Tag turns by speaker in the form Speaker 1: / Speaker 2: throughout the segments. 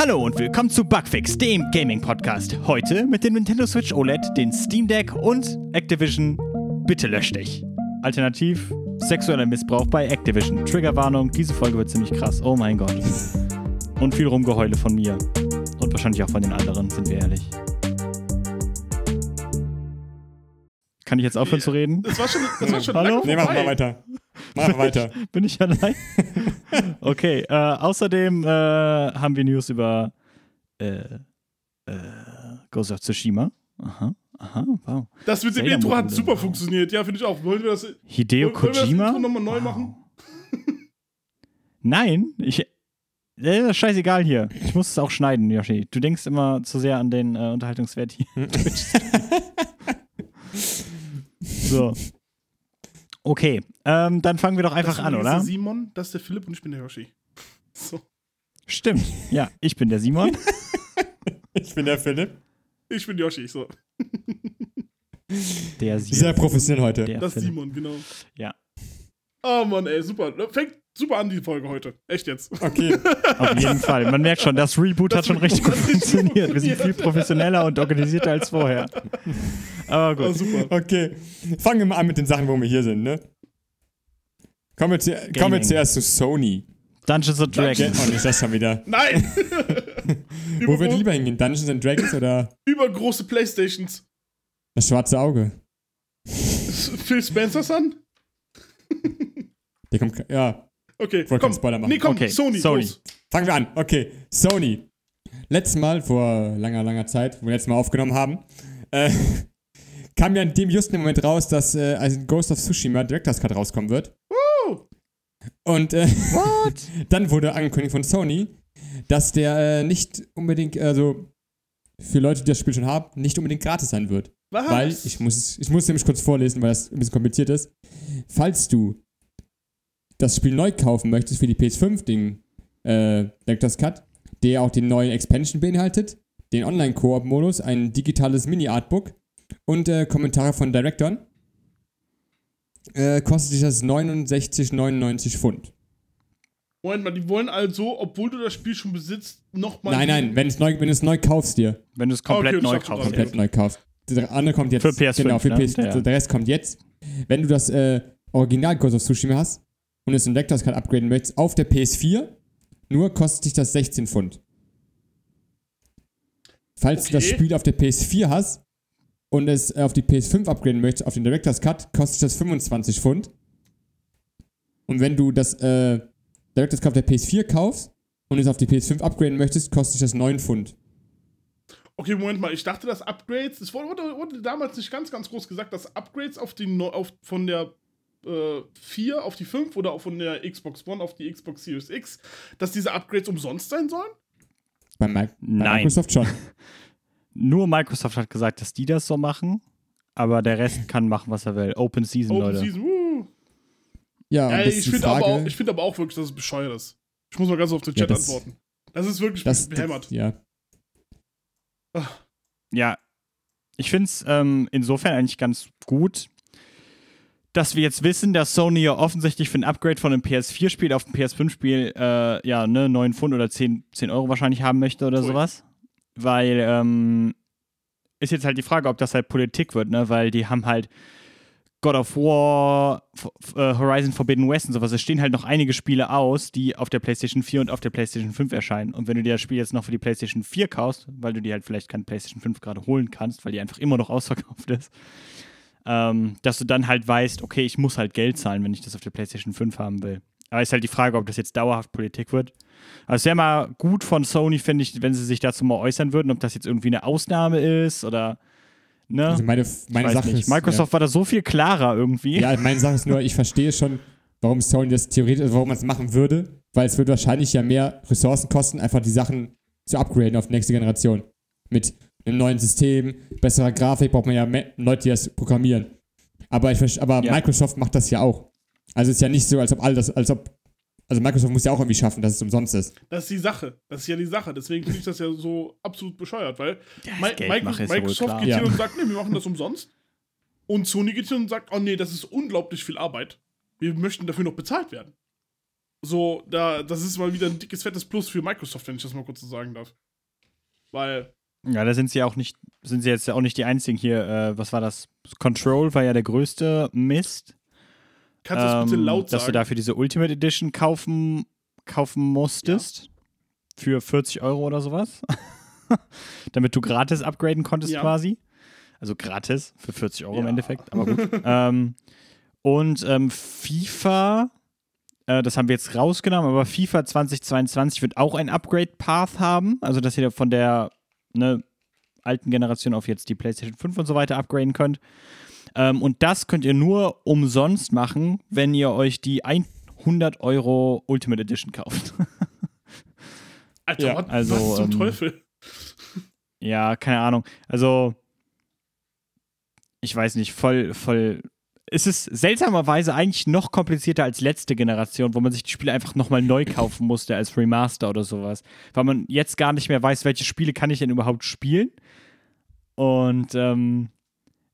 Speaker 1: Hallo und willkommen zu Bugfix, dem Gaming-Podcast. Heute mit dem Nintendo Switch OLED, den Steam Deck und Activision. Bitte lösch dich. Alternativ sexueller Missbrauch bei Activision. Triggerwarnung, diese Folge wird ziemlich krass. Oh mein Gott. Und viel Rumgeheule von mir. Und wahrscheinlich auch von den anderen, sind wir ehrlich. Kann ich jetzt aufhören zu reden?
Speaker 2: Das war schon, das war schon
Speaker 1: Hallo?
Speaker 3: Nee, mach mal weiter. Mach mal weiter.
Speaker 1: Bin ich allein? okay, äh, außerdem äh, haben wir News über äh, äh, Ghost of Tsushima. Aha, aha, wow.
Speaker 2: Das mit dem
Speaker 1: Zelda
Speaker 2: Intro hat super funktioniert. Ja, finde ich auch. Wollen wir das,
Speaker 1: Hideo
Speaker 2: wollen, wollen wir das
Speaker 1: Kojima?
Speaker 2: Intro nochmal neu machen?
Speaker 1: Nein, ich. Äh, das ist scheißegal hier. Ich muss es auch schneiden, Yoshi. Du denkst immer zu sehr an den äh, Unterhaltungswert hier. so. Okay, ähm, dann fangen wir doch einfach
Speaker 2: das ist
Speaker 1: an, oder?
Speaker 2: Der Simon, das ist der Philipp und ich bin der Yoshi. So.
Speaker 1: Stimmt. Ja, ich bin der Simon.
Speaker 3: Ich bin der Philipp.
Speaker 2: Ich bin Yoshi. So.
Speaker 1: Der
Speaker 3: Sehr
Speaker 1: Simon.
Speaker 3: professionell heute.
Speaker 1: Der
Speaker 2: Das ist
Speaker 1: Philipp.
Speaker 2: Simon, genau.
Speaker 1: Ja.
Speaker 2: Oh Mann, ey, super. Fängt super an, die Folge heute. Echt jetzt.
Speaker 3: Okay.
Speaker 1: Auf jeden Fall. Man merkt schon, das Reboot hat
Speaker 2: Das
Speaker 1: schon richtig gut
Speaker 2: hat
Speaker 1: funktioniert. Wir sind viel professioneller und organisierter als vorher. Aber
Speaker 2: Oh,
Speaker 1: gut.
Speaker 2: super.
Speaker 3: Okay. Fangen wir mal an mit den Sachen, wo wir hier sind, ne? Kommen wir, zu, kommen wir zuerst zu Sony.
Speaker 1: Dungeons and Dragons.
Speaker 3: Oh, nicht das schon wieder.
Speaker 2: Nein!
Speaker 3: Wo wird
Speaker 2: Über,
Speaker 3: lieber hingehen? Dungeons and Dragons oder
Speaker 2: übergroße Playstations.
Speaker 3: das schwarze Auge?
Speaker 2: Phil Spencer Son?
Speaker 3: Der kommt, ja.
Speaker 2: Okay,
Speaker 3: Wollte
Speaker 2: komm.
Speaker 3: keinen Spoiler machen.
Speaker 2: Nee, komm,
Speaker 1: Okay,
Speaker 2: Sony.
Speaker 1: Sony.
Speaker 2: Los.
Speaker 3: Fangen wir an. Okay. Sony. Letztes Mal, vor langer, langer Zeit, wo wir letztes Mal aufgenommen haben, äh, kam ja in dem justen Moment raus, dass äh, also Ghost of Tsushima Director's Cut rauskommen wird.
Speaker 2: Woo!
Speaker 3: Und äh, dann wurde angekündigt von Sony, dass der äh, nicht unbedingt, also für Leute, die das Spiel schon haben, nicht unbedingt gratis sein wird.
Speaker 2: Was?
Speaker 3: Weil, ich muss, ich muss es nämlich kurz vorlesen, weil das ein bisschen kompliziert ist. Falls du das Spiel neu kaufen möchtest für die PS5, den äh, Director's Cut, der auch den neuen Expansion beinhaltet, den Online-Koop-Modus, ein digitales Mini-Artbook und äh, Kommentare von Directoren, äh, kostet dich das 69,99 Pfund.
Speaker 2: Moment mal, die wollen also, obwohl du das Spiel schon besitzt, nochmal.
Speaker 3: Nein, nein, wenn, es neu, wenn es neu kaufst dir.
Speaker 1: Wenn du es komplett
Speaker 2: Okay,
Speaker 1: neu kaufst.
Speaker 3: komplett neu kaufst. Der andere kommt jetzt.
Speaker 1: Für PS5,
Speaker 3: Genau, für
Speaker 1: ne?
Speaker 3: PS5.
Speaker 1: Ja.
Speaker 3: Der Rest kommt jetzt. Wenn du das äh, Original Ghost of Tsushima hast und es in Director's Cut upgraden möchtest, auf der PS4, nur kostet dich das 16 Pfund. Falls du das
Speaker 2: Okay.
Speaker 3: Spiel auf der PS4 hast und es äh, auf die PS5 upgraden möchtest, auf den Director's Cut, kostet das 25 Pfund. Und wenn du das äh, Director's Cut auf der PS4 kaufst und es auf die PS5 upgraden möchtest, kostet das 9 Pfund.
Speaker 2: Okay, Moment mal, ich dachte, dass Upgrades, es wurde, wurde, wurde damals nicht ganz, ganz groß gesagt, dass Upgrades auf die, auf, von der äh, 4 auf die 5 oder auch von der Xbox One auf die Xbox Series X, dass diese Upgrades umsonst sein sollen?
Speaker 3: Bei, Mi- bei
Speaker 1: Nein.
Speaker 3: Microsoft schon.
Speaker 1: Nur Microsoft hat gesagt, dass die das so machen. Aber der Rest kann machen, was er will. Open Season,
Speaker 2: Open
Speaker 1: Leute.
Speaker 2: Season, wuh.
Speaker 3: Ja,
Speaker 2: Ja,
Speaker 3: das
Speaker 2: ich finde aber, auch- ich find aber auch wirklich, dass es bescheuert ist. Ich muss mal ganz auf den
Speaker 3: Ja,
Speaker 2: Chat
Speaker 3: das-
Speaker 2: antworten. Das ist wirklich
Speaker 3: das,
Speaker 2: behämmert.
Speaker 3: Ja.
Speaker 1: Ja, ich finde es ähm, insofern eigentlich ganz gut, dass wir jetzt wissen, dass Sony ja offensichtlich für ein Upgrade von einem PS4-Spiel auf ein PS5-Spiel äh, ja, ne, 9 Pfund oder 10, 10 Euro wahrscheinlich haben möchte oder
Speaker 2: Ui.
Speaker 1: sowas. Weil, ähm, ist jetzt halt die Frage, ob das halt Politik wird, ne? Weil die haben halt God of War, äh, Horizon Forbidden West und sowas. Es stehen halt noch einige Spiele aus, die auf der PlayStation 4 und auf der PlayStation 5 erscheinen. Und wenn du dir das Spiel jetzt noch für die PlayStation 4 kaufst, weil du dir halt vielleicht keine PlayStation 5 gerade holen kannst, weil die einfach immer noch ausverkauft ist, ähm, dass du dann halt weißt, okay, ich muss halt Geld zahlen, wenn ich das auf der PlayStation 5 haben will. Aber ist halt die Frage, ob das jetzt dauerhaft Politik wird. Also es wäre mal gut von Sony, finde ich, wenn sie sich dazu mal äußern würden, ob das jetzt irgendwie eine Ausnahme ist oder ne?
Speaker 3: Also meine, meine Sache
Speaker 1: nicht.
Speaker 3: ist.
Speaker 1: Microsoft war da so viel klarer irgendwie.
Speaker 3: Ja, ja, meine Sache ist nur, ich verstehe schon, warum Sony das theoretisch, warum man es machen würde, weil es würde wahrscheinlich ja mehr Ressourcen kosten, einfach die Sachen zu upgraden auf die nächste Generation. Mit einem neuen System, besserer Grafik braucht man ja mehr Leute, die das programmieren. Aber, ich, aber
Speaker 1: Ja.
Speaker 3: Microsoft macht das ja auch. Also es ist ja nicht so, als ob all das, als ob. Also Microsoft muss ja auch irgendwie schaffen, dass es umsonst ist.
Speaker 2: Das ist die Sache. Das ist ja die Sache. Deswegen finde ich das ja so absolut bescheuert, weil
Speaker 1: ja wohl
Speaker 2: Microsoft
Speaker 1: klar.
Speaker 2: geht
Speaker 3: Ja.
Speaker 2: hin und sagt, nee, wir machen das umsonst. Und Sony geht hin und sagt, oh nee, das ist unglaublich viel Arbeit. Wir möchten dafür noch bezahlt werden. So, da, das ist mal wieder ein dickes, fettes Plus für Microsoft, wenn ich das mal kurz so sagen darf. Weil,
Speaker 1: Ja, da sind sie auch nicht, sind sie jetzt ja auch nicht die einzigen hier. Äh, was war das? Control war ja der größte Mist.
Speaker 2: kannst du das bitte
Speaker 1: ähm,
Speaker 2: laut
Speaker 1: dass du
Speaker 2: sagen?
Speaker 1: dafür diese Ultimate Edition kaufen, kaufen musstest. Für 40 Euro oder sowas. Damit du gratis upgraden konntest
Speaker 2: Ja.
Speaker 1: quasi. Also gratis für 40 Euro im
Speaker 2: Ja.
Speaker 1: Endeffekt, aber gut. ähm, und ähm, FIFA, äh, das haben wir jetzt rausgenommen, aber FIFA 2022 wird auch ein Upgrade-Path haben. Also, dass ihr von der ne, alten Generation auf jetzt die PlayStation 5 und so weiter upgraden könnt. Ähm, und das könnt ihr nur umsonst machen, wenn ihr euch die 100 Euro Ultimate Edition kauft.
Speaker 2: Alter,
Speaker 3: Ja,
Speaker 2: was,
Speaker 1: also,
Speaker 2: was zum
Speaker 1: ähm,
Speaker 2: Teufel?
Speaker 1: ja, keine Ahnung. Also, ich weiß nicht, voll, voll. Es ist seltsamerweise eigentlich noch komplizierter als letzte Generation, wo man sich die Spiele einfach nochmal neu kaufen musste als Remaster oder sowas. Weil man jetzt gar nicht mehr weiß, welche Spiele kann ich denn überhaupt spielen. Und, ähm,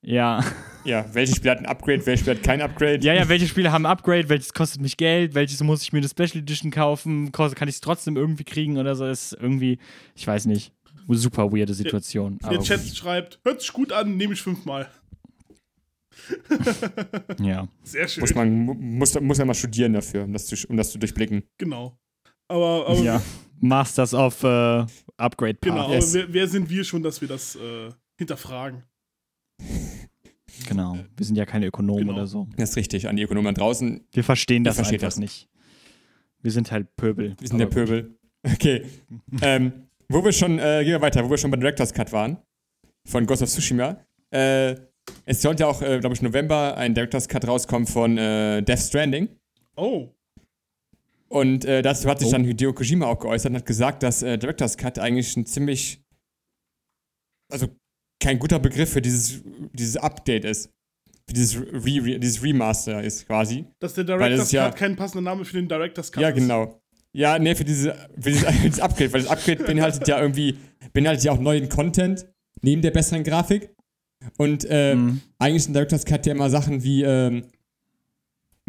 Speaker 1: ja.
Speaker 3: Ja, welches Spiel hat ein Upgrade, welches Spiel hat kein Upgrade?
Speaker 1: Ja, ja, welche Spiele haben ein Upgrade, welches kostet mich Geld, welches muss ich mir eine Special Edition kaufen, kann ich es trotzdem irgendwie kriegen oder so. Das ist irgendwie, ich weiß nicht, super weirde Situation.
Speaker 2: Der
Speaker 1: aber
Speaker 2: Chat schreibt, hört sich gut an, nehme ich fünfmal.
Speaker 1: ja.
Speaker 2: Sehr schön.
Speaker 3: Muss man mu- muss, muss ja mal studieren dafür, um das zu, um das zu durchblicken.
Speaker 2: Genau. Aber, aber
Speaker 1: ja. Masters of äh, Upgrade Path.
Speaker 2: genau,
Speaker 3: yes.
Speaker 2: aber wer, wer sind wir schon, dass wir das äh, hinterfragen?
Speaker 1: Genau. Wir sind ja keine Ökonomen
Speaker 2: Genau.
Speaker 1: oder so.
Speaker 3: Das ist richtig. An die Ökonomen draußen,
Speaker 1: Wir verstehen das einfach
Speaker 3: das.
Speaker 1: nicht. Wir sind halt Pöbel.
Speaker 3: wir sind der
Speaker 1: gut.
Speaker 3: Pöbel. Okay. ähm, wo wir schon, äh, gehen wir weiter, wo wir schon bei Director's Cut waren, von Ghost of Tsushima. Äh, es sollte ja auch, äh, glaube ich, November ein Director's Cut rauskommen von äh, Death Stranding.
Speaker 2: Oh,
Speaker 3: Und äh, dazu hat sich
Speaker 1: Oh.
Speaker 3: dann Hideo Kojima auch geäußert und hat gesagt, dass äh, Director's Cut eigentlich ein ziemlich, also kein guter Begriff für dieses, dieses Update ist. Für dieses, Re Re dieses Remaster ist quasi.
Speaker 2: dass der Director's
Speaker 3: ist ja-
Speaker 2: Cut kein passender Name für den Director's Cut
Speaker 3: ja,
Speaker 2: ist.
Speaker 3: genau. Ja, nee, für, diese, für dieses, dieses Upgrade, weil das Upgrade beinhaltet ja irgendwie, beinhaltet ja auch neuen Content, neben der besseren Grafik. Und äh,
Speaker 1: Mhm.
Speaker 3: eigentlich ist ein Director's Cut ja immer Sachen wie ähm,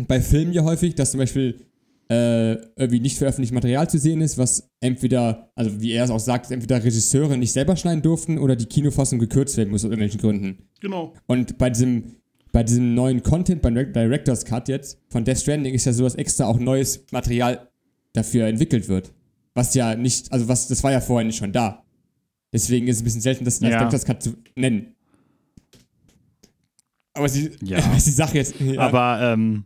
Speaker 3: bei Filmen ja häufig, dass zum Beispiel äh, irgendwie nicht veröffentlichtes Material zu sehen ist, was entweder, also wie er es auch sagt, entweder Regisseure nicht selber schneiden durften oder die Kinofassung gekürzt werden muss aus irgendwelchen Gründen.
Speaker 2: Genau.
Speaker 3: Und bei diesem, bei diesem neuen Content, beim Direct- Director's Cut jetzt, von Death Stranding ist ja so, dass extra auch neues Material dafür entwickelt wird. Was ja nicht, also was, das war ja vorher nicht schon da. Deswegen ist es ein bisschen selten, das als
Speaker 1: Ja.
Speaker 3: Director's Cut zu nennen. Aber sie,
Speaker 1: Ja.
Speaker 3: was die Sache jetzt, ja.
Speaker 1: Aber ähm,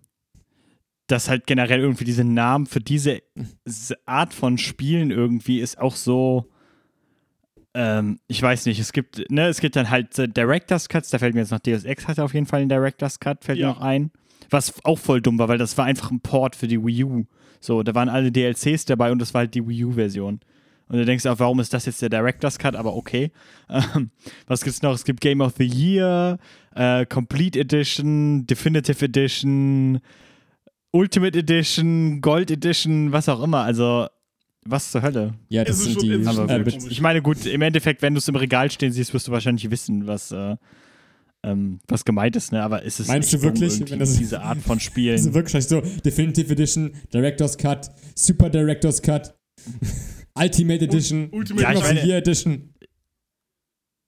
Speaker 1: dass halt generell irgendwie diese Namen für diese Art von Spielen irgendwie ist auch so. Ähm, ich weiß nicht, es gibt, ne, es gibt dann halt äh, Director's Cuts, da fällt mir jetzt noch Deus Ex hatte auf jeden Fall einen Director's Cut, fällt
Speaker 2: Ja.
Speaker 1: mir noch ein. Was auch voll dumm war, weil das war einfach ein Port für die Wii U. So, da waren alle DLCs dabei und das war halt die Wii U-Version. Und du denkst auch, warum ist das jetzt der Director's Cut? Aber okay. Ähm, was gibt's noch? Es gibt Game of the Year, äh, Complete Edition, Definitive Edition, Ultimate Edition, Gold Edition, was auch immer. Also, was zur Hölle?
Speaker 3: ja, das
Speaker 2: Es ist
Speaker 3: sind
Speaker 2: schon-
Speaker 3: die.
Speaker 2: es ist
Speaker 1: Aber
Speaker 3: äh,
Speaker 2: komisch.
Speaker 1: Ich meine, gut, im Endeffekt, wenn du es im Regal stehen siehst, wirst du wahrscheinlich wissen, was, äh, ähm, was gemeint ist, ne? Aber ist es
Speaker 3: Meinst du wirklich, wenn das-
Speaker 1: diese Art von Spielen?
Speaker 3: ist wirklich so Definitive Edition, Director's Cut, Super Director's Cut, Ultimate Edition,
Speaker 2: Ultimate
Speaker 1: Ja, ich
Speaker 3: Game of the
Speaker 1: meine-
Speaker 3: Year Edition.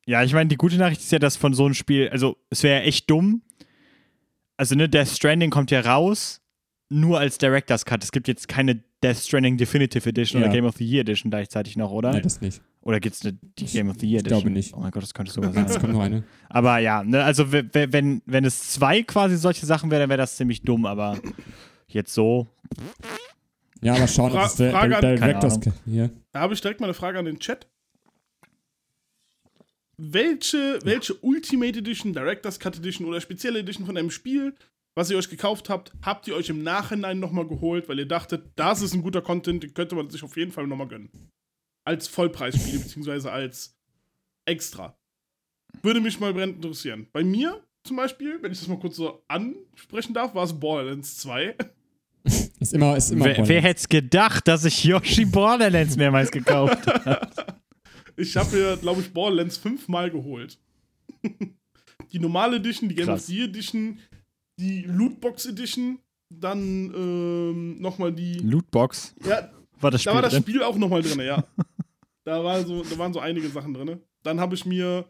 Speaker 1: Ja, ich meine, die gute Nachricht ist ja, dass von so einem Spiel, also es wäre ja echt dumm. Also, ne, Death Stranding kommt ja raus, nur als Director's Cut. Es gibt jetzt keine Death Stranding Definitive Edition
Speaker 3: Ja.
Speaker 1: oder Game of the Year Edition gleichzeitig noch, oder?
Speaker 3: Nein, das nicht.
Speaker 1: Oder gibt es eine die Game of the Year
Speaker 3: ich
Speaker 1: Edition?
Speaker 3: glaube nicht.
Speaker 1: Oh mein Gott, das könnte sogar
Speaker 3: Es
Speaker 1: sein.
Speaker 3: kommt noch eine.
Speaker 1: Aber ja, ne, also wenn, wenn es zwei quasi solche Sachen wäre, dann wäre das ziemlich dumm, aber jetzt so.
Speaker 3: Ja, aber schauen,
Speaker 2: Fra-
Speaker 3: ob es der,
Speaker 2: Frage.
Speaker 3: Cut hier.
Speaker 2: Da habe ich direkt mal eine Frage an den Chat. Welche, welche Ultimate Edition, Director's Cut Edition oder spezielle Edition von einem Spiel, was ihr euch gekauft habt, habt ihr euch im Nachhinein nochmal geholt, weil ihr dachtet, das ist ein guter Content, den könnte man sich auf jeden Fall nochmal gönnen. Als Vollpreisspiel, beziehungsweise als extra. Würde mich mal brennend interessieren. Bei mir zum Beispiel, wenn ich das mal kurz so ansprechen darf, war es Borderlands 2.
Speaker 3: Ist immer, ist immer
Speaker 1: Wer, wer hätte es gedacht, dass ich Yoshi Borderlands mehrmals gekauft habe?
Speaker 2: Ich habe mir, glaube ich, Borderlands fünfmal geholt. die normale Edition, die Game of the Edition, die Lootbox Edition, Dann ähm, nochmal die.
Speaker 1: Lootbox.
Speaker 2: Ja,
Speaker 1: War das Spiel
Speaker 2: da war das
Speaker 1: drin?
Speaker 2: Spiel auch nochmal drin, ja. da, war so, da waren so einige Sachen drin. Dann habe ich mir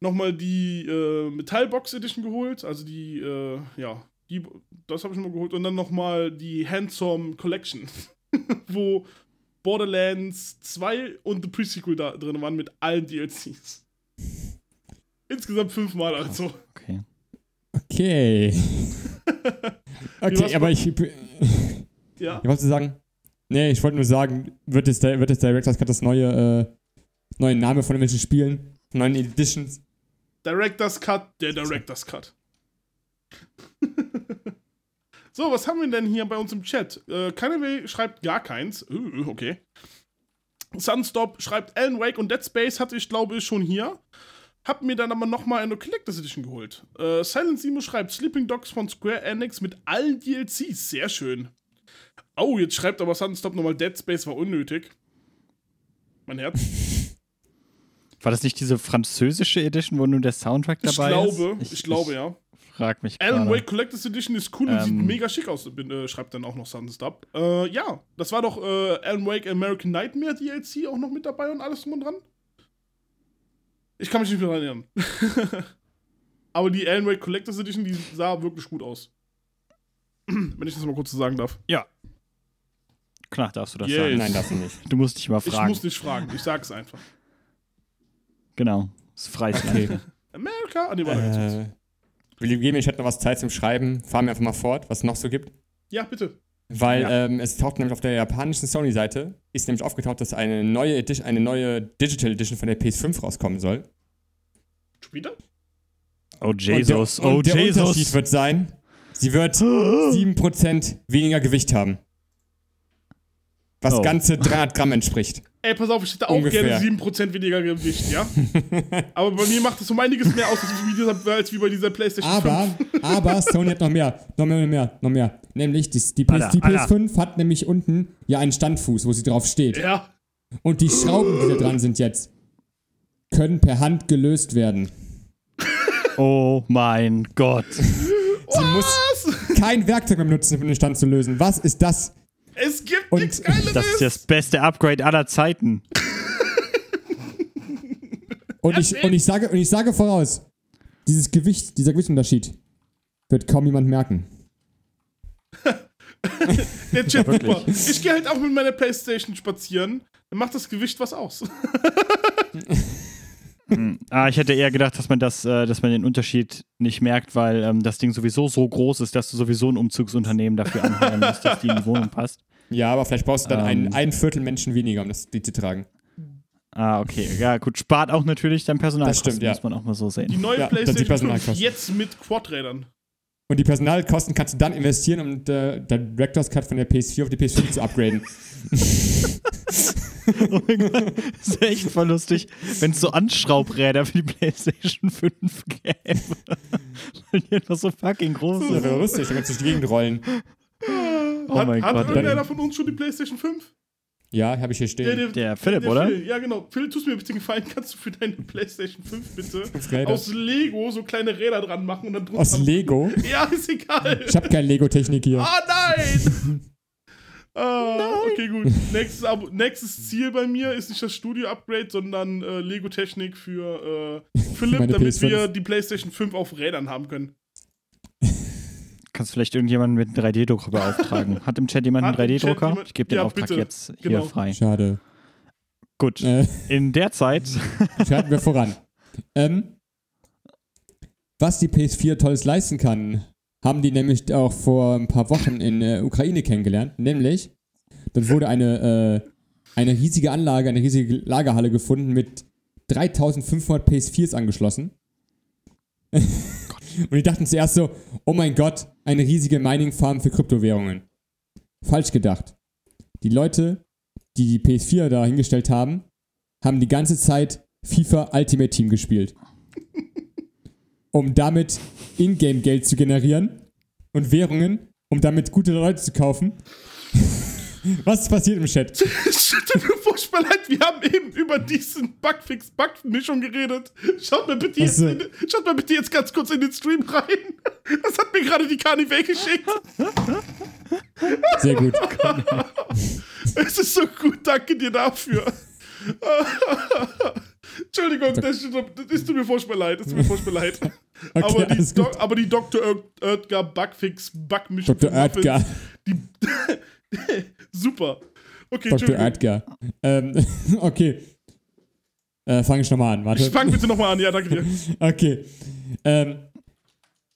Speaker 2: nochmal die äh, Metallbox Edition geholt. Also die, äh, ja, die, das habe ich mir geholt. Und dann nochmal die Handsome Collection, wo Borderlands 2 und The Pre-Sequel da drin waren mit allen DLCs. Insgesamt fünfmal also.
Speaker 1: Okay.
Speaker 3: Okay. okay, aber ich, ich
Speaker 2: Ja.
Speaker 3: wollte sagen, nee, ich wollte nur sagen, wird es, wird es Director's Cut das neue, äh, neue Name von irgendwelchen Spielen, von neuen Editions?
Speaker 2: Director's Cut, der Director's Cut. so, was haben wir denn hier bei uns im Chat? Äh, Kanaway schreibt gar keins. Uh, okay. Sunstop schreibt Alan Wake und Dead Space hatte ich, glaube ich, schon hier. Hab mir dann aber nochmal eine Collectors Edition geholt. Äh, Silent Simo schreibt Sleeping Dogs von Square Enix mit allen DLCs. Sehr schön. Oh, jetzt schreibt aber Sunstop nochmal Dead Space war unnötig. Mein Herz.
Speaker 1: War das nicht diese französische Edition, wo nur der Soundtrack
Speaker 2: Ich
Speaker 1: dabei
Speaker 2: glaube,
Speaker 1: ist?
Speaker 2: ich, glaube, ja.
Speaker 1: Frag mich
Speaker 2: Alan. Wake Collectors Edition ist cool und sieht
Speaker 1: Ähm.
Speaker 2: mega schick aus, bin, äh, schreibt dann auch noch Sunstop. Äh, ja, das war doch äh, Alan Wake American Nightmare DLC auch noch mit dabei und alles drum und dran. Ich kann mich nicht mehr daran erinnern. Aber die Alan Wake Collectors Edition, die sah wirklich gut aus. Wenn ich das mal kurz so sagen darf.
Speaker 1: Klar, darfst du das
Speaker 2: Yes.
Speaker 1: sagen.
Speaker 3: Nein, darfst du nicht.
Speaker 1: Du musst dich mal
Speaker 2: Ich
Speaker 1: fragen.
Speaker 2: muss nicht fragen, ich sag's einfach.
Speaker 1: genau. Das ist freies Land.
Speaker 3: Okay.
Speaker 2: America? Ah, nee, kurz.
Speaker 3: äh, Willi, geben mir, ich hätte noch was Zeit zum Schreiben. Fahren wir einfach mal fort, was es noch so gibt.
Speaker 2: Ja, bitte.
Speaker 3: Weil
Speaker 1: Ja.
Speaker 3: ähm, es taucht nämlich auf der japanischen Sony-Seite, ist nämlich aufgetaucht, dass eine neue, Edition, eine neue Digital Edition von der PS5 rauskommen soll.
Speaker 2: Später?
Speaker 1: Oh, Jesus.
Speaker 3: Und der, und
Speaker 1: oh,
Speaker 3: der Unterschied
Speaker 1: Jesus.
Speaker 3: wird sein, sie wird 7% weniger Gewicht haben. Was
Speaker 1: Oh.
Speaker 3: ganze 300 Gramm entspricht.
Speaker 2: Ey, pass auf, ich hätte auch
Speaker 3: Ungefähr.
Speaker 2: gerne 7% weniger Gewicht, ja? Aber bei mir macht das um einiges mehr aus, als wie, dieser, als wie bei dieser PlayStation
Speaker 3: Aber,
Speaker 2: 5.
Speaker 3: aber Sony hat noch mehr, noch mehr, noch mehr, noch mehr. Nämlich die, die, PS,
Speaker 1: Alter,
Speaker 3: die
Speaker 1: Alter.
Speaker 3: PS5 hat nämlich unten ja einen Standfuß, wo sie drauf steht.
Speaker 2: Ja.
Speaker 3: Und die Schrauben, die da dran sind jetzt, können per Hand gelöst werden.
Speaker 1: Oh mein Gott.
Speaker 3: Sie muss kein Werkzeug mehr benutzen, um den Stand zu lösen. Was ist das?
Speaker 2: Es gibt
Speaker 3: Und
Speaker 2: nichts Geileres.
Speaker 1: Das ist das beste Upgrade aller Zeiten.
Speaker 3: Und ich, und ich, sage, und ich sage voraus, dieses Gewicht, dieser Gewichtsunterschied wird kaum jemand merken.
Speaker 2: Der Chat super. Ich gehe halt auch mit meiner Playstation spazieren. Dann macht das Gewicht was aus.
Speaker 1: Ah, ich hätte eher gedacht, dass man das, äh, dass man den Unterschied nicht merkt, weil ähm, das Ding sowieso so groß ist, dass du sowieso ein Umzugsunternehmen dafür anheuern musst, dass die in die Wohnung passt.
Speaker 3: Ja, aber vielleicht brauchst du dann
Speaker 1: Ähm.
Speaker 3: ein, ein Viertel Menschen weniger, um das die zu tragen.
Speaker 1: Ah, okay. Ja, gut. Spart auch natürlich dein Personal.
Speaker 3: Das stimmt, ja.
Speaker 1: Muss man auch mal so
Speaker 2: Die
Speaker 1: sehen.
Speaker 2: neue
Speaker 3: Ja, das ist die
Speaker 2: PlayStation 5
Speaker 3: Personalkosten.
Speaker 2: jetzt mit Quadrädern.
Speaker 3: Und die Personalkosten kannst du dann investieren, um der, der Director's Cut von der PS4 auf die PS5 zu upgraden.
Speaker 1: oh mein Gott. Das ist echt voll lustig, wenn es so Anschraubräder für die PlayStation 5 gäbe. Weil die einfach so fucking groß
Speaker 3: Das
Speaker 1: sind.
Speaker 3: wäre lustig, dann kannst du durch die Gegend rollen.
Speaker 1: Oh
Speaker 2: hat
Speaker 1: mein
Speaker 2: hat
Speaker 1: Gott.
Speaker 2: irgendeiner von uns schon die PlayStation 5?
Speaker 3: Ja, habe ich hier stehen.
Speaker 1: Der Philipp, oder?
Speaker 2: Phil. Ja, genau. Phil, tust mir bitte gefallen, kannst du für deine PlayStation 5 bitte aus Lego so kleine Räder dran machen und dann drunter.
Speaker 3: Aus Lego?
Speaker 2: Ja, ist egal.
Speaker 3: Ich habe keine Lego-Technik hier.
Speaker 2: Ah, nein! ah, okay, gut. Nächstes, Abo- nächstes Ziel bei mir ist nicht das Studio-Upgrade, sondern äh, Lego-Technik für äh, Philipp, damit
Speaker 3: PS5.
Speaker 2: wir die PlayStation 5 auf Rädern haben können.
Speaker 1: Kannst vielleicht irgendjemanden mit einem 3D-Drucker beauftragen. Hat im Chat jemand einen
Speaker 2: Hat im Chat
Speaker 1: 3D-Drucker?
Speaker 2: jemand-
Speaker 1: Ich gebe den
Speaker 2: Ja,
Speaker 1: Auftrag
Speaker 2: bitte.
Speaker 1: jetzt
Speaker 2: Genau.
Speaker 1: hier frei.
Speaker 3: Schade.
Speaker 1: Gut.
Speaker 3: Äh,
Speaker 1: In der Zeit.
Speaker 3: schreiten wir voran. Ähm, was die PS4 Tolles leisten kann, haben die nämlich auch vor ein paar Wochen in der Ukraine kennengelernt. Nämlich, dort wurde eine, äh, eine riesige Anlage, eine riesige Lagerhalle gefunden mit 3500 PS4s angeschlossen. Und die dachten zuerst so, oh mein Gott, eine riesige Mining-Farm für Kryptowährungen. Falsch gedacht. Die Leute, die die PS4 da hingestellt haben, haben die ganze Zeit FIFA Ultimate Team gespielt. Um damit Ingame-Geld zu generieren und Währungen, um damit gute Leute zu kaufen. Was ist passiert im Chat?
Speaker 2: Tut mir furchtbar leid, wir haben eben über diesen Bugfix-Bug-Mischung geredet. Schaut mal, bitte jetzt in, schaut mal bitte jetzt ganz kurz in den Stream rein. Das hat mir gerade die Carnival geschickt.
Speaker 3: Sehr gut.
Speaker 2: Es ist so gut, danke dir dafür. Entschuldigung, das, das tut mir furchtbar leid. Das tut mir furchtbar leid.
Speaker 3: Okay,
Speaker 2: aber, die Do aber die Dr. Oet- Oetker Bugfix Bugmischung.
Speaker 3: Dr. Oetker.
Speaker 2: Die, super. Okay,
Speaker 3: Dr. Oetker. Ähm, okay. Äh, Fange ich nochmal an, warte.
Speaker 2: Ich fang bitte nochmal an, ja, danke dir.
Speaker 3: Okay. Ähm,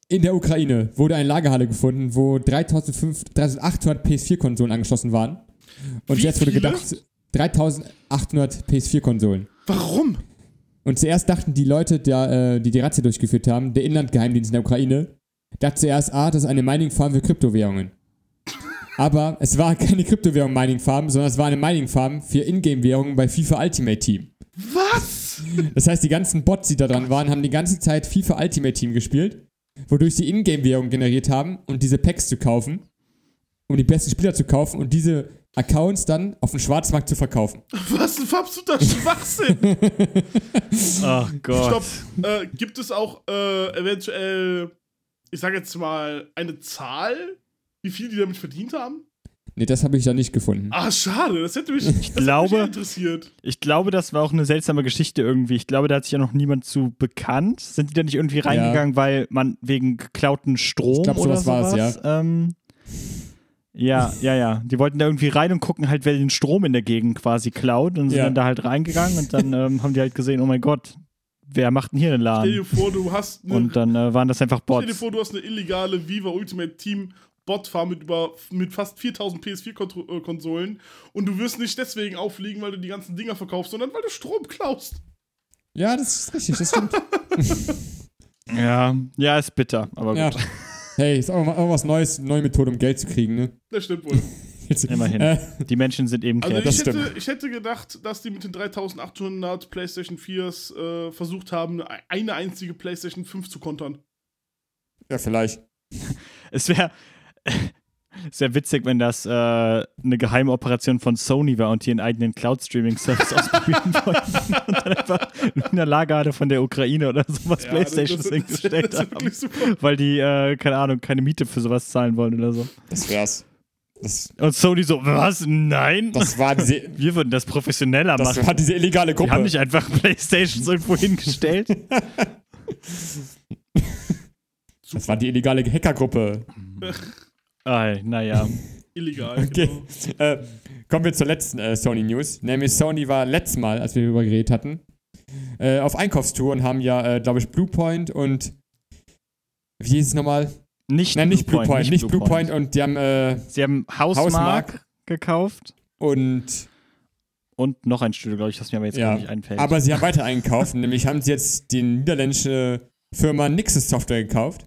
Speaker 3: in der Ukraine wurde eine Lagerhalle gefunden, wo 3500 3800 PS4-Konsolen angeschlossen waren. Und
Speaker 2: Wie
Speaker 3: jetzt wurde
Speaker 2: viele?
Speaker 3: gedacht, 3800 PS4-Konsolen.
Speaker 2: Warum?
Speaker 3: Und zuerst dachten die Leute, der, äh, die die Razzia durchgeführt haben, der Inlandgeheimdienst in der Ukraine, dachte zuerst, ah, das ist eine Mining-Farm für Kryptowährungen. Aber es war keine Kryptowährung-Mining-Farm, sondern es war eine Mining-Farm für Ingame-Währungen bei FIFA Ultimate Team.
Speaker 2: Was?
Speaker 3: Das heißt, die ganzen Bots, die da dran waren, haben die ganze Zeit FIFA Ultimate Team gespielt, wodurch sie Ingame-Währung generiert haben und diese Packs zu kaufen, um die besten Spieler zu kaufen und diese Accounts dann auf dem Schwarzmarkt zu verkaufen.
Speaker 2: Was ein absoluter Schwachsinn.
Speaker 1: Ach Gott.
Speaker 2: Stopp. Äh, gibt es auch äh, eventuell, ich sage jetzt mal, eine Zahl, wie viel die damit verdient haben?
Speaker 3: Nee, das habe ich da nicht gefunden.
Speaker 2: Ah, schade. Das hätte mich, das hätte
Speaker 1: glaube-
Speaker 2: mich interessiert.
Speaker 1: Ich glaube, das war auch eine seltsame Geschichte irgendwie. Ich glaube, da hat sich ja noch niemand zu bekannt. Sind die da nicht irgendwie reingegangen, weil man wegen geklauten Strom
Speaker 3: Ich glaub,
Speaker 1: oder
Speaker 3: sowas es,
Speaker 1: Ähm, ja, ja, ja. Die wollten da irgendwie rein und gucken halt, wer den Strom in der Gegend quasi klaut und sind
Speaker 3: Ja.
Speaker 1: dann da halt reingegangen und dann ähm, haben die halt gesehen, oh mein Gott, wer macht denn hier den
Speaker 2: Stell dir
Speaker 1: Laden?
Speaker 2: vor, du hast eine,
Speaker 1: Und dann äh, waren das einfach
Speaker 2: stell dir
Speaker 1: Bots.
Speaker 2: vor, du hast eine illegale Viva Ultimate Team Bot-Farm mit, über- mit fast 4000 PS4-Konsolen und du wirst nicht deswegen auffliegen, weil du die ganzen Dinger verkaufst, sondern weil du Strom klaust.
Speaker 3: Ja, das ist richtig, das stimmt.
Speaker 1: Ja, ja, ist bitter, aber
Speaker 3: ja.
Speaker 1: gut.
Speaker 3: Hey, ist auch mal was Neues, neue Methode, um Geld zu kriegen, ne?
Speaker 2: Das stimmt wohl.
Speaker 3: Jetzt,
Speaker 1: Immerhin.
Speaker 3: Äh,
Speaker 1: Die Menschen sind eben
Speaker 2: Also ich
Speaker 3: das
Speaker 2: hätte, ich hätte gedacht, dass die mit den 3800 PlayStation 4s äh, versucht haben, eine einzige PlayStation 5 zu kontern.
Speaker 3: ja, vielleicht.
Speaker 1: Es wäre sehr witzig, wenn das äh, eine geheime Operation von Sony war und die einen eigenen Cloud-Streaming-Service ausprobieren wollten und dann einfach in der Lagerhalle von der Ukraine oder sowas Playstations
Speaker 2: das, das, das,
Speaker 1: hingestellt
Speaker 2: das
Speaker 1: haben. Weil die, äh, keine Ahnung, keine Miete für sowas zahlen wollen oder so.
Speaker 3: Das wär's. Das,
Speaker 1: Und Sony so, was? Nein?
Speaker 3: das war diese,
Speaker 1: Wir würden das professioneller
Speaker 3: das
Speaker 1: machen.
Speaker 3: war diese illegale
Speaker 1: Wir
Speaker 3: Gruppe.
Speaker 1: haben nicht einfach Playstations irgendwo hingestellt.
Speaker 3: das war die illegale Hackergruppe.
Speaker 1: ah, naja.
Speaker 2: Illegal.
Speaker 3: Okay.
Speaker 2: Genau.
Speaker 3: Äh, kommen wir zur letzten äh, Sony News. Nämlich Sony war letztes Mal, als wir darüber geredet hatten, äh, auf Einkaufstour und haben ja, äh, glaube ich, Bluepoint und wie hieß es nochmal?
Speaker 1: Nicht
Speaker 3: Nein, nicht
Speaker 1: Bluepoint,
Speaker 3: Bluepoint, nicht Bluepoint und die haben äh,
Speaker 1: Sie haben Hausmark,
Speaker 3: Hausmark.
Speaker 1: gekauft
Speaker 3: und
Speaker 1: und noch ein Studio, glaube ich, das mir aber jetzt
Speaker 3: Ja,
Speaker 1: gar nicht einfällt.
Speaker 3: aber sie haben weiter eingekauft, nämlich haben sie jetzt die niederländische Firma Nixes Software gekauft,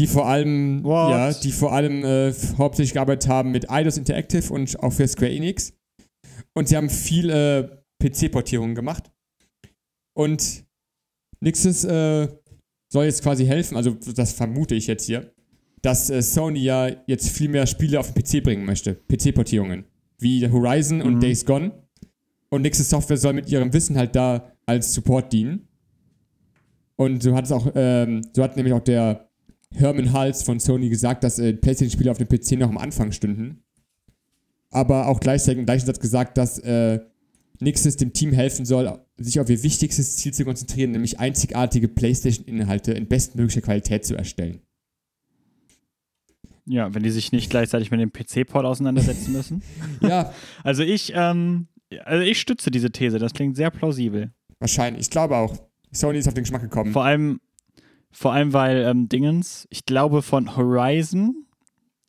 Speaker 3: die vor allem,
Speaker 1: What?
Speaker 3: ja, die vor allem äh, hauptsächlich gearbeitet haben mit Eidos Interactive und auch für Square Enix. Und sie haben viel äh, PC-Portierungen gemacht. Und Nixes äh, soll jetzt quasi helfen, also das vermute ich jetzt hier, dass äh, Sony ja jetzt viel mehr Spiele auf den PC bringen möchte, PC-Portierungen, wie Horizon und
Speaker 1: Mhm.
Speaker 3: Days Gone. Und Nixes Software soll mit ihrem Wissen halt da als Support dienen. Und so hat es auch, ähm, so hat nämlich auch der Herman Hals von Sony gesagt, dass äh, PlayStation-Spiele auf dem PC noch am Anfang stünden. Aber auch gleichzeitig im gleichen Satz gesagt, dass äh, Nixes dem Team helfen soll, sich auf ihr wichtigstes Ziel zu konzentrieren, nämlich einzigartige PlayStation-Inhalte in bestmöglicher Qualität zu erstellen.
Speaker 1: ja, wenn die sich nicht gleichzeitig mit dem PC-Port auseinandersetzen müssen.
Speaker 3: Ja,
Speaker 1: Also ich, ähm, also ich stütze diese These, das klingt sehr plausibel.
Speaker 3: wahrscheinlich. Ich glaube auch. Sony ist auf den Geschmack gekommen.
Speaker 1: Vor allem, vor allem, weil ähm, Dingens, ich glaube von Horizon,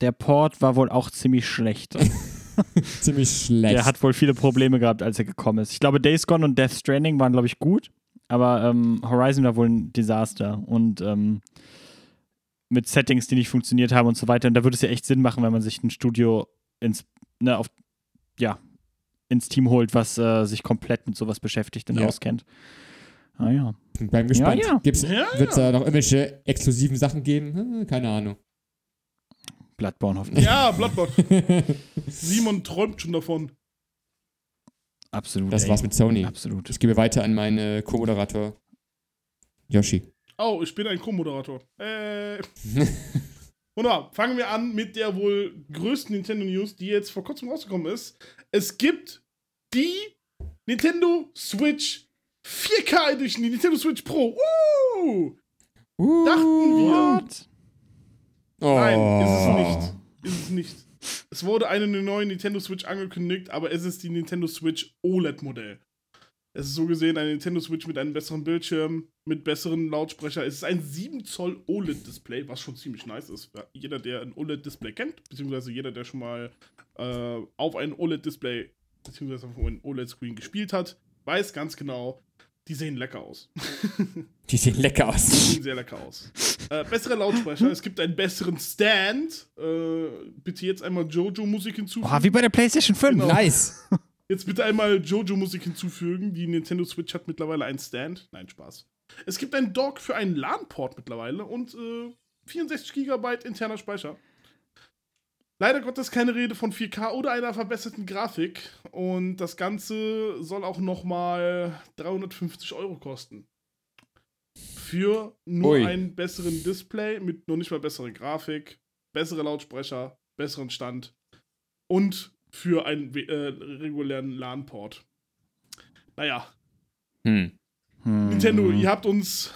Speaker 1: der Port war wohl auch ziemlich schlecht.
Speaker 3: Ziemlich schlecht.
Speaker 1: Der hat wohl viele Probleme gehabt, als er gekommen ist. Ich glaube, Days Gone und Death Stranding waren, glaube ich, gut, aber ähm, Horizon war wohl ein Desaster und ähm, mit Settings, die nicht funktioniert haben und so weiter. Und da würde es ja echt Sinn machen, wenn man sich ein Studio ins, ne, auf, ja, ins Team holt, was äh, sich komplett mit sowas beschäftigt und
Speaker 3: Ja.
Speaker 1: auskennt. Ah ja.
Speaker 3: Bleiben gespannt.
Speaker 1: Ja, ja.
Speaker 3: Gibt's,
Speaker 2: Ja,
Speaker 3: Wird es da noch irgendwelche exklusiven Sachen geben? Hm, keine Ahnung.
Speaker 1: Bloodborne hoffentlich.
Speaker 2: Ja, Bloodborne. Simon träumt schon davon.
Speaker 1: Absolut.
Speaker 3: Das
Speaker 1: ey.
Speaker 3: war's mit Sony.
Speaker 1: Absolut.
Speaker 3: Ich gebe weiter an meinen Co-Moderator Yoshi.
Speaker 2: Oh, ich bin ein Co-Moderator. Äh. Wunderbar. Fangen wir an mit der wohl größten Nintendo News, die jetzt vor kurzem rausgekommen ist. Es gibt die Nintendo Switch 4K Edition, die Nintendo Switch Pro. Woo! Dachten wir.
Speaker 3: Oh.
Speaker 2: Nein, ist es nicht. Ist es nicht. Es wurde eine neue Nintendo Switch angekündigt, aber es ist die Nintendo Switch OLED-Modell. Es ist so gesehen eine Nintendo Switch mit einem besseren Bildschirm, mit besseren Lautsprecher. Es ist ein 7 Zoll OLED-Display, was schon ziemlich nice ist. Jeder, der ein OLED-Display kennt, beziehungsweise jeder, der schon mal äh, auf ein OLED-Display, beziehungsweise auf ein OLED-Screen gespielt hat, weiß ganz genau, die sehen lecker aus.
Speaker 3: Die sehen lecker aus.
Speaker 2: sehen sehr lecker aus. Äh, bessere Lautsprecher, es gibt einen besseren Stand. Äh, bitte jetzt einmal Jojo-Musik hinzufügen.
Speaker 1: Oh, wie bei der PlayStation 5.
Speaker 2: Genau.
Speaker 3: Nice.
Speaker 2: Jetzt bitte einmal Jojo-Musik hinzufügen. Die Nintendo Switch hat mittlerweile einen Stand. Nein, Spaß. Es gibt einen Dock für einen LAN-Port mittlerweile und äh, 64 GB interner Speicher. Leider Gottes keine Rede von 4K oder einer verbesserten Grafik. Und das Ganze soll auch nochmal 350 Euro kosten. Für nur
Speaker 3: Ui.
Speaker 2: einen besseren Display mit noch nicht mal bessere Grafik, bessere Lautsprecher, besseren Stand und für einen äh, regulären LAN-Port. Naja,
Speaker 3: Hm.
Speaker 1: Hm.
Speaker 2: Nintendo, ihr habt uns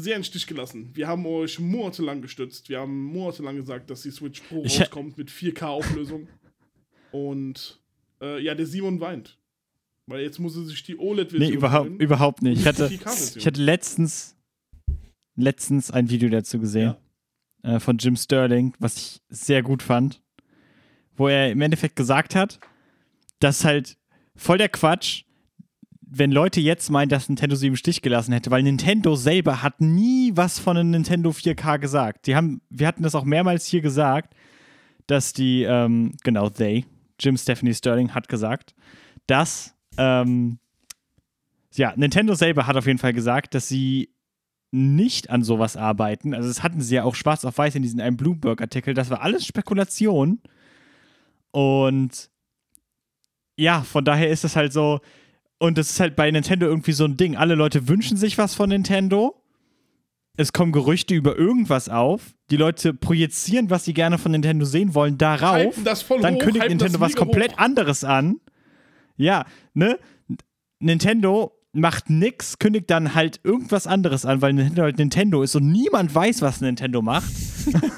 Speaker 2: sehr in Stich gelassen. Wir haben euch monatelang gestützt. Wir haben monatelang gesagt, dass die Switch Pro
Speaker 1: Ich-
Speaker 2: rauskommt mit 4K-Auflösung. Und äh, ja, der Simon weint. Weil jetzt muss er sich die OLED-Version
Speaker 1: Nee, überhaupt, überhaupt nicht. Ich hatte,
Speaker 2: 4K-Version.
Speaker 1: ich hatte letztens, letztens ein Video dazu gesehen äh, von Jim Sterling, was ich sehr gut fand, wo er im Endeffekt gesagt hat, dass halt voll der Quatsch, wenn Leute jetzt meinen, dass Nintendo sie im Stich gelassen hätte, weil Nintendo selber hat nie was von einem Nintendo 4K gesagt. Die haben, wir hatten das auch mehrmals hier gesagt, dass die, ähm, genau, they, Jim Stephanie Sterling hat gesagt, dass, ähm, ja, Nintendo selber hat auf jeden Fall gesagt, dass sie nicht an sowas arbeiten. Also das hatten sie ja auch schwarz auf weiß in diesem einen Bloomberg-Artikel. Das war alles Spekulation. Und ja, von daher ist es halt so, und das ist halt bei Nintendo irgendwie so ein Ding. Alle Leute wünschen sich was von Nintendo. Es kommen Gerüchte über irgendwas auf. Die Leute projizieren, was sie gerne von Nintendo sehen wollen, darauf. Dann
Speaker 2: hoch,
Speaker 1: kündigt Nintendo was komplett
Speaker 2: hoch.
Speaker 1: anderes an. Ja, ne? Nintendo macht nix, kündigt dann halt irgendwas anderes an, weil Nintendo halt Nintendo ist und niemand weiß, was Nintendo macht.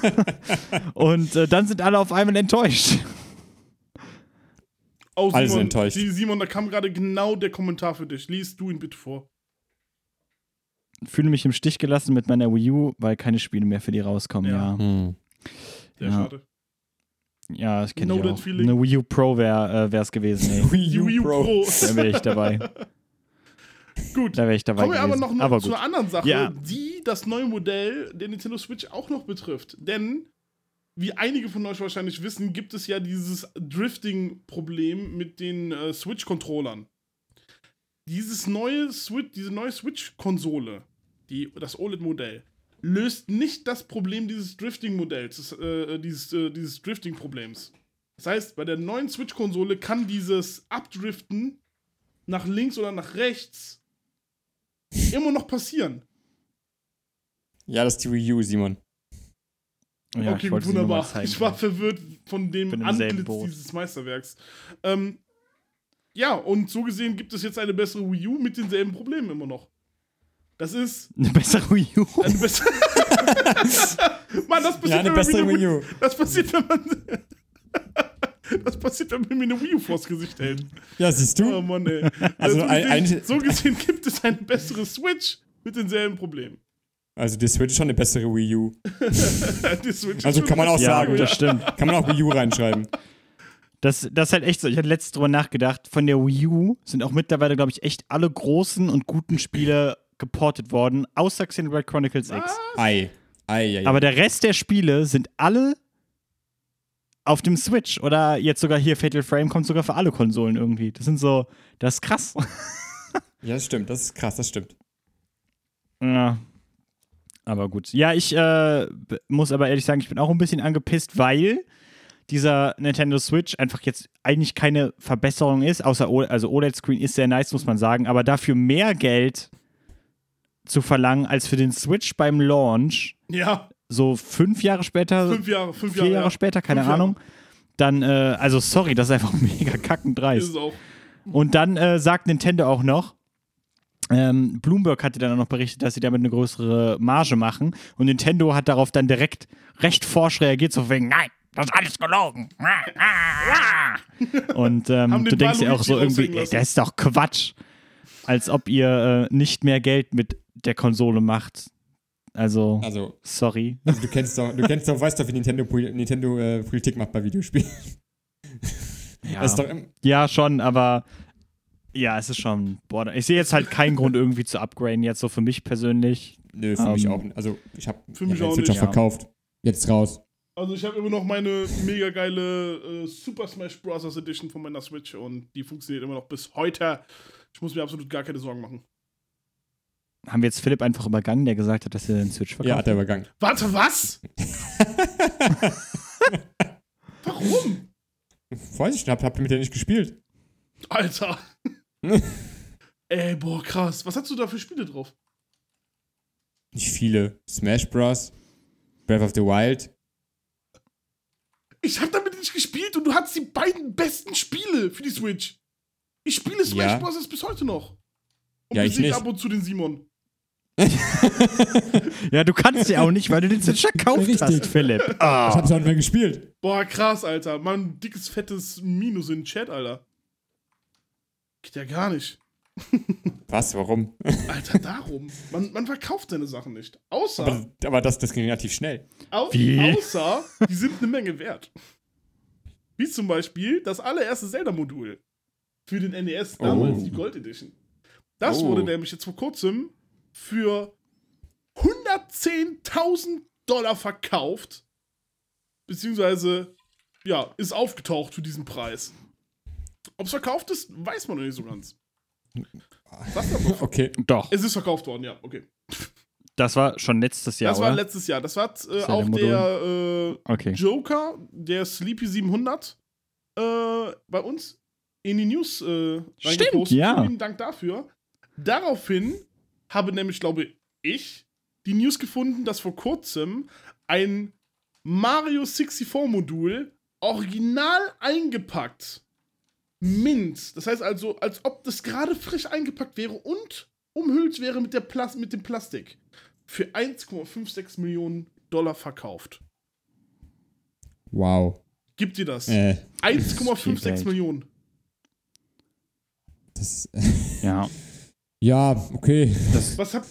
Speaker 1: und äh, dann sind alle auf einmal enttäuscht.
Speaker 2: Oh, Simon,
Speaker 3: enttäuscht.
Speaker 2: Sie- Simon, da kam gerade genau der Kommentar für dich. Lies du ihn bitte vor.
Speaker 1: Fühle mich im Stich gelassen mit meiner Wii U, weil keine Spiele mehr für die rauskommen,
Speaker 2: Ja.
Speaker 1: ja.
Speaker 3: Hm.
Speaker 2: Sehr
Speaker 1: Ja.
Speaker 2: schade.
Speaker 1: Ja, das kenne ich
Speaker 2: Know that
Speaker 1: auch.
Speaker 2: feeling.
Speaker 1: Eine Wii U Pro wäre äh, es gewesen, ey.
Speaker 3: Wii
Speaker 2: Die
Speaker 3: U
Speaker 2: Wii U
Speaker 3: Pro.
Speaker 2: Pro.
Speaker 1: Da wäre ich dabei.
Speaker 2: Gut.
Speaker 1: Da wäre ich dabei
Speaker 2: Kommen wir aber noch, noch
Speaker 1: aber
Speaker 2: zu
Speaker 1: gut.
Speaker 2: einer anderen Sache,
Speaker 1: Ja.
Speaker 2: die das neue Modell der Nintendo Switch auch noch betrifft. Denn, wie einige von euch wahrscheinlich wissen, gibt es ja dieses Drifting-Problem mit den äh, Switch-Controllern. Dieses neue Switch, diese neue Switch-Konsole, die, das OLED-Modell, löst nicht das Problem dieses Drifting-Modells, das, äh, dieses, äh, dieses Drifting-Problems. Das heißt, bei der neuen Switch-Konsole kann dieses Abdriften nach links oder nach rechts immer noch passieren.
Speaker 3: Ja, das ist die Wii U, Simon.
Speaker 1: Ja,
Speaker 2: okay,
Speaker 1: ich
Speaker 2: wunderbar.
Speaker 1: zeigen.
Speaker 2: Ich war verwirrt von dem
Speaker 1: selben
Speaker 2: Antlitz dieses Meisterwerks. Ähm, ja, und so gesehen gibt es jetzt eine bessere Wii U mit denselben Problemen immer noch. Das ist
Speaker 1: Eine bessere Wii U.
Speaker 2: eine bessere. Mann, das passiert,
Speaker 3: Ja, eine bessere Wii U.
Speaker 2: Das passiert, wenn man. Das passiert, wenn man mir eine Wii U vors Gesicht hält.
Speaker 3: Ja, siehst du?
Speaker 2: Oh Mann, ey.
Speaker 3: Also
Speaker 2: so,
Speaker 3: ein-
Speaker 2: gesehen,
Speaker 3: ein-
Speaker 2: so gesehen gibt es eine bessere Switch mit denselben Problemen.
Speaker 3: Also die Switch ist schon eine bessere Wii U.
Speaker 2: Die Switch ist
Speaker 3: Also kann man auch
Speaker 2: eine
Speaker 1: Ja,
Speaker 3: sagen,
Speaker 1: das stimmt.
Speaker 3: Kann man auch Wii U reinschreiben.
Speaker 1: Das, das ist halt echt so. Ich hatte letztens drüber nachgedacht. Von der Wii U sind auch mittlerweile, glaube ich, echt alle großen und guten Spiele geportet worden, außer Xenoblade Chronicles X.
Speaker 3: Ei. Ei, ei, ei.
Speaker 1: Aber der Rest der Spiele sind alle auf dem Switch. Oder jetzt sogar hier Fatal Frame kommt sogar für alle Konsolen irgendwie. Das sind so, das ist krass.
Speaker 3: ja, das stimmt. Das ist krass, das stimmt.
Speaker 1: ja. Aber gut. Ja, ich äh, muss aber ehrlich sagen, ich bin auch ein bisschen angepisst, weil dieser Nintendo Switch einfach jetzt eigentlich keine Verbesserung ist, außer O- also OLED-Screen ist sehr nice, muss man sagen, aber dafür mehr Geld zu verlangen als für den Switch beim Launch,
Speaker 2: Ja,
Speaker 1: so fünf Jahre später,
Speaker 2: fünf Jahre, fünf
Speaker 1: vier
Speaker 2: Jahre.
Speaker 1: Jahre
Speaker 2: ja.
Speaker 1: später, keine
Speaker 2: Fünf Jahre.
Speaker 1: Ahnung, dann, äh, also sorry, das ist einfach mega kackend
Speaker 2: Ist
Speaker 1: dreist.
Speaker 2: es auch.
Speaker 1: Und dann äh, sagt Nintendo auch noch, ähm, Bloomberg hatte dann auch noch berichtet, dass sie damit eine größere Marge machen. Und Nintendo hat darauf dann direkt recht forsch reagiert, so wegen, nein, das ist alles gelogen. Und ähm, du
Speaker 2: den
Speaker 1: denkst dir auch so irgendwie, ey, das ist doch Quatsch. Als ob ihr äh, nicht mehr Geld mit der Konsole macht. Also,
Speaker 3: Also,
Speaker 1: sorry.
Speaker 3: also du kennst doch, du kennst doch, weißt doch, wie Nintendo, Nintendo äh, Politik macht bei Videospielen.
Speaker 1: Ja. Ja, schon, aber ja, es ist schon. Boah, ich sehe jetzt halt keinen Grund irgendwie zu upgraden, jetzt so für mich persönlich.
Speaker 3: nö, für mich
Speaker 1: Ähm,
Speaker 3: auch. Also, ich habe
Speaker 2: Für
Speaker 3: hab
Speaker 2: mich auch
Speaker 3: Switch
Speaker 2: nicht.
Speaker 3: verkauft. Jetzt raus.
Speaker 2: Also ich habe immer noch meine mega geile äh, Super Smash Bros. Edition von meiner Switch und die funktioniert immer noch bis heute. Ich muss mir absolut gar keine Sorgen machen.
Speaker 1: Haben wir jetzt Philipp einfach übergangen, der gesagt hat, dass er den Switch verkauft?
Speaker 3: Ja, hat er übergangen.
Speaker 2: Warte, was? Warum?
Speaker 3: Weiß ich nicht, habt, habt ihr mit der nicht gespielt?
Speaker 2: Alter. Ey, boah, krass. Was hast du da für Spiele drauf?
Speaker 3: Nicht viele. Smash Bros. Breath of the Wild.
Speaker 2: Ich habe damit nicht gespielt und du hattest die beiden besten Spiele für die Switch. Ich spiele Smash
Speaker 3: Ja.
Speaker 2: Bros. bis heute noch. Und
Speaker 3: Ja, ich nicht.
Speaker 2: ab und zu den Simon.
Speaker 1: Ja, du kannst ja auch nicht, weil du den Switch verkauft
Speaker 3: Richtig.
Speaker 1: hast, Philipp.
Speaker 3: Ich
Speaker 1: Ah.
Speaker 3: hab's auch nicht mehr gespielt.
Speaker 2: Boah, krass, Alter. Mann, ein dickes, fettes Minus in den Chat, Alter. Geht ja gar nicht.
Speaker 3: Was? Warum?
Speaker 2: Alter, darum. Man, man verkauft seine Sachen nicht. Außer,
Speaker 3: Aber, aber das, das ging relativ schnell.
Speaker 2: au,
Speaker 1: Wie?
Speaker 2: außer, die sind eine Menge wert. Wie zum Beispiel das allererste Zelda-Modul für den NES, damals
Speaker 3: Oh.
Speaker 2: die Gold Edition. Das
Speaker 3: Oh.
Speaker 2: wurde nämlich jetzt vor kurzem für 110.000 Dollar verkauft. Beziehungsweise, ja, ist aufgetaucht für diesen Preis. Ob es verkauft ist, weiß man noch nicht so ganz. Was aber?
Speaker 3: Okay.
Speaker 1: Doch,
Speaker 2: Es ist verkauft worden, ja, okay.
Speaker 1: das war schon letztes Jahr,
Speaker 2: das war
Speaker 1: oder?
Speaker 2: letztes Jahr. Das war äh, auch
Speaker 1: Modul.
Speaker 2: der äh,
Speaker 1: okay.
Speaker 2: Joker, der Sleepy 700, äh, bei uns in die News äh, reingepostet.
Speaker 1: ja.
Speaker 2: Vielen Dank dafür. Daraufhin habe nämlich, glaube ich, die News gefunden, dass vor kurzem ein Mario 64-Modul original eingepackt, mint, das heißt also, als ob das gerade frisch eingepackt wäre und umhüllt wäre mit, der Plas mit dem Plastik, für 1,56 Millionen Dollar verkauft.
Speaker 3: Wow.
Speaker 2: Gibt dir das?
Speaker 3: Äh,
Speaker 1: viel
Speaker 2: 1,56
Speaker 1: Geld.
Speaker 2: Millionen.
Speaker 3: das,
Speaker 1: Ja.
Speaker 3: ja, okay.
Speaker 2: Was habt.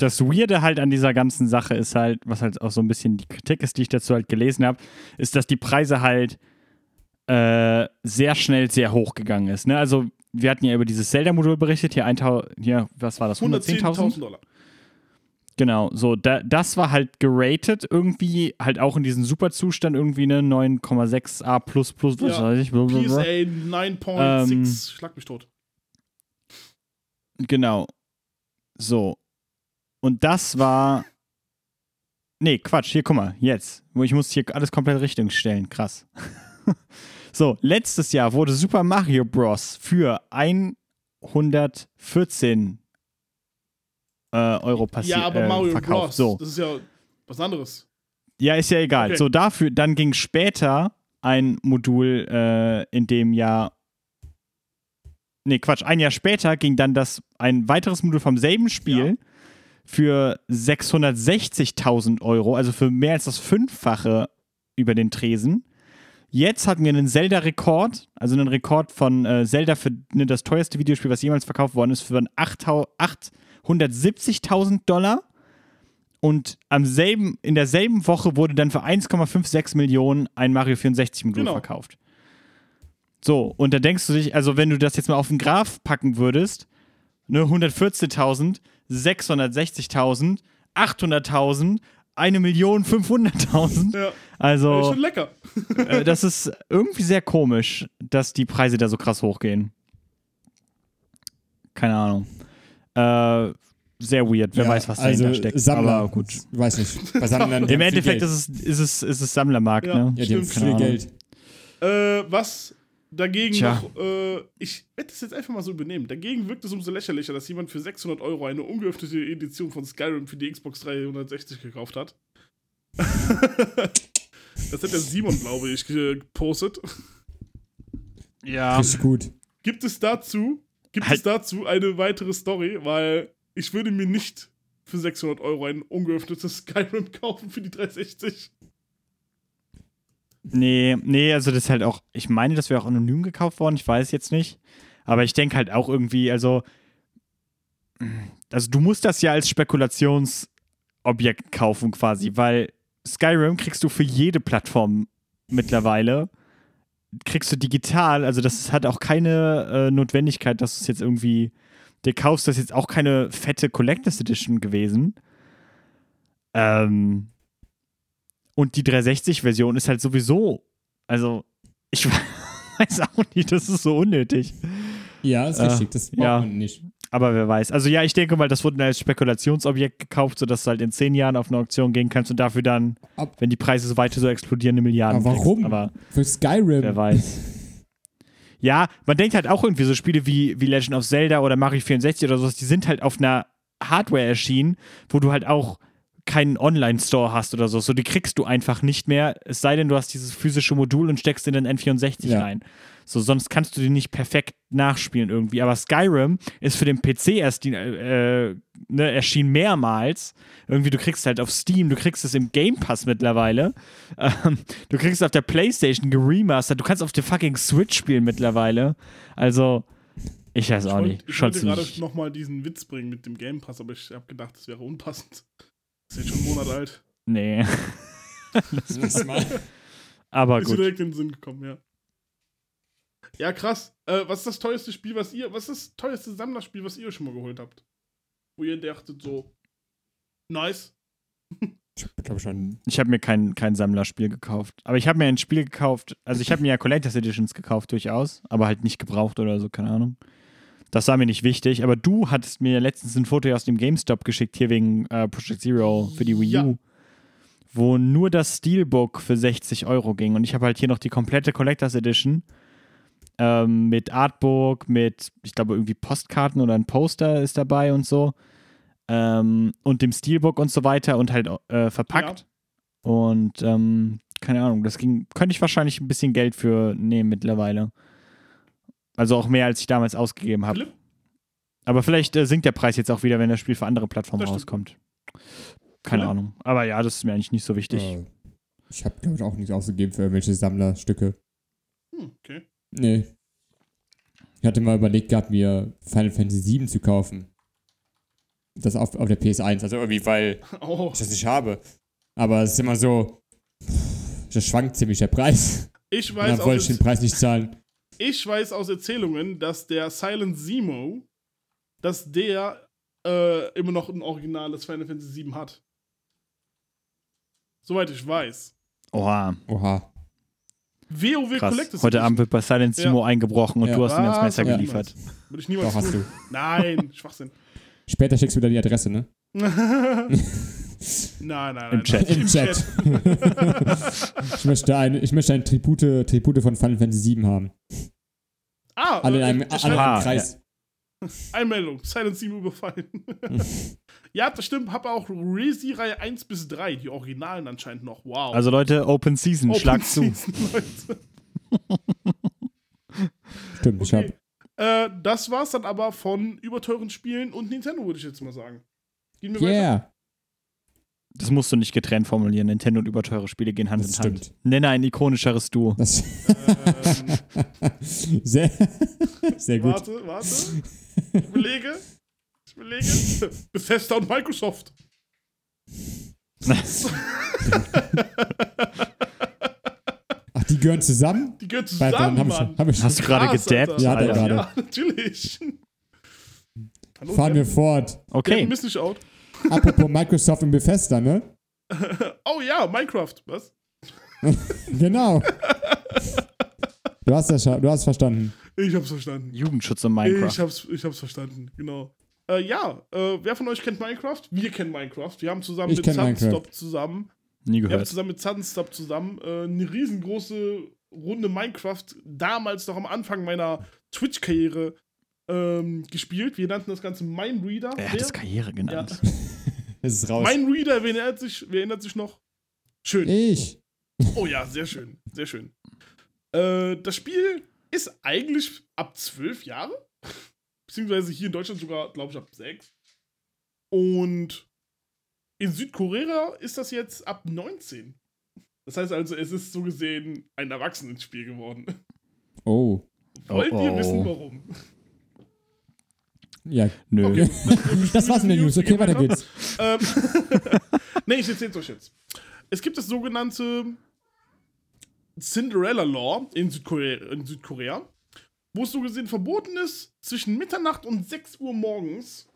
Speaker 1: Das Weirde halt an dieser ganzen Sache ist halt, was halt auch so ein bisschen die Kritik ist, die ich dazu halt gelesen habe, ist, dass die Preise halt äh, sehr schnell sehr hoch gegangen ist. Ne? Also, wir hatten ja über dieses Zelda-Modul berichtet, hier, 1000, hier, was war das? 110.000?
Speaker 2: 110.000 Dollar.
Speaker 1: Genau, so, da, das war halt geratet irgendwie, halt auch in diesem Superzustand irgendwie eine 9,6a plus plus, was
Speaker 2: Ja,
Speaker 1: weiß ich. blablabla.
Speaker 2: PSA 9.6.
Speaker 1: Ähm,
Speaker 2: Schlag mich tot.
Speaker 1: Genau. So. Und das war. Nee, Quatsch, hier, guck mal, jetzt. Ich muss hier alles komplett Richtung stellen. Krass. so, letztes Jahr wurde Super Mario Bros. für 114 äh, Euro passiert.
Speaker 2: Ja, aber
Speaker 1: äh,
Speaker 2: Mario
Speaker 1: verkauft.
Speaker 2: Bros.
Speaker 1: So.
Speaker 2: Das ist ja was anderes.
Speaker 1: Ja, ist ja egal.
Speaker 2: Okay.
Speaker 1: So, dafür, dann ging später ein Modul äh, in dem Jahr. Nee, Quatsch, ein Jahr später ging dann das ein weiteres Modul vom selben Spiel
Speaker 2: Ja.
Speaker 1: für 660.000 Euro, also für mehr als das Fünffache über den Tresen. Jetzt hatten wir einen Zelda-Rekord, also einen Rekord von äh, Zelda für ne, das teuerste Videospiel, was jemals verkauft worden ist, für 8.000 870.000 Dollar. Und am selben, in derselben Woche wurde dann für 1,56 Millionen ein Mario 64-Modul
Speaker 2: Genau.
Speaker 1: verkauft. So, und da denkst du dich, also wenn du das jetzt mal auf den Graph packen würdest, ne, 114.000, 660.000, 800.000, 1.500.000.
Speaker 2: Ja,
Speaker 1: Also,
Speaker 2: ist schon lecker.
Speaker 1: äh, das ist irgendwie sehr komisch, dass die Preise da so krass hochgehen. Keine Ahnung. Äh, sehr weird. Wer
Speaker 3: Ja,
Speaker 1: weiß, was
Speaker 3: also
Speaker 1: dahinter steckt.
Speaker 3: Sammler,
Speaker 1: Aber gut.
Speaker 3: Weiß nicht. Bei Sammlern
Speaker 1: Im Endeffekt ist es, ist, es, ist es Sammlermarkt,
Speaker 2: Ja.
Speaker 1: ne?
Speaker 3: Ja, die haben
Speaker 2: Stimmt,
Speaker 3: viel Geld.
Speaker 2: Äh, was dagegen
Speaker 1: Tja.
Speaker 2: noch, äh, ich werde das jetzt einfach mal so übernehmen. Dagegen wirkt es umso lächerlicher, dass jemand für 600 Euro eine ungeöffnete Edition von Skyrim für die Xbox 360 gekauft hat. das hat der Simon, glaube ich, gepostet.
Speaker 1: Ja.
Speaker 3: Richtig gut.
Speaker 2: Gibt es dazu, gibt
Speaker 1: Halt-
Speaker 2: es dazu eine weitere Story, weil ich würde mir nicht für 600 Euro ein ungeöffnetes Skyrim kaufen für die 360.
Speaker 1: Nee, nee, also das ist halt auch, ich meine, das wäre auch anonym gekauft worden, ich weiß jetzt nicht. Aber ich denke halt auch irgendwie, also, also du musst das ja als Spekulationsobjekt kaufen quasi, weil Skyrim kriegst du für jede Plattform mittlerweile. Kriegst du digital, also das hat auch keine äh, Notwendigkeit, dass du es jetzt irgendwie dir kaufst. Das ist jetzt auch keine fette Collectors Edition gewesen. Ähm, und die 360-Version ist halt sowieso, also ich weiß auch nicht, das ist so unnötig.
Speaker 3: Ja, ist
Speaker 1: Äh,
Speaker 3: richtig. Das braucht
Speaker 1: ja.
Speaker 3: man nicht.
Speaker 1: Aber wer weiß. Also ja, ich denke mal, das wurde als Spekulationsobjekt gekauft, sodass du halt in zehn Jahren auf eine Auktion gehen kannst und dafür dann,
Speaker 3: Ab-
Speaker 1: wenn die Preise so weiter so explodieren, eine Milliarde
Speaker 3: Aber warum?
Speaker 1: Kriegst. Aber
Speaker 3: Für Skyrim.
Speaker 1: wer weiß. Ja, man denkt halt auch irgendwie so Spiele wie, wie Legend of Zelda oder Mario 64 oder sowas, die sind halt auf einer Hardware erschienen, wo du halt auch keinen Online-Store hast oder so. So, die kriegst du einfach nicht mehr, es sei denn, du hast dieses physische Modul und steckst in den N64
Speaker 3: Ja.
Speaker 1: rein. So, sonst kannst du die nicht perfekt nachspielen irgendwie. Aber Skyrim ist für den PC erst die, äh, ne, erschien mehrmals. Irgendwie, du kriegst halt auf Steam, du kriegst es im Game Pass mittlerweile. Ähm, du kriegst es auf der Playstation geremastert, du kannst auf der fucking Switch spielen mittlerweile. Also, ich weiß
Speaker 2: Ich
Speaker 1: auch
Speaker 2: wollte
Speaker 1: nicht.
Speaker 2: ich wollte gerade nochmal diesen Witz bringen mit dem Game Pass, aber ich habe gedacht, das wäre unpassend. Ist jetzt schon einen Monat alt.
Speaker 1: Nee.
Speaker 3: Lass mal.
Speaker 1: Aber
Speaker 2: Ist mir
Speaker 1: gut.
Speaker 2: direkt in den Sinn gekommen, ja. Ja, krass. Äh, was ist das teuerste Spiel, was ihr, was ist das teuerste Sammlerspiel, was ihr schon mal geholt habt? Wo ihr dachtet so, nice.
Speaker 3: Ich glaube schon.
Speaker 1: Ich habe mir kein, kein Sammlerspiel gekauft. Aber ich habe mir ein Spiel gekauft. Also, ich habe mir ja Collectors Editions gekauft, durchaus. Aber halt nicht gebraucht oder so, keine Ahnung. Das war mir nicht wichtig. Aber du hattest mir letztens ein Foto aus dem GameStop geschickt, hier wegen äh, Project Zero für die Wii
Speaker 2: Ja.
Speaker 1: U. Wo nur das Steelbook für 60 Euro ging. Und ich habe halt hier noch die komplette Collectors Edition. Ähm, mit Artbook, mit, ich glaube, irgendwie Postkarten oder ein Poster ist dabei und so. Ähm, und dem Steelbook und so weiter und halt äh, verpackt. Und ähm, keine Ahnung, das ging, könnte ich wahrscheinlich ein bisschen Geld für nehmen mittlerweile. Also auch mehr, als ich damals ausgegeben habe. Aber vielleicht äh, sinkt der Preis jetzt auch wieder, wenn das Spiel für andere Plattformen rauskommt. Keine
Speaker 2: Ja.
Speaker 1: Ahnung. Aber ja, das ist mir eigentlich nicht so wichtig.
Speaker 3: Äh, ich habe, glaube ich, auch nichts ausgegeben für irgendwelche Sammlerstücke.
Speaker 2: Hm, okay.
Speaker 3: Nee. Ich hatte mal überlegt gehabt, mir Final Fantasy VII zu kaufen. Das auf, auf der PS1. Also irgendwie, weil
Speaker 2: Oh,
Speaker 3: ich das nicht habe. Aber es ist immer so, das schwankt ziemlich der Preis.
Speaker 2: ich
Speaker 3: Und
Speaker 2: weiß,
Speaker 3: dann wollte ich den Preis nicht zahlen.
Speaker 2: Ich weiß aus Erzählungen, dass der Silent Zemo, dass der äh, immer noch ein originales Final Fantasy VII hat. Soweit ich weiß.
Speaker 1: Oha,
Speaker 3: Oha.
Speaker 2: WoW
Speaker 1: krass.
Speaker 2: Collectors
Speaker 1: Heute. Abend wird bei Silent Simo eingebrochen und
Speaker 3: Ja.
Speaker 1: du hast ihn ins
Speaker 2: Was?
Speaker 1: Messer
Speaker 2: Ja.
Speaker 1: geliefert.
Speaker 2: Würde ich niemals
Speaker 3: Doch, hast
Speaker 2: tun.
Speaker 3: du.
Speaker 2: Nein, Schwachsinn.
Speaker 3: Später schickst du dann die Adresse, ne?
Speaker 2: nein, nein, nein.
Speaker 1: Im Chat.
Speaker 2: nein.
Speaker 3: Im Chat. Ich möchte, eine, ich möchte ein Tribute, Tribute von Final Fantasy VII haben.
Speaker 2: Ah,
Speaker 3: Alle in
Speaker 2: äh,
Speaker 3: einem,
Speaker 2: ich
Speaker 3: alle in
Speaker 1: Ah,
Speaker 3: einem Kreis.
Speaker 2: Einmeldung, Silent Seam überfallen. ja, das stimmt, habe auch Resi Reihe 1 bis 3, die Originalen anscheinend noch. Wow.
Speaker 1: Also Leute, Open Season,
Speaker 2: Open
Speaker 1: schlag zu.
Speaker 2: Season, Leute.
Speaker 3: Stimmt, ich
Speaker 2: Okay.
Speaker 3: hab.
Speaker 2: Äh, das war's dann aber von überteuren Spielen und Nintendo, würde ich jetzt mal sagen. Gehen wir weiter.
Speaker 1: Das musst du nicht getrennt formulieren. Nintendo und überteure Spiele gehen Hand
Speaker 3: Das
Speaker 1: in Hand.
Speaker 3: stimmt.
Speaker 1: Nenne ein ikonischeres Duo.
Speaker 3: Das
Speaker 2: Ähm,
Speaker 3: sehr, sehr gut.
Speaker 2: warte, warte. Ich überlege. Ich überlege. Bethesda und Microsoft.
Speaker 3: Ach, die gehören zusammen?
Speaker 2: Die gehören zusammen,
Speaker 3: dann hab ich, hab ich
Speaker 1: Hast du gerade?
Speaker 2: Alter.
Speaker 3: Ja.
Speaker 2: Ja, natürlich. Hallo,
Speaker 3: Fahren wir fort.
Speaker 1: Okay.
Speaker 2: bist nicht out.
Speaker 3: Apropos Microsoft und Bethesda, ne?
Speaker 2: Oh ja, Minecraft. Was?
Speaker 3: Genau. Du hast ja scha- du hast verstanden.
Speaker 2: Ich hab's verstanden.
Speaker 1: Jugendschutz und Minecraft.
Speaker 2: Ich hab's, ich hab's verstanden, genau. Äh, ja, äh, wer von euch kennt Minecraft? Wir kennen Minecraft. Wir haben zusammen
Speaker 3: Ich
Speaker 2: mit Sunstop zusammen
Speaker 1: Nie
Speaker 2: Wir haben
Speaker 1: gehört.
Speaker 2: zusammen mit Sunstop zusammen äh, eine riesengroße Runde Minecraft damals noch am Anfang meiner Twitch-Karriere ähm, gespielt. Wir nannten das Ganze Mindreader.
Speaker 1: Er hat es Karriere genannt.
Speaker 3: Es ist raus.
Speaker 2: Mindreader, wer erinnert sich, wer erinnert sich noch? Schön.
Speaker 3: ich.
Speaker 2: Oh ja, sehr schön. Sehr schön. Äh, das Spiel ist eigentlich ab zwölf Jahre. Beziehungsweise hier in Deutschland sogar, glaube ich, ab sechs. Und in Südkorea ist das jetzt ab 19. Das heißt also, es ist so gesehen ein Erwachsenenspiel geworden.
Speaker 3: Oh.
Speaker 2: Wollt
Speaker 1: Oh,
Speaker 2: ihr
Speaker 1: oh.
Speaker 2: wissen, warum?
Speaker 3: Ja.
Speaker 1: Nö.
Speaker 2: Okay.
Speaker 3: Das war's mit den News. Okay, weiter geht's.
Speaker 2: Ähm, nee, ich erzähl's euch jetzt. Es gibt das sogenannte Cinderella Law in Südkorea, in Südkorea wo es so gesehen verboten ist, zwischen Mitternacht und 6 Uhr morgens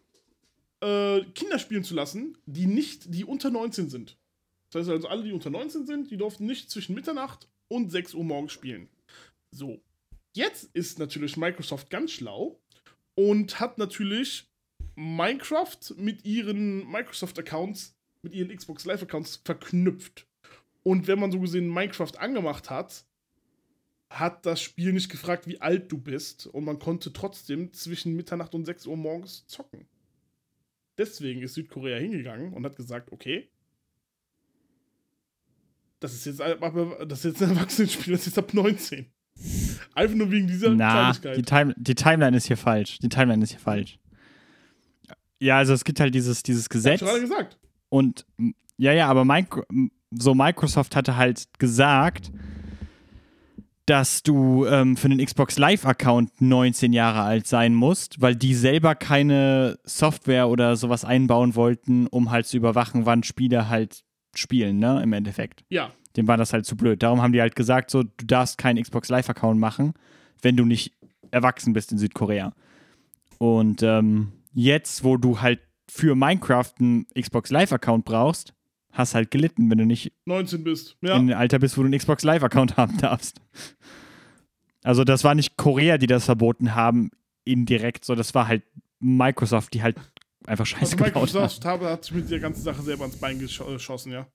Speaker 2: äh, Kinder spielen zu lassen, die nicht, die unter 19 sind. Das heißt also, alle, die unter 19 sind, die durften nicht zwischen Mitternacht und 6 Uhr morgens spielen. So. Jetzt ist natürlich Microsoft ganz schlau und hat natürlich Minecraft mit ihren Microsoft-Accounts, mit ihren Xbox Live-Accounts verknüpft. Und wenn man so gesehen Minecraft angemacht hat, hat das Spiel nicht gefragt, wie alt du bist. Und man konnte trotzdem zwischen Mitternacht und 6 Uhr morgens zocken. Deswegen ist Südkorea hingegangen und hat gesagt, okay, das ist jetzt, aber das ist jetzt ein Erwachsenenspiel, das ist jetzt ab 19. Einfach nur wegen dieser
Speaker 1: Na, die,
Speaker 2: Kleinigkeit.
Speaker 1: Time, die Timeline ist hier falsch. Die Timeline ist hier falsch. Ja, also es gibt halt dieses, dieses Gesetz.
Speaker 2: ich gerade gesagt.
Speaker 1: Und ja, ja, aber Micro, so Microsoft hatte halt gesagt, dass du ähm, für den Xbox Live-Account 19 Jahre alt sein musst, weil die selber keine Software oder sowas einbauen wollten, um halt zu überwachen, wann Spieler halt spielen, ne, im Endeffekt.
Speaker 2: Ja,
Speaker 1: Dem war das halt zu blöd. Darum haben die halt gesagt, so, du darfst keinen Xbox Live-Account machen, wenn du nicht erwachsen bist in Südkorea. Und ähm, jetzt, wo du halt für Minecraft einen Xbox Live-Account brauchst, hast halt gelitten, wenn du nicht
Speaker 2: 19 bist. Ja.
Speaker 1: in dem Alter bist, wo du einen Xbox Live-Account haben darfst. Also das war nicht Korea, die das verboten haben, indirekt, so das war halt Microsoft, die halt einfach Scheiße
Speaker 2: Also
Speaker 1: gebaut haben.
Speaker 2: Microsoft hat sich mit der ganzen Sache selber ans Bein äh, geschossen, ja.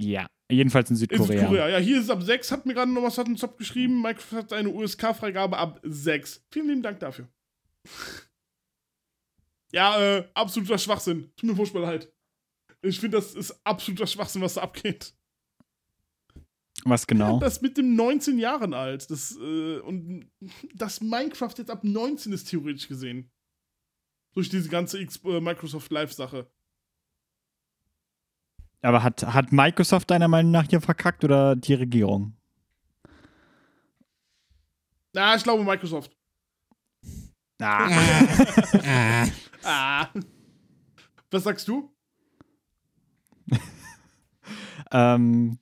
Speaker 1: Ja, jedenfalls in
Speaker 2: In
Speaker 1: Südkorea.
Speaker 2: Südkorea. Ja, hier ist es ab 6, hat mir gerade noch was hat ein Zop geschrieben. Microsoft hat eine USK-Freigabe ab 6. Vielen lieben Dank dafür. ja, äh, absoluter Schwachsinn. Tut mir furchtbar leid. Ich finde, das ist absoluter Schwachsinn, was da abgeht.
Speaker 1: Was genau?
Speaker 2: Das mit dem 19 Jahren alt. Das, äh, und das Minecraft jetzt ab 19 ist theoretisch gesehen. Durch diese ganze X äh, Microsoft Live-Sache.
Speaker 1: Aber hat, hat Microsoft deiner Meinung nach hier verkackt oder die Regierung?
Speaker 2: Ja, ich glaube Microsoft.
Speaker 1: Ah.
Speaker 3: Ah.
Speaker 2: Ah. Was sagst du?
Speaker 1: ähm,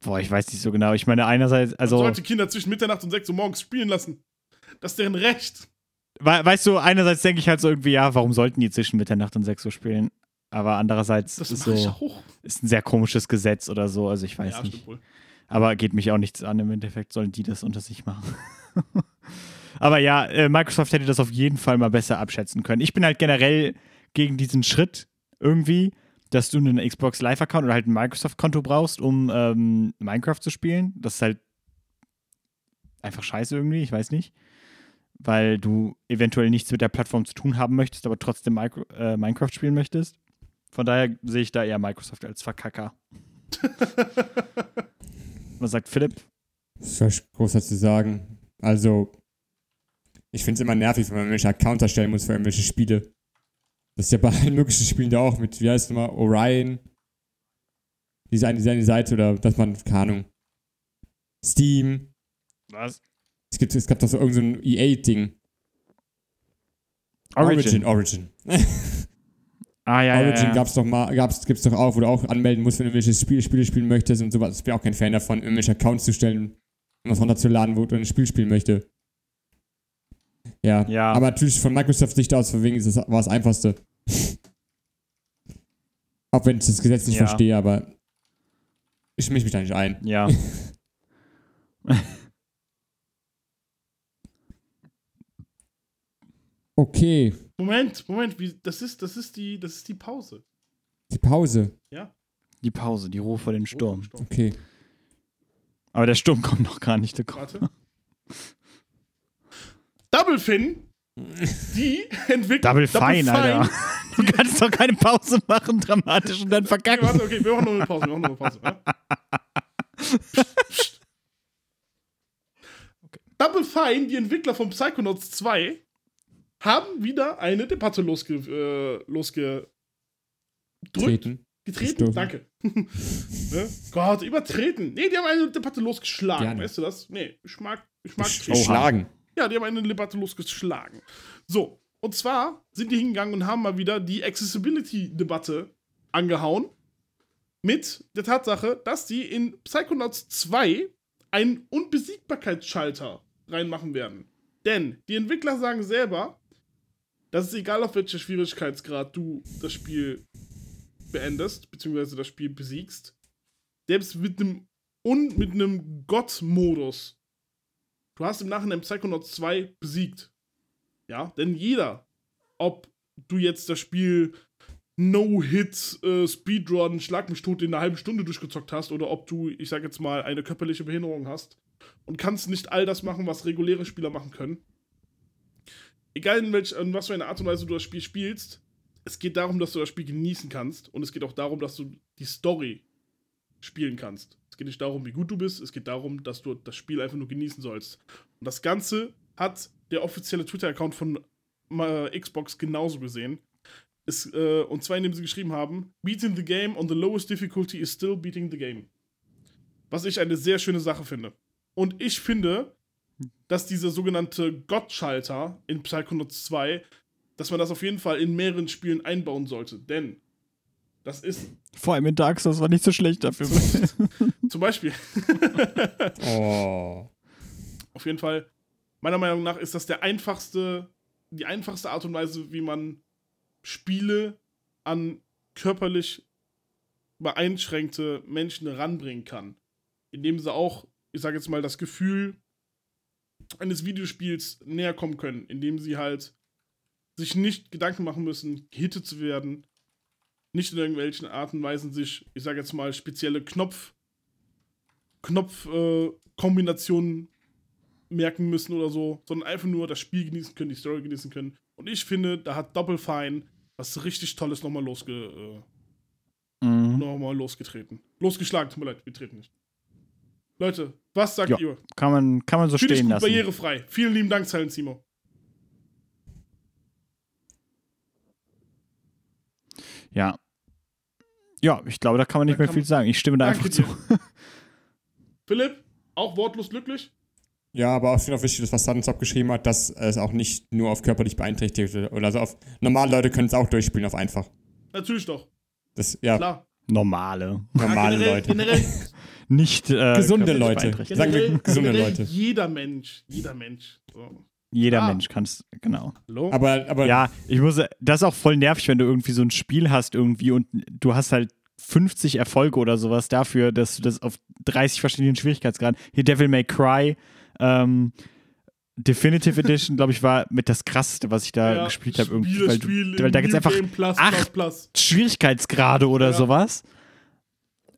Speaker 1: boah, ich weiß nicht so genau. Ich meine, einerseits,
Speaker 2: Man
Speaker 1: also,
Speaker 2: sollte Kinder zwischen Mitternacht und 6 Uhr morgens spielen lassen. Das ist deren Recht.
Speaker 1: we weißt du, einerseits denke ich halt so irgendwie, ja, warum sollten die zwischen Mitternacht und 6 Uhr spielen? Aber andererseits
Speaker 2: Das
Speaker 1: ist so, ist ein sehr komisches Gesetz oder so, also ich weiß
Speaker 2: ja,
Speaker 1: nicht. Aber geht mich auch nichts an. Im Endeffekt sollen die das unter sich machen. Aber ja, äh, Microsoft hätte das auf jeden Fall mal besser abschätzen können. Ich bin halt generell gegen diesen Schritt irgendwie, dass du einen Xbox Live-Account oder halt ein Microsoft-Konto brauchst, um ähm, Minecraft zu spielen. Das ist halt einfach scheiße irgendwie, ich weiß nicht. Weil du eventuell nichts mit der Plattform zu tun haben möchtest, aber trotzdem Micro äh, Minecraft spielen möchtest. Von daher sehe ich da eher Microsoft als Verkacker. Was sagt Philipp?
Speaker 3: Was soll ich groß dazu sagen? Also, ich finde es immer nervig, wenn man irgendwelche Accounts erstellen muss für irgendwelche Spiele. Das ist ja bei allen möglichen Spielen da auch mit, wie heißt es nochmal, Orion. Diese eine, diese eine Seite oder dass man, keine Ahnung, Steam.
Speaker 1: Was?
Speaker 3: Es gibt, es gab doch so irgendein so EA-Ding. Origin. Origin.
Speaker 1: Ah, ja,
Speaker 3: Origin
Speaker 1: ja, ja.
Speaker 3: gab's doch mal, gab's, gibt's doch auch, wo du auch anmelden musst, wenn du irgendwelche Spiele, Spiele spielen möchtest und sowas. Ich bin auch kein Fan davon, irgendwelche Accounts zu stellen und was runterzuladen, wo du ein Spiel spielen möchte. Ja.
Speaker 1: Ja.
Speaker 3: Aber natürlich von Microsoft Sicht aus, von wegen ist das war das einfachste. auch wenn ich das Gesetz nicht
Speaker 1: Ja.
Speaker 3: verstehe, aber ich mische mich da nicht ein.
Speaker 1: Ja.
Speaker 3: Okay,
Speaker 2: Moment, Moment, wie, das, ist, das, ist die, das ist die Pause.
Speaker 3: die Pause.
Speaker 2: Ja?
Speaker 1: Die Pause, die Ruhe vor dem Sturm.
Speaker 2: Sturm.
Speaker 3: Okay.
Speaker 1: Aber der Sturm kommt noch gar nicht. Der.
Speaker 2: Warte. Double Finn, die entwickelt.
Speaker 1: Double Fine,
Speaker 2: Fine.
Speaker 1: Alter. Du kannst doch keine Pause machen, dramatisch und dann
Speaker 2: Okay,
Speaker 1: verkacken.
Speaker 2: warte, okay, wir machen noch eine Pause. Wir machen noch eine Pause. Ja? Psst, psst. Double Fine, die Entwickler von Psychonauts 2, haben wieder eine Debatte losge, äh, losgedrückt.
Speaker 3: Treten.
Speaker 2: Getreten? Danke. ne? Gott, übertreten. Nee, die haben eine Debatte losgeschlagen.
Speaker 3: Gerne.
Speaker 2: Weißt du das? Nee, ich mag, ich mag
Speaker 3: Sch-
Speaker 2: treten.
Speaker 3: Schlagen.
Speaker 2: Ja, die haben eine Debatte losgeschlagen. So, und zwar sind die hingegangen und haben mal wieder die Accessibility-Debatte angehauen. Mit der Tatsache, dass die in Psychonauts 2 einen Unbesiegbarkeitsschalter reinmachen werden. Denn die Entwickler sagen selber, dass es egal auf welcher Schwierigkeitsgrad du das Spiel beendest, beziehungsweise das Spiel besiegst, selbst mit einem und mit einem Gott-Modus Du hast im Nachhinein Psychonauts 2 besiegt. Ja, denn jeder, ob du jetzt das Spiel No-Hit, äh, Speedrun, Schlag mich tot in einer halben Stunde durchgezockt hast oder ob du, ich sag jetzt mal, eine körperliche Behinderung hast und kannst nicht all das machen, was reguläre Spieler machen können. Egal in, welch, in was für eine Art und Weise du das Spiel spielst, es geht darum, dass du das Spiel genießen kannst und es geht auch darum, dass du die Story spielen kannst. Es geht nicht darum, wie gut du bist, es geht darum, dass du das Spiel einfach nur genießen sollst. Und das Ganze hat der offizielle Twitter-Account von äh, Xbox genauso gesehen. Es, äh, und zwar indem sie geschrieben haben, Beating the game on the lowest difficulty is still beating the game. Was ich eine sehr schöne Sache finde. Und ich finde, dass dieser sogenannte Gottschalter in Psychonauts 2, dass man das auf jeden Fall in mehreren Spielen einbauen sollte. Denn das ist
Speaker 1: Vor allem in Dark Souls war nicht so schlecht dafür.
Speaker 2: zum Beispiel
Speaker 3: Oh.
Speaker 2: Auf jeden Fall, meiner Meinung nach ist das der einfachste, die einfachste Art und Weise, wie man Spiele an körperlich beeinschränkte Menschen ranbringen kann. Indem sie auch, ich sage jetzt mal, das Gefühl eines Videospiels näher kommen können, indem sie halt sich nicht Gedanken machen müssen, gehittet zu werden, nicht in irgendwelchen Arten und Weisen sich, ich sage jetzt mal, spezielle Knopf, Knopf-Kombinationen äh, merken müssen oder so, sondern einfach nur das Spiel genießen können, die Story genießen können. Und ich finde, da hat Double Fine was richtig Tolles nochmal losge, äh,
Speaker 1: mhm.
Speaker 2: noch mal losgetreten. Losgeschlagen, tut mir leid, wir treten nicht. Leute, was sagt
Speaker 1: Ja,
Speaker 2: ihr?
Speaker 1: Kann man, kann man so
Speaker 2: dich
Speaker 1: stehen
Speaker 2: gut
Speaker 1: lassen.
Speaker 2: barrierefrei. Vielen lieben Dank, Silent Simo.
Speaker 1: Ja. Ja, ich glaube, da kann man nicht
Speaker 2: Da
Speaker 1: mehr viel
Speaker 2: man-
Speaker 1: sagen. Ich stimme da einfach zu.
Speaker 2: dir. Philipp, auch wortlos glücklich?
Speaker 3: Ja, aber auch noch wichtig, das, was Sunsop geschrieben hat, dass es auch nicht nur auf körperlich beeinträchtigte oder also auf normale Leute können es auch durchspielen auf einfach.
Speaker 2: Natürlich doch.
Speaker 3: Das, ja,
Speaker 2: Klar.
Speaker 1: Normale.
Speaker 3: normale
Speaker 2: ja, generell,
Speaker 3: Leute.
Speaker 2: Generell,
Speaker 1: Nicht äh,
Speaker 3: Gesunde Leute. Sagen wir gesunde Leute.
Speaker 2: Jeder Mensch. Jeder Mensch. So.
Speaker 1: Jeder
Speaker 2: Ah.
Speaker 1: Mensch kann es, genau.
Speaker 2: Hallo?
Speaker 3: Aber, aber
Speaker 1: Ja, ich muss, das ist auch voll nervig, wenn du irgendwie so ein Spiel hast irgendwie und du hast halt 50 Erfolge oder sowas dafür, dass du das auf 30 verschiedenen Schwierigkeitsgraden, hier Devil May Cry, ähm, Definitive Edition, glaube ich, war mit das krasseste, was ich da
Speaker 2: Ja,
Speaker 1: gespielt habe Weil, du,
Speaker 2: Spiele,
Speaker 1: weil da gibt es einfach
Speaker 2: Plus,
Speaker 1: acht
Speaker 2: Plus, Plus.
Speaker 1: Schwierigkeitsgrade oder
Speaker 2: Ja.
Speaker 1: sowas.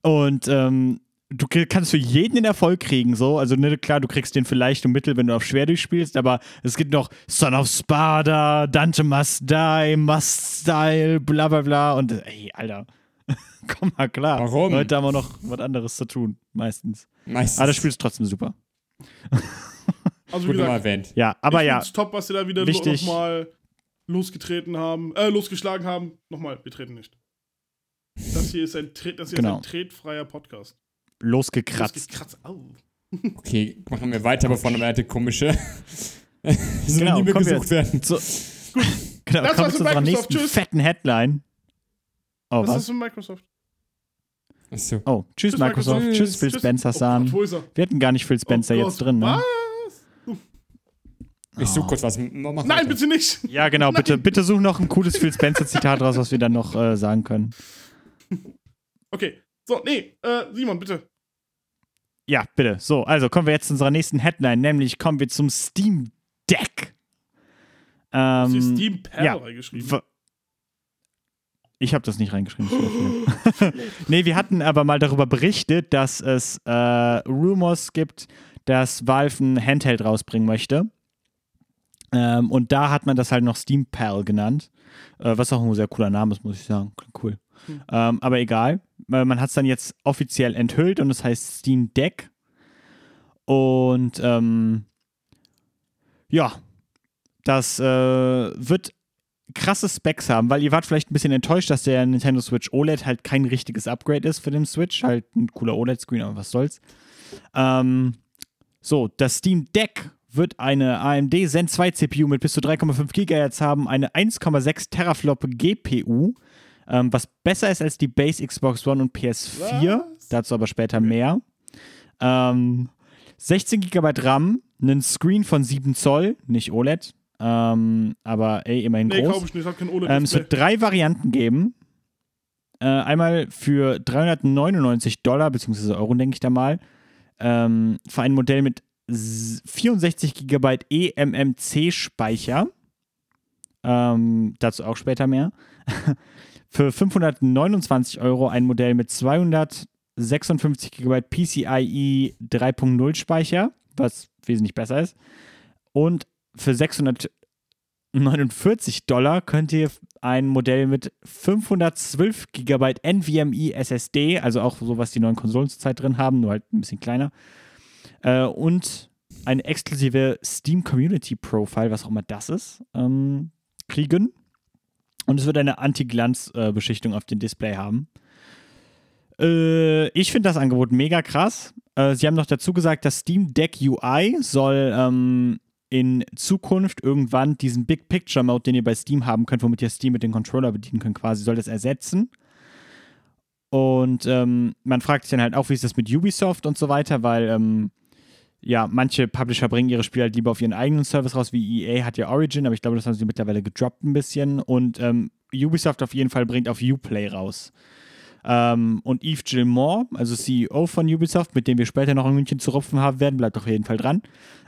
Speaker 1: Und ähm, du kannst für jeden den Erfolg kriegen, so. Also, ne, klar, du kriegst den für leicht und mittel, wenn du auf schwer durchspielst, aber es gibt noch Son of Sparta, Dante Must Die, Must Style, bla bla bla. Und ey, Alter, komm mal klar.
Speaker 3: Warum?
Speaker 1: Heute haben wir noch was anderes zu tun, meistens.
Speaker 3: meistens
Speaker 1: Aber das Spiel ist trotzdem super.
Speaker 2: Also, wie
Speaker 3: gut nochmal erwähnt.
Speaker 1: Ja, aber
Speaker 2: ich
Speaker 1: ja,
Speaker 2: top, was sie da wieder
Speaker 1: wichtig.
Speaker 2: nochmal losgetreten haben, äh, losgeschlagen haben. Nochmal, wir treten nicht. Das hier ist ein, Tre das hier
Speaker 1: Genau.
Speaker 2: ist ein tretfreier Podcast.
Speaker 1: losgekratzt.
Speaker 2: Losgekratzt. Au.
Speaker 3: Okay, machen wir weiter, bevor noch weitere komische Synonyme
Speaker 1: Genau, kommen wir
Speaker 3: gesucht werden.
Speaker 1: So, genau,
Speaker 2: Das
Speaker 1: kommen zu unserer
Speaker 2: Microsoft.
Speaker 1: nächsten
Speaker 2: Tschüss.
Speaker 1: fetten Headline. Oh,
Speaker 2: Was
Speaker 1: was?
Speaker 2: ist mit Microsoft?
Speaker 3: Achso.
Speaker 1: Oh, tschüss,
Speaker 2: Tschüss,
Speaker 1: Microsoft.
Speaker 2: Microsoft.
Speaker 1: Tschüss, Phil
Speaker 2: Tschüss.
Speaker 1: Spencer
Speaker 2: Oh?
Speaker 1: Wir hatten gar nicht Phil Spencer
Speaker 2: Oh
Speaker 1: jetzt drin, ne?
Speaker 2: Was?
Speaker 3: Ich suche kurz was. Mach
Speaker 2: Nein,
Speaker 3: weiter.
Speaker 2: bitte nicht.
Speaker 1: Ja, genau, bitte, bitte such noch ein cooles Phil Spencer-Zitat raus, was wir dann noch äh, sagen können.
Speaker 2: Okay. So, nee, äh, Simon, bitte.
Speaker 1: Ja, bitte. So, also kommen wir jetzt zu unserer nächsten Headline, nämlich kommen wir zum Steam Deck. Ähm,
Speaker 2: Steam Perl
Speaker 1: ja,
Speaker 2: reingeschrieben?
Speaker 1: ich habe das nicht reingeschrieben. nee, wir hatten aber mal darüber berichtet, dass es äh, Rumors gibt, dass Valve ein Handheld rausbringen möchte. Ähm, und da hat man das halt noch Steam Pal genannt. Äh, was auch ein sehr cooler Name ist, muss ich sagen. Klingt Cool.
Speaker 2: Hm.
Speaker 1: Ähm, aber egal. Äh, Man hat es dann jetzt offiziell enthüllt und es heißt Steam Deck. Und ähm, ja, das äh, wird krasse Specs haben, weil ihr wart vielleicht ein bisschen enttäuscht, dass der Nintendo Switch OLED halt kein richtiges Upgrade ist für den Switch. Halt ein cooler OLED-Screen, aber was soll's. Ähm, so, das Steam Deck wird eine AMD Zen 2 CPU mit bis zu 3,5 GHz haben, eine 1,6 Teraflop GPU, ähm, was besser ist als die Base Xbox One und PS4.
Speaker 2: Was?
Speaker 1: Dazu aber später mehr. Ähm, 16 GB RAM, einen Screen von 7 Zoll, nicht OLED, ähm, aber ey, immerhin
Speaker 2: Nee,
Speaker 1: groß.
Speaker 2: ich nicht, hat kein
Speaker 1: Ähm, es wird drei Varianten geben. Äh, einmal für 399 Dollar, beziehungsweise Euro, denke ich da mal. Ähm, für ein Modell mit 64 GB eMMC-Speicher. Ähm, dazu auch später mehr. für 529 Euro ein Modell mit 256 GB PCIe 3.0 Speicher, was wesentlich besser ist. Und für 649 Dollar könnt ihr ein Modell mit 512 GB NVMe SSD, also auch so, was die neuen Konsolen zurzeit drin haben, nur halt ein bisschen kleiner, äh, und eine exklusive Steam Community Profile, was auch immer das ist, ähm, kriegen. Und es wird eine Anti-Glanz-Beschichtung auf dem Display haben. Äh, ich finde das Angebot mega krass. Äh, sie haben noch dazu gesagt, das Steam Deck UI soll ähm, in Zukunft irgendwann diesen Big Picture Mode, den ihr bei Steam haben könnt, womit ihr Steam mit dem Controller bedienen könnt, quasi, soll das ersetzen. Und ähm, man fragt sich dann halt auch, wie ist das mit Ubisoft und so weiter, weil ähm, ja, manche Publisher bringen ihre Spiele halt lieber auf ihren eigenen Service raus, wie EA hat ja Origin, aber ich glaube, das haben sie mittlerweile gedroppt ein bisschen. Und ähm, Ubisoft auf jeden Fall bringt auf Uplay raus. Ähm, und Yves Gilmore, also CEO von Ubisoft, mit dem wir später noch in München zu rupfen haben werden, bleibt auf jeden Fall dran,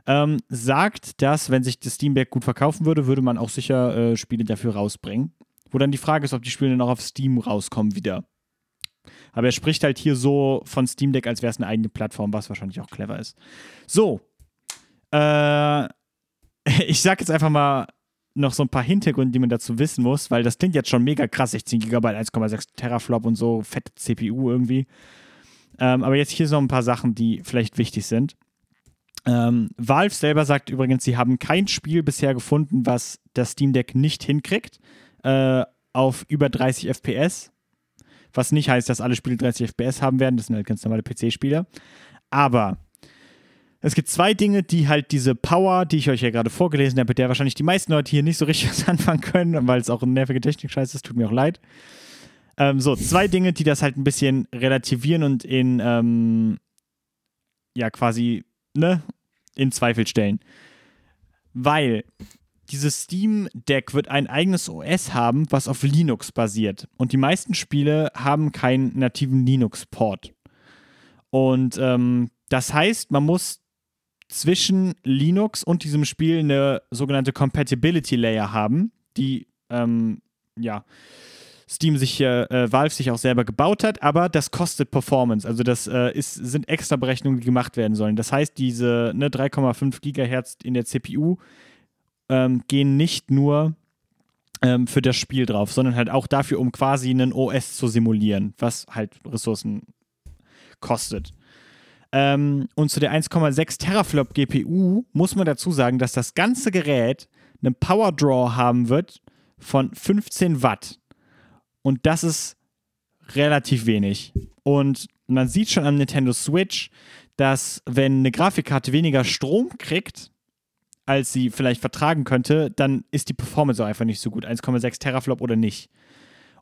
Speaker 1: ähm, sagt, dass, wenn sich das Steam Deck gut verkaufen würde, würde man auch sicher äh, Spiele dafür rausbringen. Wo dann die Frage ist, ob die Spiele dann auch auf Steam rauskommen wieder. Aber er spricht halt hier so von Steam Deck, als wäre es eine eigene Plattform, was wahrscheinlich auch clever ist. So. Äh, ich sag jetzt einfach mal noch so ein paar Hintergründe, die man dazu wissen muss, weil das klingt jetzt schon mega krass, 16 GB, 1,6 Teraflop und so, fette CPU irgendwie. Ähm, aber jetzt hier so ein paar Sachen, die vielleicht wichtig sind. Ähm, Valve selber sagt übrigens, sie haben kein Spiel bisher gefunden, was das Steam Deck nicht hinkriegt, äh, auf über 30 FPS. Was nicht heißt, dass alle Spiele 30 FPS haben werden, das sind halt ganz normale PC-Spiele. Aber es gibt zwei Dinge, die halt diese Power, die ich euch ja gerade vorgelesen habe, mit der wahrscheinlich die meisten Leute hier nicht so richtig was anfangen können, weil es auch eine nervige Technik-Scheiße ist, tut mir auch leid. Ähm, so, zwei Dinge, die das halt ein bisschen relativieren und in, ähm, ja, quasi, ne, in Zweifel stellen. Weil dieses Steam Deck wird ein eigenes OS haben, was auf Linux basiert. Und die meisten Spiele haben keinen nativen Linux-Port. Und ähm, das heißt, man muss zwischen Linux und diesem Spiel eine sogenannte Compatibility Layer haben, die ähm, ja Steam sich äh, äh, Valve sich auch selber gebaut hat, aber das kostet Performance. Also das äh, ist, sind extra Berechnungen, die gemacht werden sollen. Das heißt, diese ne, 3,5 Gigahertz in der CPU ähm, gehen nicht nur ähm, für das Spiel drauf, sondern halt auch dafür, um quasi einen OS zu simulieren, was halt Ressourcen kostet. Ähm, und zu der 1,6 Teraflop GPU muss man dazu sagen, dass das ganze Gerät einen Power Draw haben wird von 15 Watt. Und das ist relativ wenig. Und man sieht schon am Nintendo Switch, dass wenn eine Grafikkarte weniger Strom kriegt, als sie vielleicht vertragen könnte, dann ist die Performance auch einfach nicht so gut. 1,6 Teraflop oder nicht.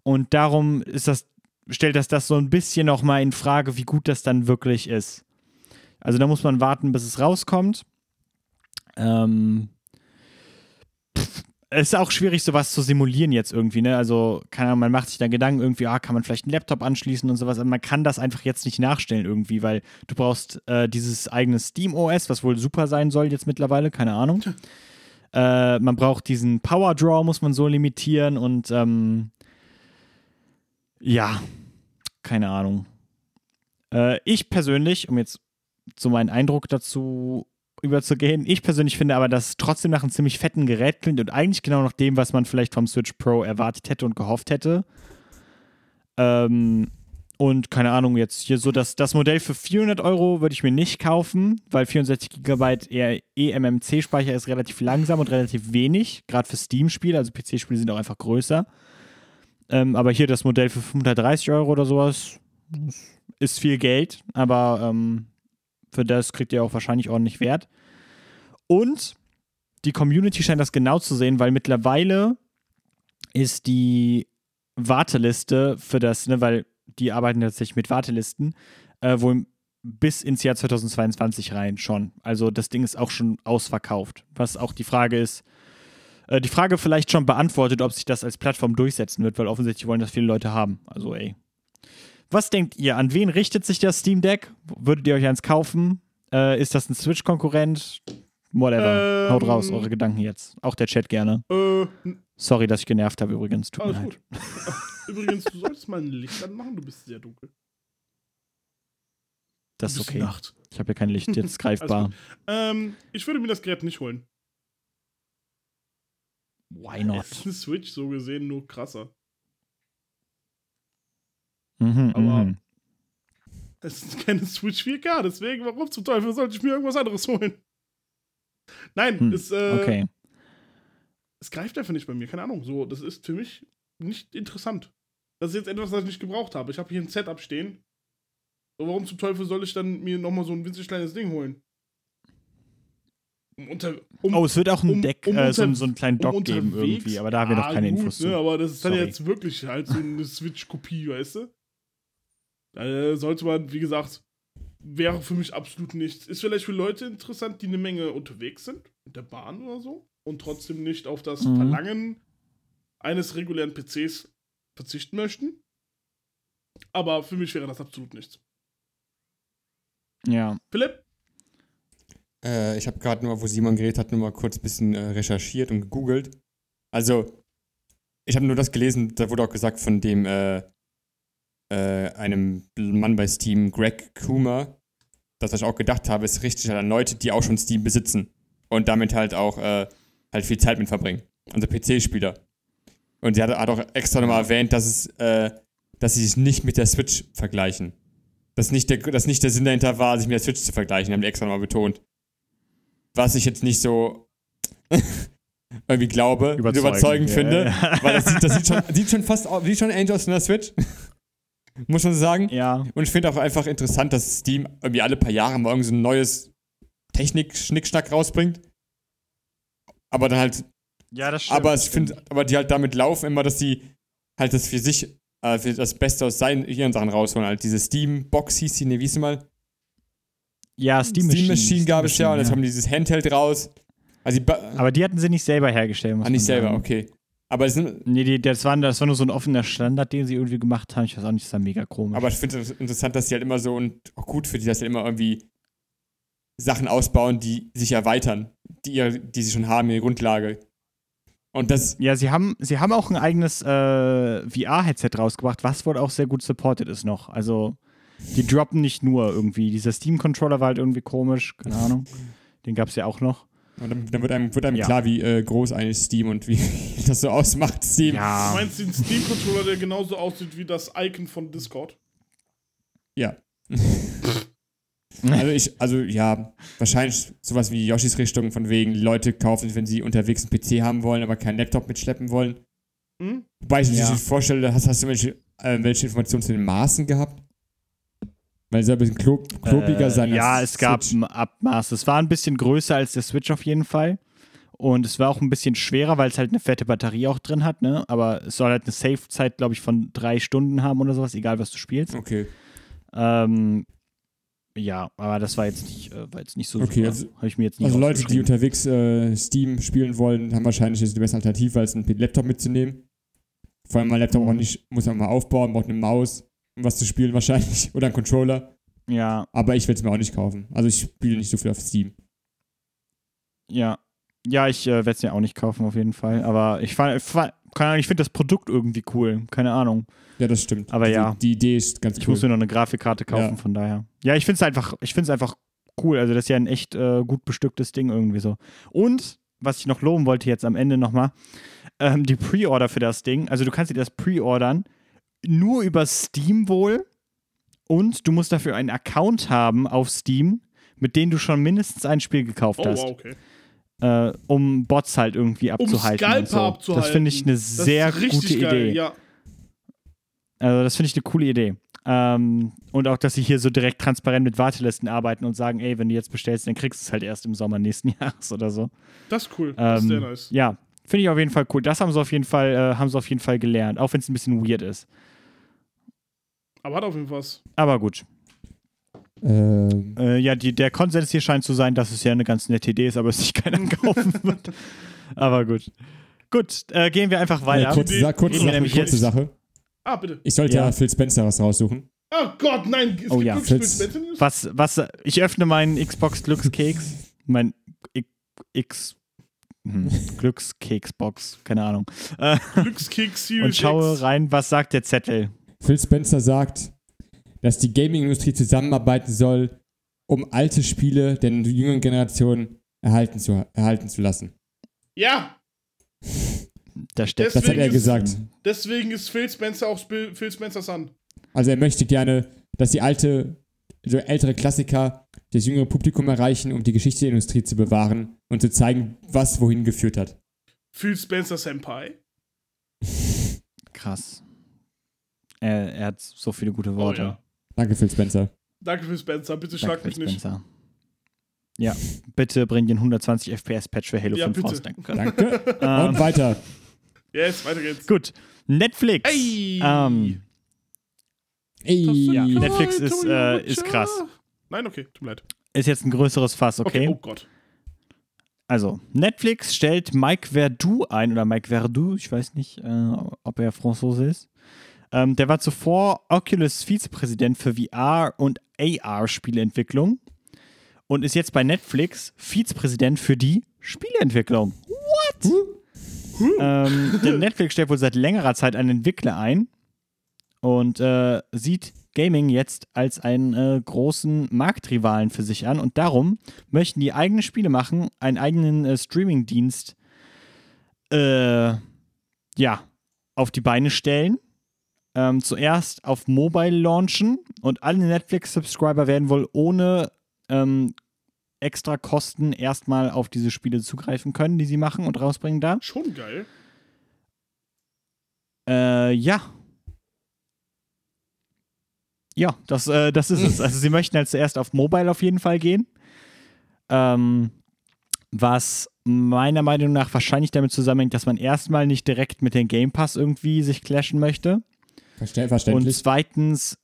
Speaker 1: Und darum ist das, stellt das das so ein bisschen noch mal in Frage, wie gut das dann wirklich ist. Also da muss man warten, bis es rauskommt. Ähm, pff, es ist auch schwierig, sowas zu simulieren jetzt irgendwie, ne? Also, keine Ahnung, man macht sich dann Gedanken irgendwie, ah, kann man vielleicht einen Laptop anschließen und sowas, aber man kann das einfach jetzt nicht nachstellen irgendwie, weil du brauchst äh, dieses eigene Steam OS, was wohl super sein soll jetzt mittlerweile, keine Ahnung. Äh, man braucht diesen Power Draw, muss man so limitieren und ähm, ja, keine Ahnung. Äh, ich persönlich, um jetzt so meinen Eindruck dazu überzugehen, ich persönlich finde aber, dass es trotzdem nach einem ziemlich fetten Gerät klingt und eigentlich genau nach dem, was man vielleicht vom Switch Pro erwartet hätte und gehofft hätte. Ähm, und keine Ahnung, jetzt hier so das, das Modell für 400 Euro würde ich mir nicht kaufen, weil 64 GB eMMC-Speicher ist relativ langsam und relativ wenig, gerade für Steam-Spiele, also PC-Spiele sind auch einfach größer. Ähm, aber hier das Modell für 530 Euro oder sowas ist viel Geld, aber ähm, für das kriegt ihr auch wahrscheinlich ordentlich Wert. Und die Community scheint das genau zu sehen, weil mittlerweile ist die Warteliste für das, ne, weil die arbeiten tatsächlich mit Wartelisten, äh, wohl bis ins Jahr 2022 rein schon. Also das Ding ist auch schon ausverkauft. Was auch die Frage ist, äh, die Frage vielleicht schon beantwortet, ob sich das als Plattform durchsetzen wird, weil offensichtlich wollen das viele Leute haben. Also ey. Was denkt ihr? An wen richtet sich das Steam Deck? Würdet ihr euch eins kaufen? Äh, ist das ein Switch-Konkurrent? Whatever.
Speaker 2: Ähm,
Speaker 1: Haut raus, eure Gedanken jetzt. Auch der Chat gerne.
Speaker 2: Äh,
Speaker 1: Sorry, dass ich genervt habe übrigens. Tut mir leid.
Speaker 2: gut. Übrigens, du solltest mal ein Licht anmachen, du bist sehr dunkel.
Speaker 1: Das ist okay.
Speaker 2: Nacht.
Speaker 1: Ich habe ja kein Licht jetzt greifbar.
Speaker 2: Ähm, ich würde mir das Gerät nicht holen.
Speaker 1: Why not?
Speaker 2: Es ist eine Switch so gesehen, nur krasser.
Speaker 1: Mhm,
Speaker 2: Aber-
Speaker 1: mhm.
Speaker 2: Es ist keine Switch 4K, deswegen, warum zum Teufel sollte ich mir irgendwas anderes holen? Nein,
Speaker 1: Hm,
Speaker 2: es, äh,
Speaker 1: Okay.
Speaker 2: es greift einfach nicht bei mir, keine Ahnung. So, das ist für mich nicht interessant. Das ist jetzt etwas, was ich nicht gebraucht habe. Ich habe hier ein Setup stehen. So, warum zum Teufel soll ich dann mir nochmal so ein winzig kleines Ding holen? Um unter, um,
Speaker 1: Oh, es wird auch ein
Speaker 2: um-
Speaker 1: Deck, äh, so, so einen kleinen Dock geben
Speaker 2: unterwegs-
Speaker 1: irgendwie, aber da haben wir noch
Speaker 2: Ah,
Speaker 1: keine
Speaker 2: gut,
Speaker 1: Infos
Speaker 2: Ne,
Speaker 1: zu.
Speaker 2: aber das ist dann jetzt wirklich halt so eine Switch-Kopie, weißt du? Da sollte man, wie gesagt, wäre für mich absolut nichts. Ist vielleicht für Leute interessant, die eine Menge unterwegs sind, mit der Bahn oder so, und trotzdem nicht auf das
Speaker 1: Mhm.
Speaker 2: Verlangen eines regulären PCs verzichten möchten. Aber für mich wäre das absolut nichts.
Speaker 1: Ja.
Speaker 2: Philipp?
Speaker 3: Äh, ich habe gerade nur, wo Simon geredet hat, nur mal kurz ein bisschen äh, recherchiert und gegoogelt. Also, ich habe nur das gelesen, da wurde auch gesagt von dem, äh, äh, einem Mann bei Steam, Greg Coomer, dass ich auch gedacht habe, es richtet sich halt an Leute, die auch schon Steam besitzen und damit halt auch äh, halt viel Zeit mit verbringen. Also PC-Spieler. Und sie hat, hat auch extra nochmal erwähnt, dass es, äh, dass sie sich nicht mit der Switch vergleichen. Dass nicht, der, dass nicht der Sinn dahinter war, sich mit der Switch zu vergleichen, haben die extra nochmal betont. Was ich jetzt nicht so irgendwie glaube, überzeugend, überzeugend
Speaker 1: ja,
Speaker 3: finde, weil das sieht, das sieht schon, sieht schon fast sieht schon ähnlich aus von der Switch. Muss man sagen.
Speaker 1: Ja.
Speaker 3: Und ich finde auch einfach interessant, dass Steam irgendwie alle paar Jahre mal irgend so ein neues Technik-Schnickschnack rausbringt. Aber dann halt,
Speaker 1: Ja, das stimmt.
Speaker 3: aber ich finde, aber die halt damit laufen immer, dass die halt das für sich, äh, für das Beste aus seinen, ihren Sachen rausholen. Halt diese Steam-Box hieß die, ne, wie hieß sie mal?
Speaker 1: Ja, Steam Machine.
Speaker 3: Machine gab es ja und jetzt
Speaker 1: ja.
Speaker 3: haben die dieses Handheld raus. Also die
Speaker 1: Aber die hatten sie nicht selber hergestellt. Muss
Speaker 3: ah, nicht selber, okay. Aber es sind,
Speaker 1: Nee, die, das, war, das war nur so ein offener Standard, den sie irgendwie gemacht haben. Ich weiß auch nicht, das ist ja mega komisch.
Speaker 3: Aber ich finde es interessant, dass sie halt immer so und auch gut für die, dass sie immer irgendwie Sachen ausbauen, die sich erweitern, die, ihr, die sie schon haben, ihre Grundlage. Und das,
Speaker 1: ja, sie haben, sie haben auch ein eigenes äh, VR-Headset rausgebracht, was wohl auch sehr gut supported ist noch. Also, die droppen nicht nur irgendwie. Dieser Steam-Controller war halt irgendwie komisch, keine Ahnung. Den gab es ja auch noch.
Speaker 3: Und dann, dann wird einem, wird einem
Speaker 1: Ja.
Speaker 3: klar, wie äh, groß eigentlich Steam und wie das so ausmacht, Steam.
Speaker 2: Du
Speaker 1: Ja.
Speaker 2: meinst den Steam-Controller, der genauso aussieht wie das Icon von Discord?
Speaker 3: Ja. also ich, also ja, wahrscheinlich sowas wie Yoshis Richtung, von wegen Leute kaufen, wenn sie unterwegs einen PC haben wollen, aber keinen Laptop mitschleppen wollen.
Speaker 2: Hm?
Speaker 3: Wobei ich mir
Speaker 1: Ja.
Speaker 3: nicht vorstelle, hast, hast du welche, äh, welche Informationen zu den Maßen gehabt? Weil es ein bisschen klo klobiger
Speaker 1: Äh,
Speaker 3: sein.
Speaker 1: Ja, es gab
Speaker 3: Switch.
Speaker 1: ein Abmaß. Es war ein bisschen größer als der Switch auf jeden Fall. Und es war auch ein bisschen schwerer, weil es halt eine fette Batterie auch drin hat, ne? Aber es soll halt eine Safe-Zeit, glaube ich, von drei Stunden haben oder sowas, egal was du spielst.
Speaker 3: Okay.
Speaker 1: Ähm, ja, aber das war jetzt nicht, äh, war jetzt nicht so
Speaker 3: Okay, also-
Speaker 1: Habe ich mir jetzt nicht
Speaker 3: Also Leute, die unterwegs äh, Steam spielen wollen, haben wahrscheinlich jetzt die beste Alternative, als einen Laptop mitzunehmen. Vor allem, mein Laptop auch nicht, muss man mal aufbauen, braucht eine Maus, um was zu spielen wahrscheinlich. Oder einen Controller.
Speaker 1: Ja,
Speaker 3: Aber ich will es mir auch nicht kaufen. Also ich spiele nicht so viel auf Steam.
Speaker 1: ja. Ja, ich äh, werde es mir auch nicht kaufen, auf jeden Fall. Aber ich, fa- fa- keine Ahnung, ich finde das Produkt irgendwie cool. Keine Ahnung.
Speaker 3: Ja, das stimmt.
Speaker 1: Aber ja.
Speaker 3: Die Idee ist ganz
Speaker 1: Ich
Speaker 3: cool.
Speaker 1: muss mir noch eine Grafikkarte kaufen,
Speaker 3: Ja.
Speaker 1: von daher. Ja, ich finde es einfach, ich finde es einfach cool. Also, das ist ja ein echt äh, gut bestücktes Ding irgendwie so. Und, was ich noch loben wollte jetzt am Ende nochmal, ähm, die Pre-Order für das Ding. Also, du kannst dir das pre-ordern, nur über Steam wohl. Und du musst dafür einen Account haben auf Steam, mit dem du schon mindestens ein Spiel gekauft
Speaker 2: Oh,
Speaker 1: hast.
Speaker 2: wow, okay.
Speaker 1: äh, um Bots halt irgendwie abzuhalten. und
Speaker 2: Scalper
Speaker 1: so.
Speaker 2: abzuhalten.
Speaker 1: Das finde ich eine
Speaker 2: Das
Speaker 1: sehr
Speaker 2: ist richtig
Speaker 1: gute
Speaker 2: geil,
Speaker 1: Idee.
Speaker 2: Ja.
Speaker 1: Also das finde ich eine coole Idee. Ähm, und auch, dass sie hier so direkt transparent mit Wartelisten arbeiten und sagen, ey, wenn du jetzt bestellst, dann kriegst du es halt erst im Sommer nächsten Jahres oder so.
Speaker 2: Das ist cool. Das ist sehr
Speaker 1: Ähm,
Speaker 2: nice.
Speaker 1: Ja, finde ich auf jeden Fall cool. Das haben sie auf jeden Fall, äh, haben sie auf jeden Fall gelernt, auch wenn es ein bisschen weird ist.
Speaker 2: Aber hat auf jeden Fall was.
Speaker 1: Aber gut.
Speaker 3: Ähm,
Speaker 1: Äh, ja, die, der Konsens hier scheint zu sein, dass es ja eine ganz nette Idee ist, aber es sich keiner kaufen wird. Aber gut. Gut, äh, gehen wir einfach
Speaker 3: äh,
Speaker 1: weiter.
Speaker 3: kurze, Sa kurze, Sache, kurze
Speaker 1: jetzt-
Speaker 3: Sache.
Speaker 2: Ah, bitte.
Speaker 3: Ich sollte ja.
Speaker 1: Ja.
Speaker 3: Phil Spencer was raussuchen.
Speaker 2: Oh Gott, nein. Es
Speaker 1: Oh
Speaker 2: gibt
Speaker 1: ja,
Speaker 2: Phil?
Speaker 1: Was, was, ich öffne meinen Xbox Glückskeks, mein X, hm, Glückskeksbox, keine Ahnung, äh,
Speaker 2: Glückskeks
Speaker 1: und schaue
Speaker 2: X.
Speaker 1: rein, was sagt der Zettel.
Speaker 3: Phil Spencer sagt, dass die Gaming-Industrie zusammenarbeiten soll, um alte Spiele der jüngeren Generation erhalten zu, erhalten zu lassen.
Speaker 2: Ja,
Speaker 1: Da steckt
Speaker 3: Das hat
Speaker 2: Deswegen
Speaker 3: er
Speaker 2: ist-
Speaker 3: gesagt.
Speaker 2: deswegen ist Phil Spencer auch Sp Phil Spencer Son.
Speaker 3: Also er möchte gerne, dass die alte, also ältere Klassiker das jüngere Publikum erreichen, um die Geschichte der Industrie zu bewahren und zu zeigen, was wohin geführt hat.
Speaker 2: Phil Spencer Senpai.
Speaker 1: krass. Er, er hat so viele gute
Speaker 2: Oh,
Speaker 1: Worte.
Speaker 2: ja.
Speaker 3: Danke, Phil Spencer.
Speaker 2: Danke Phil Spencer. Bitte
Speaker 1: Danke,
Speaker 2: schlag mich
Speaker 1: Phil
Speaker 2: nicht.
Speaker 1: Spencer. Ja, bitte bring den 120 FPS-Patch für Halo
Speaker 2: Ja,
Speaker 1: 5
Speaker 2: bitte.
Speaker 1: raus. Danke.
Speaker 3: Danke.
Speaker 1: Ähm,
Speaker 3: Und weiter.
Speaker 2: Yes, weiter geht's.
Speaker 1: gut, Netflix.
Speaker 2: Ey!
Speaker 1: Ähm,
Speaker 3: Ey.
Speaker 1: Ja, Netflix ist, äh, ist krass.
Speaker 2: Nein, okay, tut mir leid.
Speaker 1: ist jetzt ein größeres Fass, okay?
Speaker 2: Oh Gott.
Speaker 1: Also, Netflix stellt Mike Verdu ein, oder Mike Verdu, ich weiß nicht, äh, ob er Franzose ist. Ähm, der war zuvor Oculus Vizepräsident für VR- und AR-Spieleentwicklung und ist jetzt bei Netflix Vizepräsident für die Spieleentwicklung. What? ähm, denn Netflix stellt wohl seit längerer Zeit einen Entwickler ein und äh, sieht Gaming jetzt als einen äh, großen Marktrivalen für sich an und darum möchten die eigene Spiele machen, einen eigenen äh, Streaming-Dienst äh, ja, auf die Beine stellen. Ähm, zuerst auf Mobile launchen und alle Netflix-Subscriber werden wohl ohne ähm, extra Kosten erstmal auf diese Spiele zugreifen können, die sie machen und rausbringen da.
Speaker 2: Schon geil.
Speaker 1: Äh, ja. Ja, das, äh, das ist es. Also sie möchten halt zuerst auf Mobile auf jeden Fall gehen. Ähm, was meiner Meinung nach wahrscheinlich damit zusammenhängt, dass man erstmal nicht direkt mit dem Game Pass irgendwie sich clashen möchte.
Speaker 3: Verste
Speaker 1: Und
Speaker 3: verständlich.
Speaker 1: zweitens,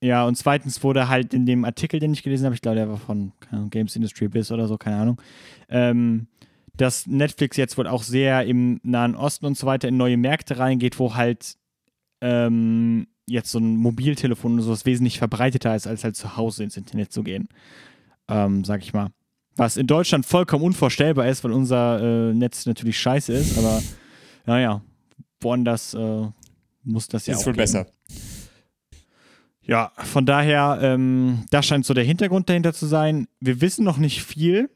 Speaker 1: ja, und zweitens wurde halt in dem Artikel, den ich gelesen habe, ich glaube, der war von Ahnung, Games Industry Biz oder so, keine Ahnung, ähm, dass Netflix jetzt wohl auch sehr im Nahen Osten und so weiter in neue Märkte reingeht, wo halt ähm, jetzt so ein Mobiltelefon oder sowas wesentlich verbreiteter ist, als halt zu Hause ins Internet zu gehen. Ähm, sag ich mal. Was in Deutschland vollkommen unvorstellbar ist, weil unser äh, Netz natürlich scheiße ist, aber naja, woanders äh, muss das ja
Speaker 3: ist
Speaker 1: auch
Speaker 3: wohl
Speaker 1: gehen.
Speaker 3: besser.
Speaker 1: Ja, von daher, ähm, da scheint so der Hintergrund dahinter zu sein. Wir wissen noch nicht viel.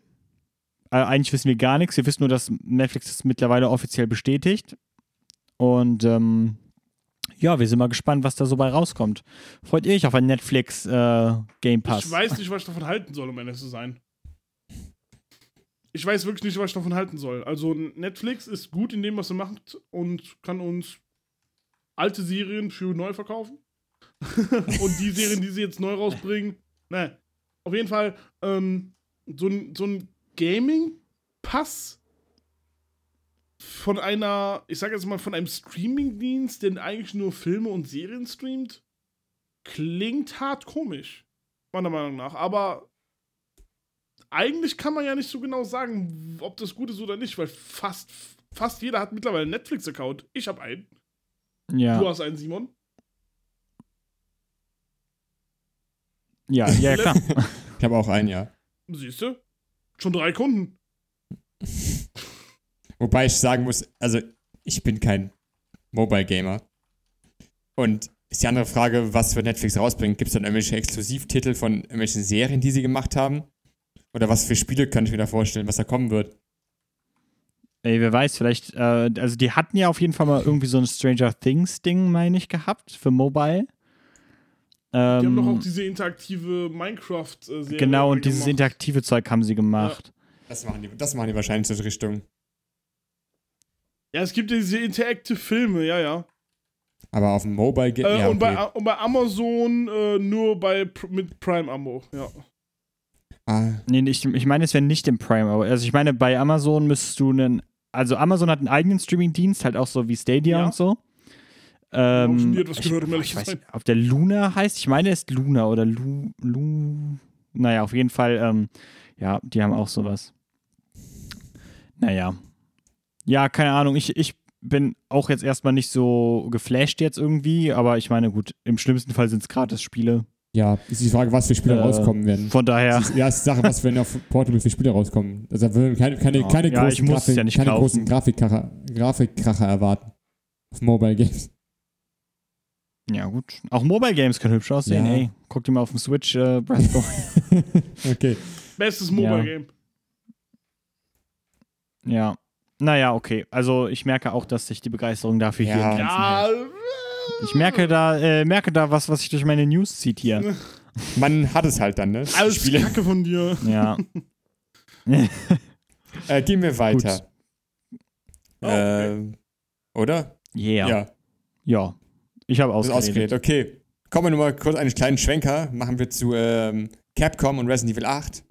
Speaker 1: Äh, eigentlich wissen wir gar nichts. Wir wissen nur, dass Netflix das mittlerweile offiziell bestätigt. Und ähm, ja, wir sind mal gespannt, was da so bei rauskommt. Freut ihr euch auf ein Netflix äh, Game Pass?
Speaker 2: Ich weiß nicht, was ich davon halten soll, um ehrlich zu sein. Ich weiß wirklich nicht, was ich davon halten soll. Also Netflix ist gut in dem, was er macht und kann uns alte Serien für neu verkaufen. und die Serien, die sie jetzt neu rausbringen, ne. Auf jeden Fall, ähm, so ein, so ein Gaming-Pass von einer, ich sag jetzt mal, von einem Streaming-Dienst, der eigentlich nur Filme und Serien streamt, klingt hart komisch. Meiner Meinung nach. Aber eigentlich kann man ja nicht so genau sagen, ob das gut ist oder nicht, weil fast, fast jeder hat mittlerweile einen Netflix-Account. Ich habe einen.
Speaker 1: Ja,
Speaker 2: Du hast einen, Simon.
Speaker 1: ja, ja, klar.
Speaker 3: Ich habe auch ein Jahr.
Speaker 2: Siehst du? Schon drei Kunden.
Speaker 3: Wobei ich sagen muss, also ich bin kein Mobile Gamer. Und ist die andere Frage, was für Netflix rausbringt. Gibt es dann irgendwelche Exklusivtitel von irgendwelchen Serien, die sie gemacht haben? Oder was für Spiele kann ich mir da vorstellen, was da kommen wird?
Speaker 1: Ey, wer weiß, vielleicht, äh, also die hatten ja auf jeden Fall mal irgendwie so ein Stranger Things-Ding, meine ich, gehabt für Mobile.
Speaker 2: Die haben doch auch
Speaker 1: Ähm,
Speaker 2: diese interaktive Minecraft-Serie.
Speaker 1: genau, und dieses
Speaker 2: gemacht.
Speaker 1: interaktive Zeug haben sie gemacht.
Speaker 3: Das machen die, das machen die wahrscheinlich in die Richtung.
Speaker 2: Ja, es gibt diese interaktive Filme, ja, ja.
Speaker 3: Aber auf dem Mobile Game.
Speaker 2: Äh,
Speaker 3: ja,
Speaker 2: und,
Speaker 3: okay.
Speaker 2: bei, und bei Amazon äh, nur bei mit Prime-Abo, ja.
Speaker 3: ah,
Speaker 1: Nee, ich, ich meine, es wäre nicht im Prime, aber also ich meine, bei Amazon müsstest du einen, also Amazon hat einen eigenen Streaming-Dienst, halt auch so wie Stadia
Speaker 2: Ja.
Speaker 1: und so. Ähm,
Speaker 2: etwas
Speaker 1: ich,
Speaker 2: gehört,
Speaker 1: ich weiß ob der Luna heißt, ich meine, es ist Luna oder Lu, Lu, naja, auf jeden Fall, ähm, ja, die haben auch sowas. Naja. Ja, keine Ahnung, ich, ich bin auch jetzt erstmal nicht so geflasht jetzt irgendwie, aber ich meine, gut, im schlimmsten Fall sind es Gratis-Spiele.
Speaker 3: Ja, ist die Frage, was für Spiele
Speaker 1: Äh,
Speaker 3: rauskommen werden.
Speaker 1: Von daher,
Speaker 3: Ja, es ist die Sache, was wenn auf Portable für Spiele rauskommen. Also da würden keine, keine,
Speaker 1: Ja.
Speaker 3: keine,
Speaker 1: Ja, ich
Speaker 3: großen,
Speaker 1: muss es
Speaker 3: Grafik,
Speaker 1: ja nicht
Speaker 3: keine großen Grafikkracher, Grafikkracher erwarten. Auf Mobile Games.
Speaker 1: ja gut. Auch Mobile Games können hübsch aussehen,
Speaker 3: Ja.
Speaker 1: ey. Guck dir mal auf dem Switch äh, Breath of the
Speaker 3: okay.
Speaker 2: Bestes
Speaker 1: Ja.
Speaker 2: Mobile-Game.
Speaker 1: Ja. Naja, okay. Also ich merke auch, dass sich die Begeisterung dafür hier
Speaker 3: Ja.
Speaker 1: in Grenzen
Speaker 2: Ja,
Speaker 1: hält. Ich merke da, äh, merke da was, was sich durch meine News zieht hier.
Speaker 3: Man hat es halt dann, ne?
Speaker 2: alles
Speaker 3: Spiele.
Speaker 2: Kacke von dir.
Speaker 1: Ja.
Speaker 3: Äh, gehen wir weiter.
Speaker 2: Oh, okay.
Speaker 3: Ähm, oder?
Speaker 1: Yeah. Ja.
Speaker 3: Ja,
Speaker 1: Ich habe ausgeredet.
Speaker 3: ausgeredet. Okay. Kommen wir nur mal kurz einen kleinen Schwenker. Machen wir zu ähm, Capcom und Resident Evil 8.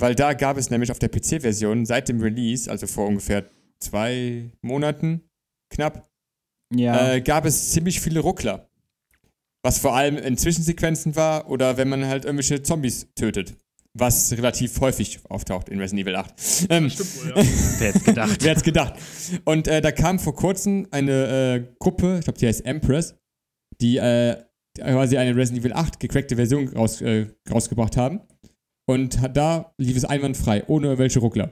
Speaker 3: Weil da gab es nämlich auf der PC-Version seit dem Release, also vor ungefähr zwei Monaten knapp,
Speaker 1: Ja.
Speaker 3: äh, gab es ziemlich viele Ruckler. Was vor allem in Zwischensequenzen war oder wenn man halt irgendwelche Zombies tötet. Was relativ häufig auftaucht in Resident Evil 8. Ähm,
Speaker 2: Stimmt wohl, ja.
Speaker 1: Wer hätte gedacht?
Speaker 3: Wer hat's gedacht? Und äh, da kam vor kurzem eine äh, Gruppe, ich glaube, die heißt Empress, die äh, quasi eine Resident Evil 8 gecrackte Version raus, äh, rausgebracht haben. Und da lief es einwandfrei, ohne irgendwelche Ruckler.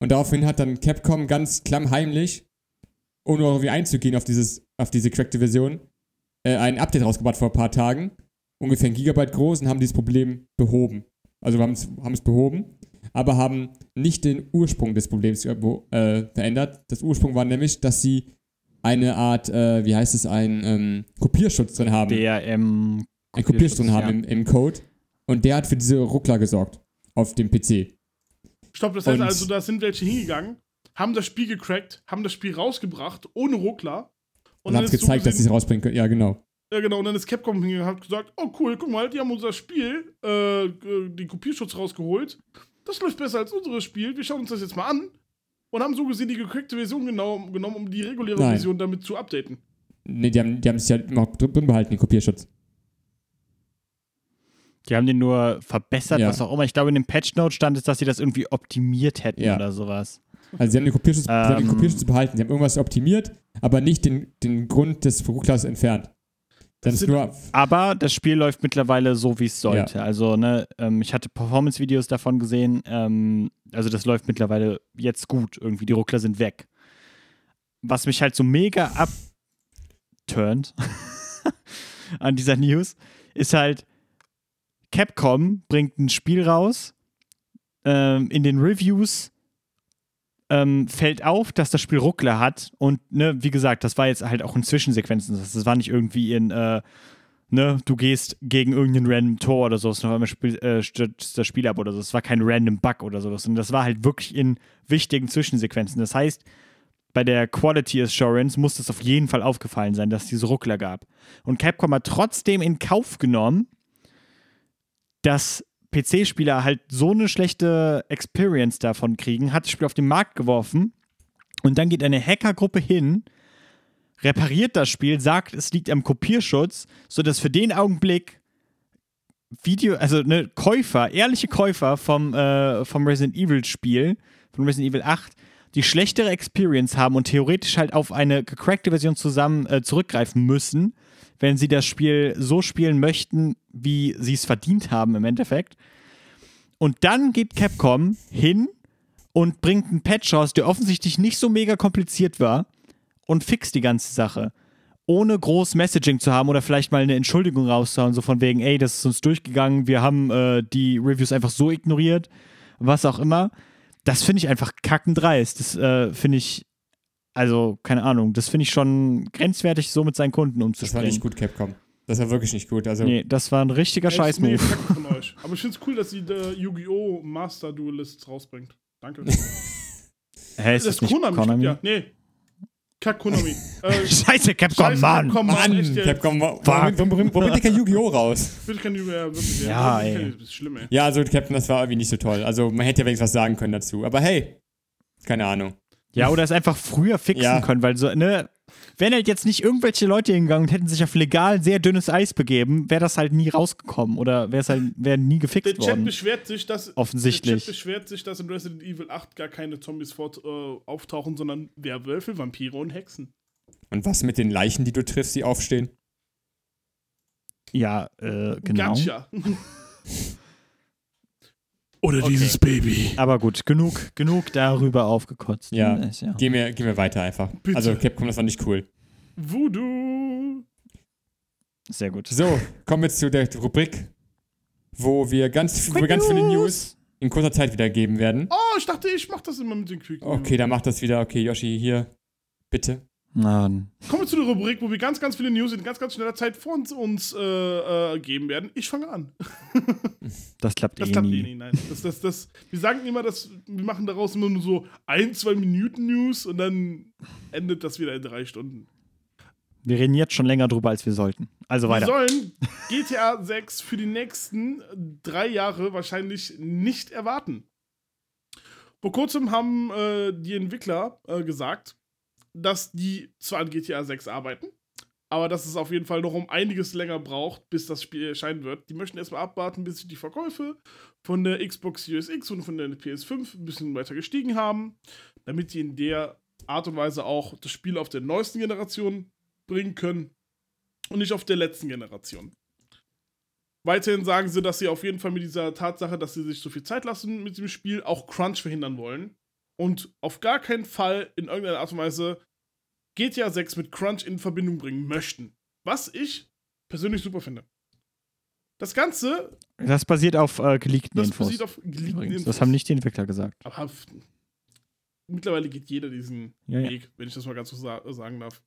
Speaker 3: Und daraufhin hat dann Capcom ganz klammheimlich, ohne irgendwie einzugehen auf, dieses, auf diese crackte Version, äh, ein Update rausgebracht vor ein paar Tagen. Ungefähr ein Gigabyte groß und haben dieses Problem behoben. Also haben es haben es behoben aber haben nicht den Ursprung des Problems äh, äh, verändert. Das Ursprung war nämlich, dass sie eine Art, äh, wie heißt es, einen ähm, Kopierschutz drin haben.
Speaker 1: DRM.
Speaker 3: einen Kopierschutz drin haben
Speaker 1: ja.
Speaker 3: im, im Code. Und der hat für diese Ruckler gesorgt. Auf dem PC.
Speaker 2: Stopp, das heißt
Speaker 3: Und-
Speaker 2: also, da sind welche hingegangen, haben das Spiel gecrackt, haben das Spiel rausgebracht, ohne Ruckler.
Speaker 3: Und, haben
Speaker 2: dann
Speaker 3: es
Speaker 2: ist so
Speaker 3: gezeigt, dass sie es rausbringen können. Ja, genau.
Speaker 2: Ja, genau, und dann ist Capcom hingegangen und hat gesagt: Oh, cool, guck mal, die haben unser Spiel, äh, äh, den Kopierschutz rausgeholt. Das läuft besser als unseres Spiel. Wir schauen uns das jetzt mal an. Und haben so gesehen die gecrackte Version genau, genommen, um die reguläre
Speaker 3: Nein.
Speaker 2: Version damit zu updaten.
Speaker 3: Nee, die haben, die haben es ja immer drin drin behalten, den Kopierschutz.
Speaker 1: Die haben den nur verbessert,
Speaker 3: Ja.
Speaker 1: was auch immer. Ich glaube, in dem Patch-Note stand es, dass sie das irgendwie optimiert hätten
Speaker 3: Ja.
Speaker 1: oder sowas.
Speaker 3: Also sie haben den Kopierschutz, sie haben den
Speaker 1: Ähm.
Speaker 3: Kopierschutz behalten. Sie haben irgendwas optimiert, aber nicht den, den Grund des Rucklers entfernt.
Speaker 2: Das
Speaker 3: ist
Speaker 2: sind-
Speaker 3: nur
Speaker 1: Aber das Spiel läuft mittlerweile so, wie es sollte. Also, ne, ähm, ich hatte Performance-Videos davon gesehen. Ähm, also, das läuft mittlerweile jetzt gut. Irgendwie, die Ruckler sind weg. Was mich halt so mega abturnt an dieser News, ist halt, Capcom bringt ein Spiel raus. Ähm, in den Reviews ähm, fällt auf, dass das Spiel Ruckler hat. Und, ne, wie gesagt, das war jetzt halt auch in Zwischensequenzen. Das, das war nicht irgendwie in, äh, ne, du gehst gegen irgendeinen random Tor oder so, noch einmal spiel, äh, stürzt das Spiel ab oder so. Das war kein random Bug oder sowas. Und das war halt wirklich in wichtigen Zwischensequenzen. Das heißt, bei der Quality Assurance muss es auf jeden Fall aufgefallen sein, dass es diese Ruckler gab. Und Capcom hat trotzdem in Kauf genommen, dass PC-Spieler halt so eine schlechte Experience davon kriegen, hat das Spiel auf den Markt geworfen und dann geht eine Hackergruppe hin, repariert das Spiel, sagt, es liegt am Kopierschutz, sodass für den Augenblick Video, also ne, Käufer, ehrliche Käufer vom, äh, vom Resident Evil Spiel, von Resident Evil 8, die schlechtere Experience haben und theoretisch halt auf eine gecrackte Version zusammen äh, zurückgreifen müssen, wenn sie das Spiel so spielen möchten, wie sie es verdient haben im Endeffekt. Und dann geht Capcom hin und bringt einen Patch raus, der offensichtlich nicht so mega kompliziert war und fixt die ganze Sache. Ohne groß Messaging zu haben oder vielleicht mal eine Entschuldigung rauszuhauen, so von wegen, ey, das ist uns durchgegangen, wir haben äh, die Reviews einfach so ignoriert, was auch immer. Das finde ich einfach kackendreist. Das äh, finde ich, also, keine Ahnung, das finde ich schon grenzwertig, so mit seinen Kunden
Speaker 3: Das war
Speaker 1: umzuspringen.
Speaker 3: nicht gut, Capcom. Das war wirklich nicht gut. Also,
Speaker 1: Nee, das war ein richtiger? Scheißmove.
Speaker 2: Nee, Kacke von euch. Aber ich finde es cool, dass sie der Yu-Gi-Oh! Master Duelists rausbringt. Danke.
Speaker 1: Hä, ist das, nicht
Speaker 2: Konami?
Speaker 1: Konami?
Speaker 2: Ja, nee. Kack Konami. äh,
Speaker 1: Scheiße, Capcom,
Speaker 2: Scheiße,
Speaker 1: Mann!
Speaker 2: Capcom, Mann.
Speaker 3: Capcom, warum, bringt ihr kein Yu-Gi-Oh! raus?
Speaker 2: Bitte kein Yu-Gi-Oh! Ja, wirklich.
Speaker 1: Ja,
Speaker 2: wirklich
Speaker 1: ey.
Speaker 2: Das ist schlimm, ey.
Speaker 3: Ja, also Captain, das war irgendwie nicht so toll. Also man hätte ja wenigstens was sagen können dazu. Aber hey, keine Ahnung.
Speaker 1: Ja, oder es einfach früher fixen
Speaker 3: Ja.
Speaker 1: können, weil so, ne, wenn halt jetzt nicht irgendwelche Leute hingegangen und hätten sich auf legal sehr dünnes Eis begeben, wäre das halt nie rausgekommen oder wäre es halt, wäre nie
Speaker 2: Der
Speaker 1: gefixt
Speaker 2: Chat
Speaker 1: worden.
Speaker 2: beschwert sich, dass
Speaker 1: Offensichtlich.
Speaker 2: Der Chat beschwert sich, dass in Resident Evil 8 gar keine Zombies fort, äh, auftauchen, sondern Werwölfe, Vampire und Hexen.
Speaker 3: Und was mit den Leichen, die du triffst, die aufstehen?
Speaker 1: Ja, äh, genau.
Speaker 2: Gotcha. Oder
Speaker 1: Okay.
Speaker 2: dieses Baby.
Speaker 1: Aber gut, genug, genug darüber aufgekotzt.
Speaker 3: Ja.
Speaker 1: Hm, ist ja.
Speaker 3: Gehen wir, gehen wir weiter einfach.
Speaker 2: Bitte.
Speaker 3: Also Capcom, das war nicht cool.
Speaker 2: Voodoo.
Speaker 1: Sehr gut.
Speaker 3: So, kommen wir zu der Rubrik, wo wir ganz, wo wir ganz viele
Speaker 1: News.
Speaker 3: In kurzer Zeit wiedergeben werden.
Speaker 2: Oh, ich dachte, ich mach das immer mit den Quick News.
Speaker 3: Okay, dann macht das wieder. Okay, Yoshi, hier. Bitte.
Speaker 1: Mann.
Speaker 2: Kommen wir zu der Rubrik, wo wir ganz, ganz viele News in ganz, ganz schneller Zeit vor uns, uns äh, äh, geben werden. Ich fange an.
Speaker 1: Das klappt
Speaker 2: Das
Speaker 1: eh
Speaker 2: klappt
Speaker 1: nie.
Speaker 2: eh nicht, nein. Das, das, das, wir sagen immer, dass wir machen daraus immer nur so ein, zwei Minuten News und dann endet das wieder in drei Stunden.
Speaker 1: Wir reden jetzt schon länger drüber, als wir sollten. Also
Speaker 2: Wir
Speaker 1: weiter.
Speaker 2: sollen GTA 6 für die nächsten drei Jahre wahrscheinlich nicht erwarten. Vor kurzem haben äh, die Entwickler äh, gesagt, dass die zwar an GTA 6 arbeiten, aber dass es auf jeden Fall noch um einiges länger braucht, bis das Spiel erscheinen wird. Die möchten erstmal abwarten, bis die Verkäufe von der Xbox Series X und von der PS5 ein bisschen weiter gestiegen haben, damit die in der Art und Weise auch das Spiel auf der neuesten Generation bringen können und nicht auf der letzten Generation. Weiterhin sagen sie, dass sie auf jeden Fall mit dieser Tatsache, dass sie sich so viel Zeit lassen mit dem Spiel, auch Crunch verhindern wollen und auf gar keinen Fall in irgendeiner Art und Weise GTA 6 mit Crunch in Verbindung bringen möchten. Was ich persönlich super finde. Das Ganze,
Speaker 1: Das basiert auf äh, geleakten
Speaker 2: das
Speaker 1: Infos.
Speaker 2: basiert auf geleakten
Speaker 1: übrigens.
Speaker 2: Infos.
Speaker 1: Das haben nicht die Entwickler gesagt.
Speaker 2: Aber mittlerweile geht jeder diesen
Speaker 1: Ja, ja.
Speaker 2: Weg, wenn ich das mal ganz so sa sagen darf.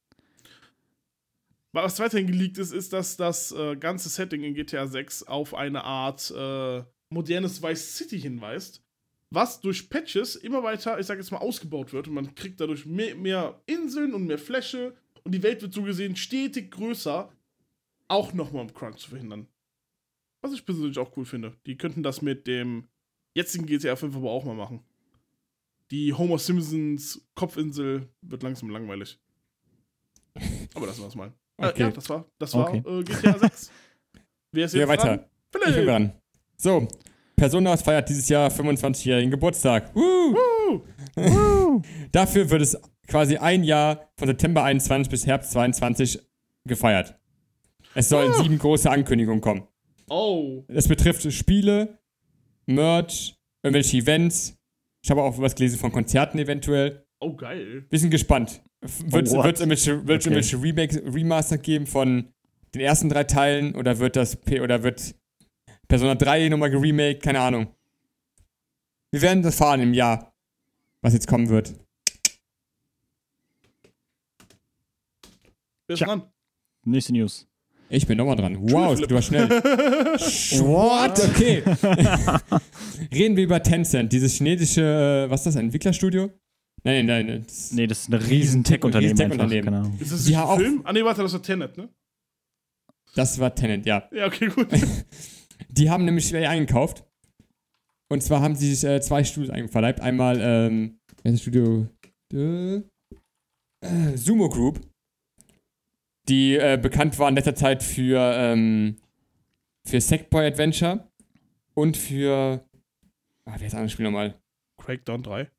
Speaker 2: Was weiterhin geleakt ist, ist, dass das äh, ganze Setting in GTA 6 auf eine Art äh, modernes Vice City hinweist, was durch Patches immer weiter, ich sag jetzt mal, ausgebaut wird und man kriegt dadurch mehr, mehr Inseln und mehr Fläche und die Welt wird so gesehen stetig größer, auch nochmal um Crunch zu verhindern. Was ich persönlich auch cool finde. Die könnten das mit dem jetzigen GTA 5 aber auch mal machen. Die Homer Simpsons Kopfinsel wird langsam langweilig. Aber lassen wir es mal. Äh,
Speaker 3: Okay.
Speaker 2: ja, das war, das war
Speaker 1: Okay.
Speaker 2: äh, GTA 6. Wer ist
Speaker 3: Ja,
Speaker 2: jetzt
Speaker 3: weiter.
Speaker 2: dran?
Speaker 3: Ich bin
Speaker 2: Philipp!
Speaker 3: dran. So, Persona feiert dieses Jahr 25-jährigen Geburtstag. Woo!
Speaker 2: Uh,
Speaker 3: Dafür wird es quasi ein Jahr von September 21 bis Herbst 22 gefeiert. Es sollen
Speaker 2: Ah.
Speaker 3: sieben große Ankündigungen kommen.
Speaker 2: oh.
Speaker 3: Es betrifft Spiele, Merch, irgendwelche Events. Ich habe auch was gelesen von Konzerten eventuell.
Speaker 2: Oh, geil.
Speaker 3: Wir sind gespannt. Wird es
Speaker 1: Oh,
Speaker 3: irgendwelche, wird's
Speaker 1: Okay.
Speaker 3: irgendwelche Remakes, Remaster geben von den ersten drei Teilen oder wird das P oder wird Persona 3 nochmal geremaked? Keine Ahnung. Wir werden das fahren im Jahr, was jetzt kommen wird.
Speaker 2: Wer ist dran?
Speaker 1: Nächste News.
Speaker 3: Ich bin nochmal dran. Wow, du warst schnell. What? Okay. Reden wir über Tencent, dieses chinesische, äh, was ist das, ein Entwicklerstudio? Nein, nein, nein. Das,
Speaker 1: Nee, das ist ein riesen Tech-Unternehmen.
Speaker 3: riesen Tech-Unternehmen.
Speaker 1: Genau.
Speaker 2: Ist das ein
Speaker 3: auch-
Speaker 2: Film? Ah, nee, warte, das war Tenet, ne?
Speaker 3: das war Tenant, ja.
Speaker 2: Ja, okay, gut.
Speaker 3: Die haben nämlich schwer eingekauft. Und zwar haben sie sich äh, zwei Studios einverleibt. Einmal, ähm, welches Studio? Äh, Sumo Group. Die äh, bekannt war in letzter Zeit für, ähm, für Sackboy Adventure und für. Ah, wer ist das andere Spiel nochmal?
Speaker 2: Crackdown 3.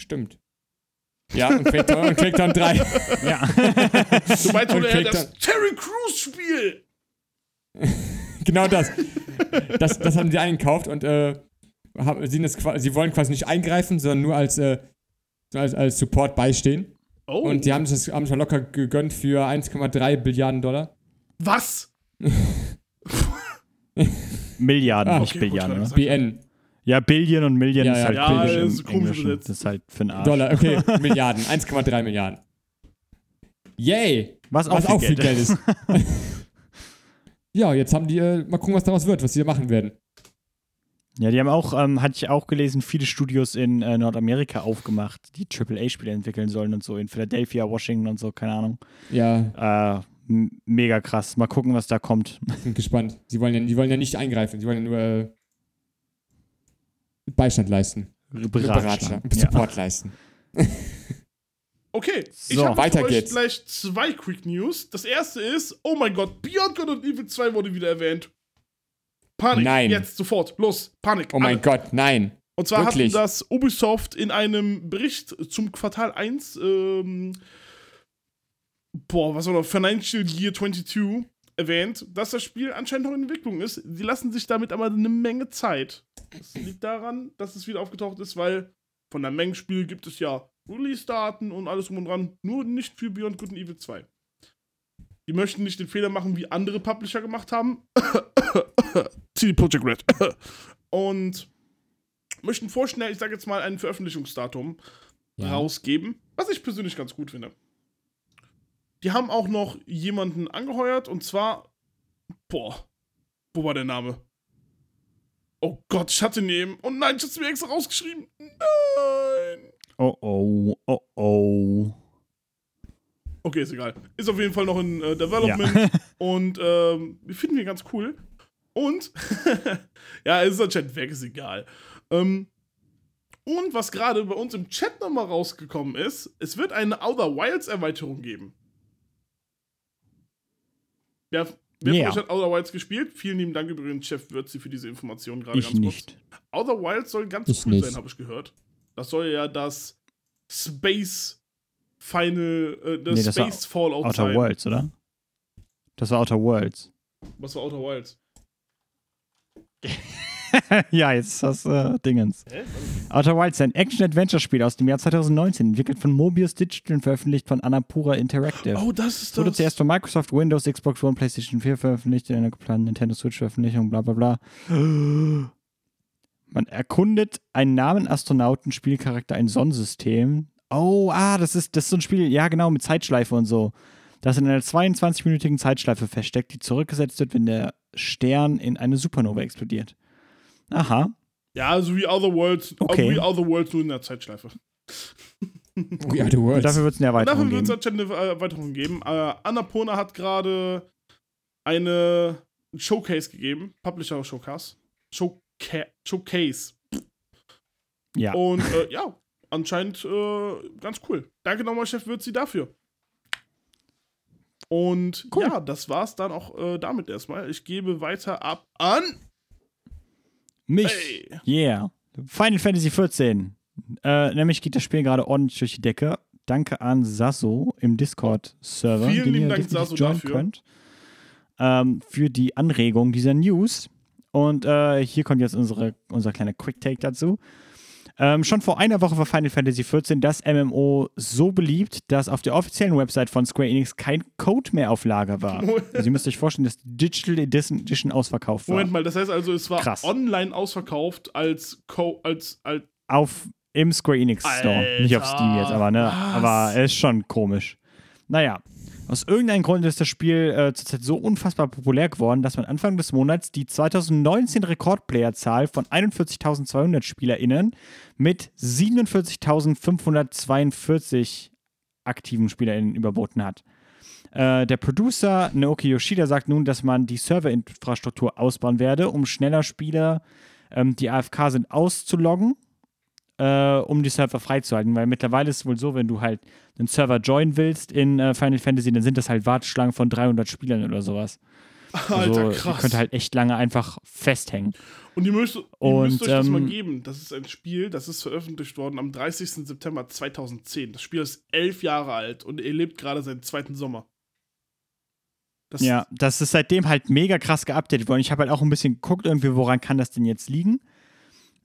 Speaker 3: Stimmt. Ja, und Crackdown, und Crackdown 3.
Speaker 1: Ja.
Speaker 2: Du meinst wohl das Terry Crews Spiel?
Speaker 3: genau das. das. Das haben sie eingekauft und äh, sind das, sie wollen quasi nicht eingreifen, sondern nur als, äh, als, als Support beistehen.
Speaker 2: Oh,
Speaker 3: Und die haben sich das haben sich locker gegönnt für 1,3 Billiarden Dollar.
Speaker 2: was?
Speaker 1: Milliarden,
Speaker 3: Ah,
Speaker 1: nicht
Speaker 2: okay, gut,
Speaker 1: Billiarden, oder?
Speaker 2: sag-
Speaker 3: BN.
Speaker 1: Ja, Billion und Million
Speaker 3: Ja,
Speaker 1: ist
Speaker 3: ja.
Speaker 1: halt
Speaker 3: Ja,
Speaker 1: billig
Speaker 2: das
Speaker 1: im
Speaker 2: ist
Speaker 1: Englischen.
Speaker 2: übersetzt.
Speaker 1: Das ist halt für den Arsch.
Speaker 3: Dollar, okay, Milliarden, 1,3 Milliarden. Yay!
Speaker 1: Was auch,
Speaker 3: Was
Speaker 1: viel,
Speaker 3: auch viel
Speaker 1: Geld.
Speaker 3: Geld ist. Ja, jetzt haben die, äh, mal gucken, was daraus wird, was die da machen werden.
Speaker 1: Ja, die haben auch, ähm, hatte ich auch gelesen, viele Studios in äh, Nordamerika aufgemacht, die AAA-Spiele entwickeln sollen und so, in Philadelphia, Washington und so, keine Ahnung.
Speaker 3: Ja,
Speaker 1: Äh, mega krass. Mal gucken, was da kommt.
Speaker 3: sind gespannt. Die wollen ja, die wollen ja nicht eingreifen, die wollen ja nur äh, Beistand leisten.
Speaker 1: Beratschlagen. Ja.
Speaker 3: Support leisten.
Speaker 2: Okay, ich
Speaker 1: So,
Speaker 2: habe
Speaker 3: weiter geht's.
Speaker 2: gleich zwei Quick News. Das erste ist, oh mein Gott, Beyond Good and Evil 2 wurde wieder erwähnt. Panik,
Speaker 3: Nein.
Speaker 2: jetzt, sofort, los, Panik.
Speaker 3: Oh mein
Speaker 2: alle.
Speaker 3: Gott, nein.
Speaker 2: Und zwar
Speaker 3: wirklich?
Speaker 2: hatten das Ubisoft in einem Bericht zum Quartal 1, ähm, boah, was war noch, Financial Year 22 erwähnt, dass das Spiel anscheinend noch in Entwicklung ist. Sie lassen sich damit aber eine Menge Zeit. Das liegt daran, dass es wieder aufgetaucht ist, weil von der Menge Spiel gibt es ja Release-Daten und alles drum und dran, nur nicht für Beyond Good and Evil 2. Die möchten nicht den Fehler machen, wie andere Publisher gemacht haben. CD Projekt Red. und möchten vorschnell, ich sage jetzt mal, ein Veröffentlichungsdatum
Speaker 3: Ja.
Speaker 2: rausgeben, was ich persönlich ganz gut finde. Die haben auch noch jemanden angeheuert und zwar, boah, wo war der Name? Oh Gott, ich hatte ihn eben. Oh nein, ich hab's mir extra rausgeschrieben. Nein.
Speaker 1: Oh oh, oh oh.
Speaker 2: Okay, ist egal. Ist auf jeden Fall noch in äh, Development und ähm, wir finden wir ganz cool. Und, ja, ist anscheinend weg, ist egal. Ähm, und was gerade bei uns im Chat nochmal rausgekommen ist, es wird eine Outer Wilds Erweiterung geben. Ja, wer
Speaker 1: Ja.
Speaker 2: von euch hat Outer Wilds gespielt? Vielen lieben Dank übrigens, Chef Würzi, für diese Informationen gerade ganz kurz.
Speaker 1: nicht.
Speaker 2: Outer Wilds soll ganz
Speaker 3: Ich
Speaker 2: cool
Speaker 3: nicht.
Speaker 2: sein, habe ich gehört. Das soll ja das Space Final, äh, das
Speaker 1: Nee, das war
Speaker 2: Space Fallout
Speaker 1: Outer
Speaker 2: sein.
Speaker 1: Worlds, oder? Das war Outer Worlds.
Speaker 2: Was war Outer Wilds?
Speaker 1: ja, jetzt ist das äh, Dingens.
Speaker 2: Hä?
Speaker 1: Outer Wilds ist ein Action-Adventure-Spiel aus dem Jahr 2019, entwickelt von Mobius Digital und veröffentlicht von Annapura Interactive.
Speaker 2: Oh, das ist
Speaker 1: Wurde
Speaker 2: das.
Speaker 1: zuerst von Microsoft, Windows, Xbox One, PlayStation 4 veröffentlicht, in einer geplanten Nintendo Switch-Veröffentlichung, bla bla bla. Man erkundet einen Namen Astronauten, Spielcharakter, ein Sonnensystem. Oh, ah, das ist, das ist so ein Spiel, ja genau, mit Zeitschleife und so. Das in einer 22-minütigen Zeitschleife versteckt, die zurückgesetzt wird, wenn der Stern in eine Supernova explodiert. Aha.
Speaker 2: Ja, so wie Other Worlds.
Speaker 1: Okay.
Speaker 2: Wie Other Worlds nur in der Zeitschleife.
Speaker 3: We are the
Speaker 1: Und
Speaker 3: world.
Speaker 1: dafür wird es eine
Speaker 2: Und
Speaker 1: Erweiterung
Speaker 2: dafür wird es
Speaker 1: geben.
Speaker 2: anscheinend eine Erweiterung geben. Äh, Annapurna hat gerade eine Showcase gegeben. Publisher Showcase. Showca Showcase.
Speaker 1: Ja.
Speaker 2: Und äh, ja, anscheinend äh, ganz cool. Danke nochmal, Chef Würzi, dafür. Und
Speaker 1: Cool.
Speaker 2: ja, das war's dann auch äh, damit erstmal. Ich gebe weiter ab an.
Speaker 1: Mich.
Speaker 2: Hey.
Speaker 1: Yeah. Final Fantasy 14. Äh, nämlich geht das Spiel gerade ordentlich durch die Decke. Danke an Sasso im Discord-Server,
Speaker 2: Vielen
Speaker 1: den
Speaker 2: lieben
Speaker 1: ihr
Speaker 2: Dank, Sasso,
Speaker 1: joinen
Speaker 2: dafür.
Speaker 1: könnt. Ähm, für die Anregung dieser News. Und äh, hier kommt jetzt unsere, unser kleiner Quick-Take dazu. Ähm, schon vor einer Woche war Final Fantasy XIV das MMO so beliebt, dass auf der offiziellen Website von Square Enix kein Code mehr auf Lager war. Also ihr müsst euch vorstellen, dass Digital Edition, Edition ausverkauft war.
Speaker 2: Moment mal, das heißt also, es war
Speaker 1: Krass.
Speaker 2: online ausverkauft als Co als, als
Speaker 1: auf im Square Enix Store.
Speaker 2: Alter,
Speaker 1: Nicht auf Steam jetzt, aber ne,
Speaker 2: was?
Speaker 1: aber es ist schon komisch. Naja, aus irgendeinem Grund ist das Spiel äh, zurzeit so unfassbar populär geworden, dass man Anfang des Monats die 2019 Rekordplayerzahl von 41.200 SpielerInnen mit 47.542 aktiven SpielerInnen überboten hat. Äh, der Producer Naoki Yoshida sagt nun, dass man die Serverinfrastruktur ausbauen werde, um schneller Spieler, ähm, die AFK sind, auszuloggen äh, um die Server freizuhalten, weil mittlerweile ist es wohl so, wenn du halt einen Server joinen willst in äh, Final Fantasy, dann sind das halt Warteschlangen von 300 Spielern oder sowas.
Speaker 2: Alter,
Speaker 1: also, ihr
Speaker 2: krass.
Speaker 1: könnt halt echt lange einfach festhängen.
Speaker 2: Und ihr müsst, ihr
Speaker 1: Und,
Speaker 2: müsst euch das mal
Speaker 1: ähm,
Speaker 2: geben. Das ist ein Spiel, das ist veröffentlicht worden am 30. September 2010. Das Spiel ist elf Jahre alt und er lebt gerade seinen zweiten Sommer. Das
Speaker 1: Ja, das ist seitdem halt mega krass geupdatet worden. Ich habe halt auch ein bisschen geguckt, irgendwie, woran kann das denn jetzt liegen?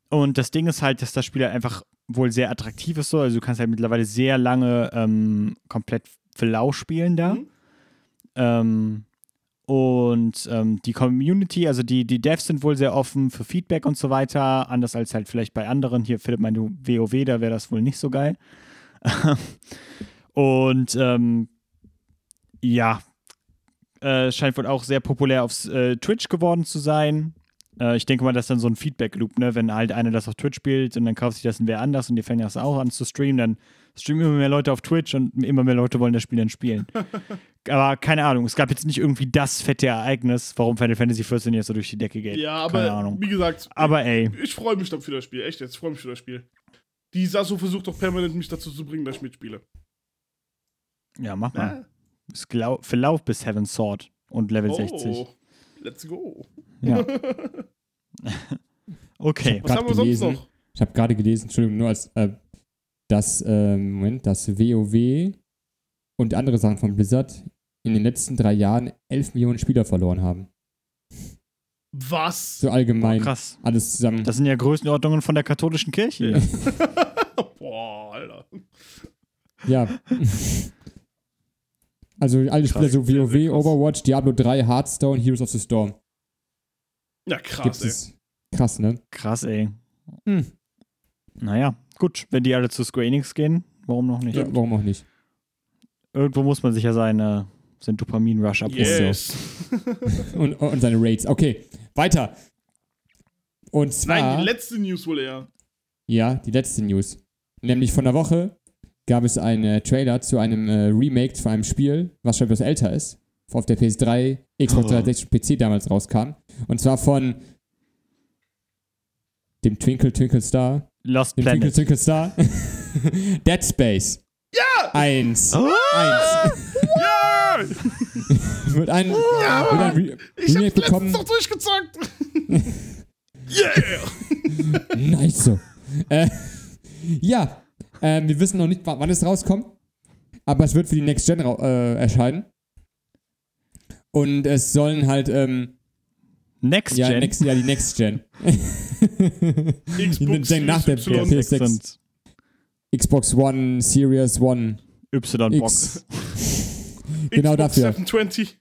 Speaker 1: Und das Ding ist halt, dass das Spiel halt einfach wohl sehr attraktiv ist so. Also du kannst halt mittlerweile sehr lange ähm, komplett für lau spielen da.
Speaker 2: Mhm.
Speaker 1: Ähm, und ähm, die Community, also die, die Devs sind wohl sehr offen für Feedback und so weiter, anders als halt vielleicht bei anderen. Hier Philipp meinte WoW, da wäre das wohl nicht so geil. und ähm, ja, äh, scheint wohl auch sehr populär auf äh, Twitch geworden zu sein. Äh, ich denke mal, das ist dann so ein Feedback-Loop, ne? Wenn halt einer das auf Twitch spielt und dann kauft sich das ein wer anders und die fängt das auch an zu streamen, dann streamen immer mehr Leute auf Twitch und immer mehr Leute wollen das Spiel dann spielen. aber keine Ahnung, es gab jetzt nicht irgendwie das fette Ereignis, warum Final Fantasy 14 jetzt so durch die Decke geht.
Speaker 2: Ja,
Speaker 1: keine
Speaker 2: aber
Speaker 1: Ahnung.
Speaker 2: wie gesagt,
Speaker 1: Aber ey,
Speaker 2: ich freue mich dann für das Spiel. Echt jetzt, ich freue mich für das Spiel. Die Sasso versucht doch permanent mich dazu zu bringen, dass ich mitspiele.
Speaker 1: ja, mach mal. Glau- Verlauf bis Heaven's Sword und Level
Speaker 2: Oh,
Speaker 1: 60.
Speaker 2: let's go.
Speaker 1: Ja. okay.
Speaker 2: Was haben wir sonst
Speaker 3: gelesen.
Speaker 2: noch?
Speaker 3: Ich habe gerade gelesen, Entschuldigung, nur als, äh, dass, ähm, Moment, dass WoW und andere Sachen von Blizzard in den letzten drei Jahren 11 Millionen Spieler verloren haben.
Speaker 2: Was?
Speaker 3: So allgemein.
Speaker 1: Krass.
Speaker 3: Alles zusammen.
Speaker 1: Das sind ja Größenordnungen von der katholischen Kirche.
Speaker 2: Boah, Alter.
Speaker 3: Ja. Also alle Spieler so WoW,
Speaker 2: krass.
Speaker 3: Overwatch, Diablo 3, Hearthstone, Heroes of the Storm.
Speaker 2: Ja, krass, ey.
Speaker 3: es. Krass, ne?
Speaker 1: Krass, ey.
Speaker 3: Hm.
Speaker 1: Naja, gut, wenn die alle zu Square Enix gehen, warum noch nicht?
Speaker 3: Ja, warum auch nicht?
Speaker 1: Irgendwo muss man sich ja seine, sein Dopamin-Rush abholen.
Speaker 2: Yes.
Speaker 3: Und, und seine Raids. Okay, weiter. Und zwar.
Speaker 2: Nein, die letzte News wohl eher.
Speaker 3: Ja, die letzte News. Nämlich von der Woche gab es einen äh, Trailer zu einem äh, Remake von einem Spiel, was schon etwas älter ist, auf der PS3, Xbox
Speaker 1: Oh.
Speaker 3: 360 und PC damals rauskam. Und zwar von dem Twinkle Twinkle Star.
Speaker 1: Lost
Speaker 3: Dem Twinkle
Speaker 1: Planet.
Speaker 3: Twinkle Star. Dead Space. Ja! Eins.
Speaker 1: Oh.
Speaker 3: Eins.
Speaker 2: Ja!
Speaker 3: Wird ein,
Speaker 2: Ja,
Speaker 3: wird ein Re
Speaker 2: Ich
Speaker 3: Remake
Speaker 2: hab's
Speaker 3: bekommen.
Speaker 2: noch durchgezockt. yeah!
Speaker 3: Nice so. Äh, ja, ähm, wir wissen noch nicht, wa- wann es rauskommt, aber es wird für die Next Gen äh, erscheinen. Und es sollen halt, ähm,
Speaker 1: Next
Speaker 3: ja,
Speaker 1: Gen.
Speaker 3: Next, ja, die Next Gen. Die Gen nach der
Speaker 2: Y.
Speaker 3: PS6.
Speaker 1: und
Speaker 3: Xbox One, Series One.
Speaker 1: Y-Box.
Speaker 3: Genau
Speaker 2: Xbox
Speaker 3: dafür.
Speaker 2: 720.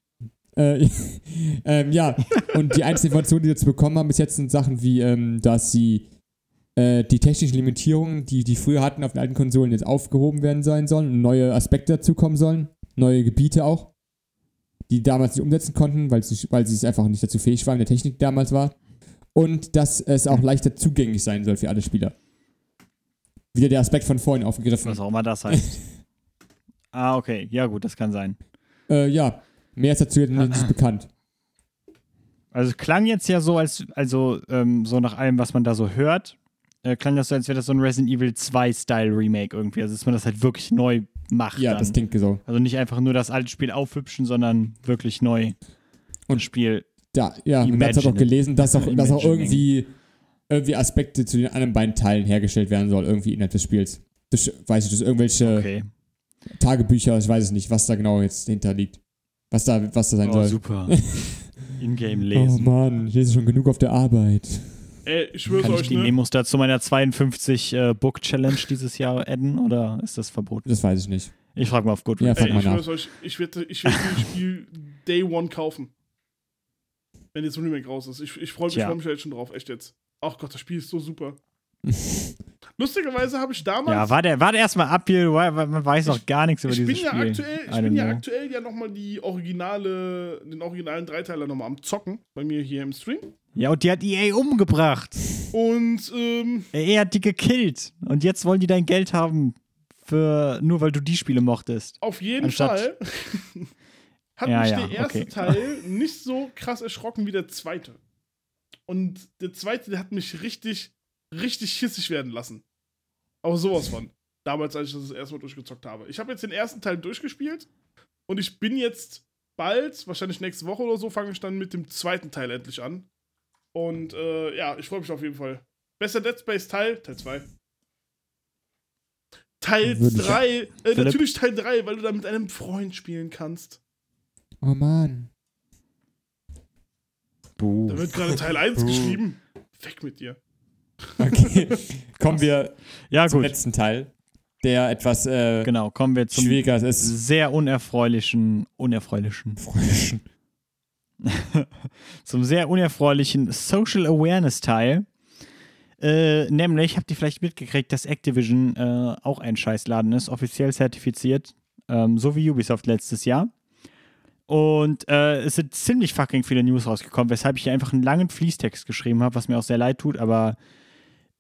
Speaker 3: Äh, ähm, ja, und die einzelnen Informationen, die wir jetzt bekommen haben bis jetzt, sind Sachen wie, ähm, dass sie äh, die technischen Limitierungen, die die früher hatten auf den alten Konsolen, jetzt aufgehoben werden sein sollen und neue Aspekte dazukommen sollen, neue Gebiete auch, die damals nicht umsetzen konnten, weil sie, weil sie es einfach nicht dazu fähig waren, in der Technik damals war. Und dass es auch leichter zugänglich sein soll für alle Spieler. Wieder der Aspekt von vorhin aufgegriffen.
Speaker 1: Was auch immer das heißt. ah, okay. Ja, gut, das kann sein.
Speaker 3: Äh, ja, mehr ist dazu jetzt nicht bekannt.
Speaker 1: Also es klang jetzt ja so, als, also ähm, so nach allem, was man da so hört, äh, klang das so, als wäre das so ein Resident Evil 2-Style Remake irgendwie. Also dass man das halt wirklich neu macht.
Speaker 3: Ja,
Speaker 1: dann.
Speaker 3: das klingt so.
Speaker 1: Also nicht einfach nur das alte Spiel aufhübschen, sondern wirklich neu.
Speaker 3: Und-
Speaker 1: das Spiel.
Speaker 3: Ja, ja, und dazu hat auch gelesen, dass auch, dass auch irgendwie, irgendwie Aspekte zu den anderen beiden Teilen hergestellt werden soll, irgendwie innerhalb des Spiels. Das weiß ich, das irgendwelche
Speaker 1: Okay.
Speaker 3: Tagebücher, ich weiß es nicht, was da genau jetzt hinter liegt. Was da, was da sein
Speaker 1: Oh,
Speaker 3: soll.
Speaker 1: super. In-game
Speaker 3: Oh
Speaker 1: lesen.
Speaker 3: Mann, ich lese schon genug auf der Arbeit.
Speaker 2: Ey, ich schwör's
Speaker 1: Kann ich
Speaker 2: euch,
Speaker 1: die
Speaker 2: ne?
Speaker 1: Memos da zu meiner 52 äh, Book Challenge dieses Jahr adden oder ist das verboten?
Speaker 3: Das weiß ich nicht.
Speaker 1: Ich frage mal auf
Speaker 3: Ja,
Speaker 1: Goodreads.
Speaker 3: frag
Speaker 2: Ey, ich
Speaker 3: nach.
Speaker 2: schwör's euch, ich werde ich werd dieses Spiel Day One kaufen. Wenn jetzt Remake raus ist. Ich, ich freue mich, freu mich jetzt schon drauf, echt jetzt. Ach Gott, das Spiel ist so super. Lustigerweise habe ich damals.
Speaker 1: Ja, warte, warte erstmal ab hier, man weiß noch gar nichts über dieses
Speaker 2: ja
Speaker 1: Spiel.
Speaker 2: aktuell, ich bin ja
Speaker 1: know.
Speaker 2: aktuell ja nochmal die originale, den originalen Dreiteiler nochmal am Zocken, bei mir hier im Stream.
Speaker 1: Ja, und die hat EA umgebracht.
Speaker 2: Und ähm,
Speaker 1: EA hat die gekillt. Und jetzt wollen die dein Geld haben, für, nur weil du die Spiele mochtest.
Speaker 2: auf jeden Fall hat
Speaker 1: Ja,
Speaker 2: mich
Speaker 1: ja,
Speaker 2: der erste
Speaker 1: okay.
Speaker 2: Teil nicht so krass erschrocken wie der zweite. Und der zweite, der hat mich richtig, richtig hissig werden lassen. Aber sowas von. Damals, als ich das, das erste Mal durchgezockt habe. Ich habe jetzt den ersten Teil durchgespielt und ich bin jetzt bald, wahrscheinlich nächste Woche oder so, fange ich dann mit dem zweiten Teil endlich an. Und äh, ja, ich freue mich auf jeden Fall. Bester Dead Space Teil, Teil 2. Teil
Speaker 3: Würde ich-
Speaker 2: 3, äh,
Speaker 1: Philipp?
Speaker 2: natürlich Teil 3, weil du da mit einem Freund spielen kannst.
Speaker 3: Oh Mann.
Speaker 1: Buh.
Speaker 2: Da wird gerade Teil 1
Speaker 1: Buh.
Speaker 2: geschrieben. Weg mit dir.
Speaker 3: Okay, kommen wir
Speaker 1: Ja,
Speaker 3: zum
Speaker 1: gut.
Speaker 3: letzten Teil, der etwas äh,
Speaker 1: Genau, kommen wir zum
Speaker 3: schwieriger ist.
Speaker 1: sehr unerfreulichen, unerfreulichen, zum sehr unerfreulichen Social Awareness Teil. Äh, nämlich, habt ihr vielleicht mitgekriegt, dass Activision äh, auch ein Scheißladen ist, offiziell zertifiziert, ähm, so wie Ubisoft letztes Jahr. Und äh, es sind ziemlich fucking viele News rausgekommen, weshalb ich hier einfach einen langen Fließtext geschrieben habe, was mir auch sehr leid tut, aber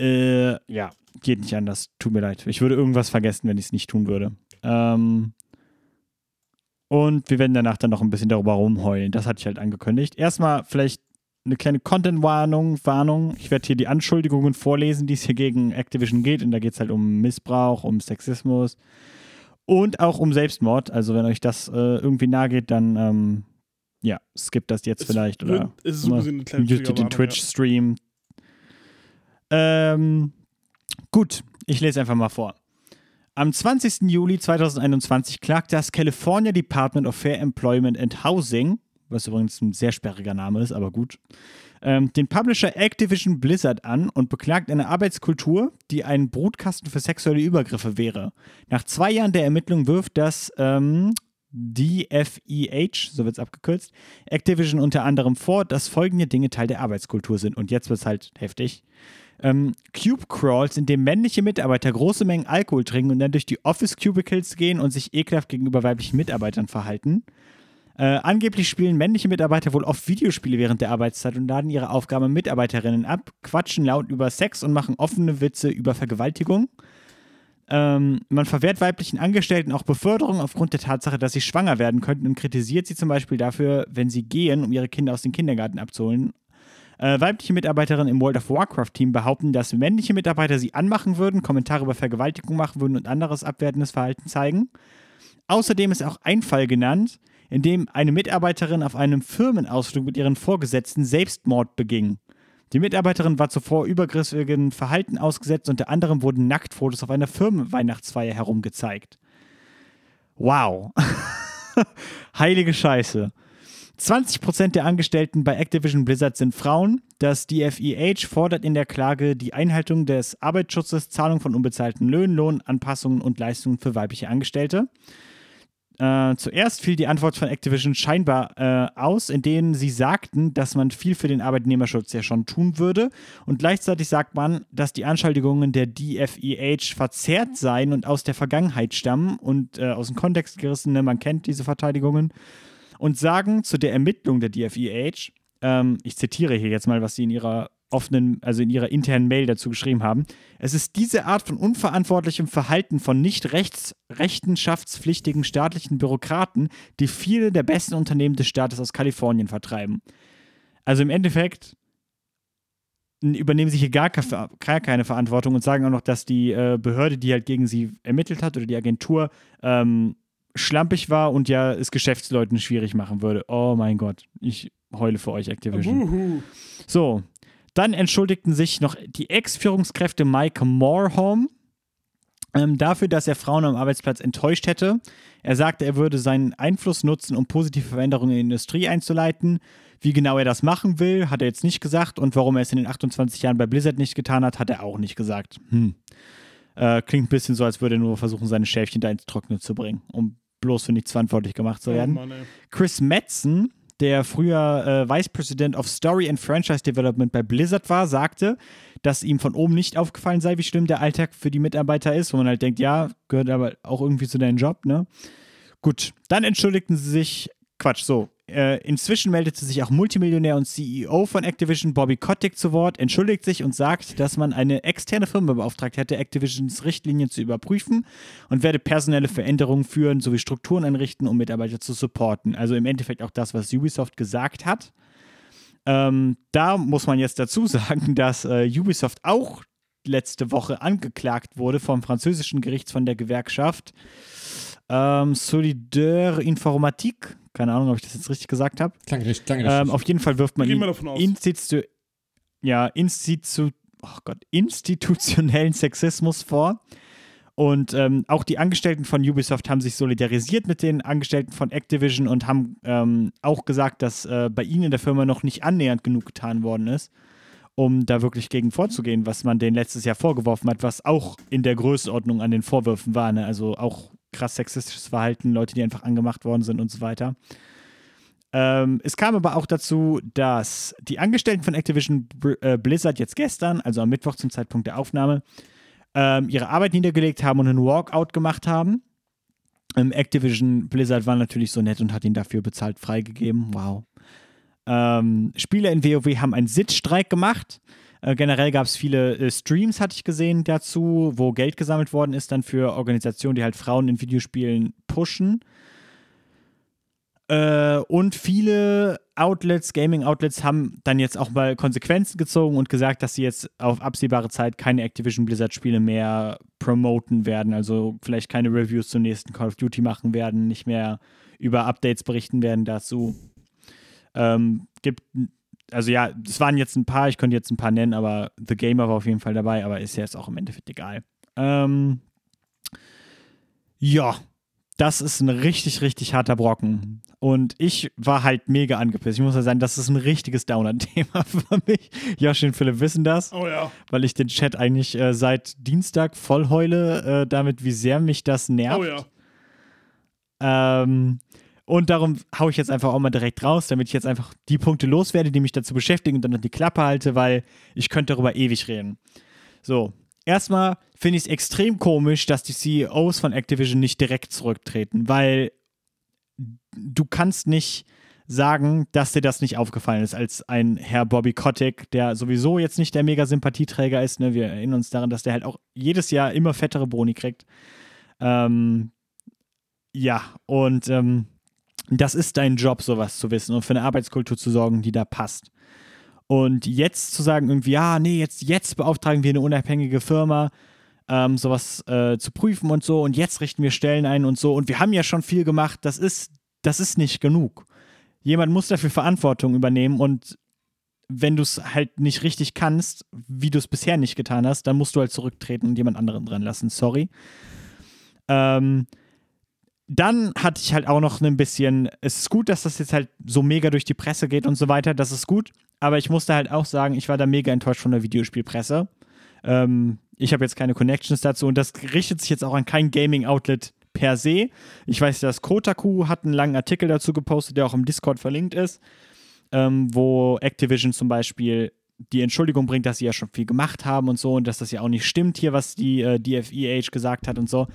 Speaker 1: äh, ja, geht nicht anders. Tut mir leid. Ich würde irgendwas vergessen, wenn ich es nicht tun würde. Ähm, und wir werden danach dann noch ein bisschen darüber rumheulen. Das hatte ich halt angekündigt. Erstmal vielleicht eine kleine Content-Warnung. Warnung. Ich werde hier die Anschuldigungen vorlesen, die es hier gegen Activision geht. Und da geht es halt um Missbrauch, um Sexismus und auch um Selbstmord. Also wenn euch das äh, irgendwie nahe geht, dann ähm, ja, skippt das jetzt
Speaker 2: Es
Speaker 1: vielleicht.
Speaker 2: wird-
Speaker 1: Oder
Speaker 2: Es ist so eine kleine
Speaker 1: mutet den Twitch-Stream. Ähm, gut, ich lese einfach mal vor. Am 20. Juli 2021 klagte das California Department of Fair Employment and Housing, was übrigens ein sehr sperriger Name ist, aber gut, ähm, den Publisher Activision Blizzard an und beklagt eine Arbeitskultur, die ein Brutkasten für sexuelle Übergriffe wäre. Nach zwei Jahren der Ermittlung wirft das ähm, DFEH, so wird es abgekürzt, Activision unter anderem vor, dass folgende Dinge Teil der Arbeitskultur sind. Und jetzt wird es halt heftig. Ähm, Cube Crawls, in dem männliche Mitarbeiter große Mengen Alkohol trinken und dann durch die Office Cubicles gehen und sich ekelhaft gegenüber weiblichen Mitarbeitern verhalten. Äh, angeblich spielen männliche Mitarbeiter wohl oft Videospiele während der Arbeitszeit und laden ihre Aufgaben Mitarbeiterinnen ab, quatschen laut über Sex und machen offene Witze über Vergewaltigung. Ähm, man verwehrt weiblichen Angestellten auch Beförderung aufgrund der Tatsache, dass sie schwanger werden könnten und kritisiert sie zum Beispiel dafür, wenn sie gehen, um ihre Kinder aus dem Kindergarten abzuholen. Äh, weibliche Mitarbeiterinnen im World of Warcraft-Team behaupten, dass männliche Mitarbeiter sie anmachen würden, Kommentare über Vergewaltigung machen würden und anderes abwertendes Verhalten zeigen. Außerdem ist auch ein Fall genannt, in dem eine Mitarbeiterin auf einem Firmenausflug mit ihren Vorgesetzten Selbstmord beging. Die Mitarbeiterin war zuvor übergriffigen Verhalten ausgesetzt, unter anderem wurden Nacktfotos auf einer Firmenweihnachtsfeier herumgezeigt. Wow. Heilige Scheiße. 20% der Angestellten bei Activision Blizzard sind Frauen. Das DFEH fordert in der Klage die Einhaltung des Arbeitsschutzes, Zahlung von unbezahlten Löhnen, Lohnanpassungen und Leistungen für weibliche Angestellte. Äh, zuerst fiel die Antwort von Activision scheinbar äh, aus, in denen sie sagten, dass man viel für den Arbeitnehmerschutz ja schon tun würde. Und gleichzeitig sagt man, dass die Anschuldigungen der DFEH verzerrt seien und aus der Vergangenheit stammen und äh, aus dem Kontext gerissen. Ne? Man kennt diese Verteidigungen. Und sagen zu der Ermittlung der DFEH, ähm, ich zitiere hier jetzt mal, was sie in ihrer offenen, also in ihrer internen Mail dazu geschrieben haben. Es ist diese Art von unverantwortlichem Verhalten von nicht rechts, rechenschaftspflichtigen staatlichen Bürokraten, die viele der besten Unternehmen des Staates aus Kalifornien vertreiben. Also im Endeffekt übernehmen sie hier gar keine Verantwortung und sagen auch noch, dass die äh, Behörde, die halt gegen sie ermittelt hat oder die Agentur, ähm, schlampig war und ja es Geschäftsleuten schwierig machen würde. Oh mein Gott, ich heule für euch, Activision.
Speaker 2: Wuhu.
Speaker 1: So, dann entschuldigten sich noch die Ex-Führungskräfte Mike Morholm ähm, dafür, dass er Frauen am Arbeitsplatz enttäuscht hätte. Er sagte, er würde seinen Einfluss nutzen, um positive Veränderungen in der Industrie einzuleiten. Wie genau er das machen will, hat er jetzt nicht gesagt. Und warum er es in den 28 Jahren bei Blizzard nicht getan hat, hat er auch nicht gesagt. Hm. Äh, klingt ein bisschen so, als würde er nur versuchen, seine Schäfchen da ins Trockene zu bringen, um bloß für nichts verantwortlich gemacht zu
Speaker 2: Oh
Speaker 1: werden.
Speaker 2: Mann, ey.
Speaker 1: Chris Metzen, der früher äh, Vice President of Story and Franchise Development bei Blizzard war, sagte, dass ihm von oben nicht aufgefallen sei, wie schlimm der Alltag für die Mitarbeiter ist, wo man halt denkt, ja, gehört aber auch irgendwie zu deinem Job, ne? Gut, dann entschuldigten sie sich, Quatsch, so. Äh, inzwischen meldete sich auch Multimillionär und CEO von Activision, Bobby Kotick, zu Wort, entschuldigt sich und sagt, dass man eine externe Firma beauftragt hätte, Activisions Richtlinien zu überprüfen und werde personelle Veränderungen führen sowie Strukturen einrichten, um Mitarbeiter zu supporten. Also im Endeffekt auch das, was Ubisoft gesagt hat. Ähm, da muss man jetzt dazu sagen, dass äh, Ubisoft auch letzte Woche angeklagt wurde vom französischen Gericht von der Gewerkschaft ähm, Solidaire Informatique. Keine Ahnung, ob ich das jetzt richtig gesagt habe.
Speaker 3: Klang richtig, klang richtig.
Speaker 1: Ähm, auf jeden Fall wirft man
Speaker 2: Gehen aus.
Speaker 1: Institu ja, Institu oh Gott, institutionellen Sexismus vor. Und ähm, auch die Angestellten von Ubisoft haben sich solidarisiert mit den Angestellten von Activision und haben ähm, auch gesagt, dass äh, bei ihnen in der Firma noch nicht annähernd genug getan worden ist, um da wirklich gegen vorzugehen, was man denen letztes Jahr vorgeworfen hat, was auch in der Größenordnung an den Vorwürfen war. Ne? Also auch krass sexistisches Verhalten, Leute, die einfach angemacht worden sind und so weiter. Ähm, es kam aber auch dazu, dass die Angestellten von Activision äh, Blizzard jetzt gestern, also am Mittwoch zum Zeitpunkt der Aufnahme, ähm, ihre Arbeit niedergelegt haben und einen Walkout gemacht haben. Ähm, Activision Blizzard war natürlich so nett und hat ihn dafür bezahlt freigegeben. Wow. Ähm, Spieler in WoW haben einen Sitzstreik gemacht. Äh, generell gab es viele äh, Streams, hatte ich gesehen, dazu, wo Geld gesammelt worden ist, dann für Organisationen, die halt Frauen in Videospielen pushen. Äh, und viele Outlets, Gaming-Outlets, haben dann jetzt auch mal Konsequenzen gezogen und gesagt, dass sie jetzt auf absehbare Zeit keine Activision Blizzard-Spiele mehr promoten werden. Also vielleicht keine Reviews zum nächsten Call of Duty machen werden, nicht mehr über Updates berichten werden dazu. Ähm, gibt, also ja, es waren jetzt ein paar, ich könnte jetzt ein paar nennen, aber The Gamer war auf jeden Fall dabei, aber ist jetzt auch im Endeffekt egal. Ähm, ja, das ist ein richtig, richtig harter Brocken. Und ich war halt mega angepisst. Ich muss ja sagen, das ist ein richtiges Downer-Thema für mich. Josh und Philipp wissen das.
Speaker 2: Oh ja.
Speaker 1: Weil ich den Chat eigentlich äh, seit Dienstag voll heule, äh, damit, wie sehr mich das nervt.
Speaker 2: Oh ja.
Speaker 1: Ähm, und darum haue ich jetzt einfach auch mal direkt raus, damit ich jetzt einfach die Punkte loswerde, die mich dazu beschäftigen und dann die Klappe halte, weil ich könnte darüber ewig reden. So, erstmal finde ich es extrem komisch, dass die CEOs von Activision nicht direkt zurücktreten, weil du kannst nicht sagen, dass dir das nicht aufgefallen ist, als ein Herr Bobby Kotick, der sowieso jetzt nicht der mega Sympathieträger ist. Ne? Wir erinnern uns daran, dass der halt auch jedes Jahr immer fettere Boni kriegt. Ähm, ja, und ähm, das ist dein Job, sowas zu wissen und für eine Arbeitskultur zu sorgen, die da passt. Und jetzt zu sagen, irgendwie, ja, nee, jetzt, jetzt beauftragen wir eine unabhängige Firma, ähm, sowas äh, zu prüfen und so, und jetzt richten wir Stellen ein und so. Und wir haben ja schon viel gemacht, das ist, das ist nicht genug. Jemand muss dafür Verantwortung übernehmen und wenn du es halt nicht richtig kannst, wie du es bisher nicht getan hast, dann musst du halt zurücktreten und jemand anderen dran lassen. Sorry. Ähm, dann hatte ich halt auch noch ein bisschen, es ist gut, dass das jetzt halt so mega durch die Presse geht und so weiter, das ist gut, aber ich musste halt auch sagen, ich war da mega enttäuscht von der Videospielpresse. Ähm, ich habe jetzt keine Connections dazu und das richtet sich jetzt auch an kein Gaming-Outlet per se. Ich weiß, dass Kotaku hat einen langen Artikel dazu gepostet, der auch im Discord verlinkt ist, ähm, wo Activision zum Beispiel die Entschuldigung bringt, dass sie ja schon viel gemacht haben und so und dass das ja auch nicht stimmt hier, was die äh, DFEH gesagt hat und so.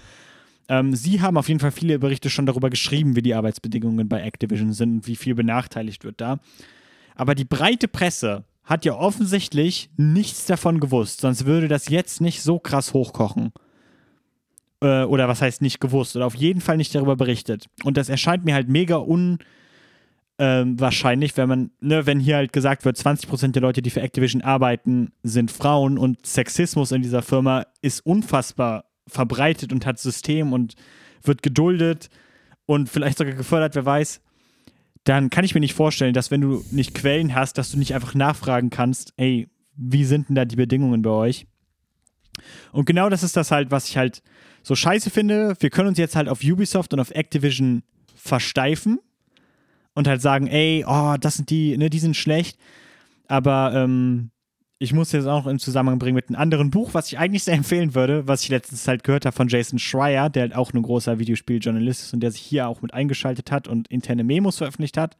Speaker 1: Ähm, sie haben auf jeden Fall viele Berichte schon darüber geschrieben, wie die Arbeitsbedingungen bei Activision sind und wie viel benachteiligt wird da. Aber die breite Presse hat ja offensichtlich nichts davon gewusst, sonst würde das jetzt nicht so krass hochkochen. Äh, oder was heißt nicht gewusst, oder auf jeden Fall nicht darüber berichtet. Und das erscheint mir halt mega unwahrscheinlich, ähm, wenn man, ne, wenn hier halt gesagt wird, 20% der Leute, die für Activision arbeiten, sind Frauen und Sexismus in dieser Firma ist unfassbar verbreitet und hat System und wird geduldet und vielleicht sogar gefördert, wer weiß, dann kann ich mir nicht vorstellen, dass wenn du nicht Quellen hast, dass du nicht einfach nachfragen kannst, ey, wie sind denn da die Bedingungen bei euch? Und genau das ist das halt, was ich halt so scheiße finde. Wir können uns jetzt halt auf Ubisoft und auf Activision versteifen und halt sagen, ey, oh, das sind die, ne, die sind schlecht. Aber ähm, ich muss jetzt auch im Zusammenhang bringen mit einem anderen Buch, was ich eigentlich sehr empfehlen würde, was ich letztens halt gehört habe von Jason Schreier, der halt auch ein großer Videospieljournalist ist und der sich hier auch mit eingeschaltet hat und interne Memos veröffentlicht hat,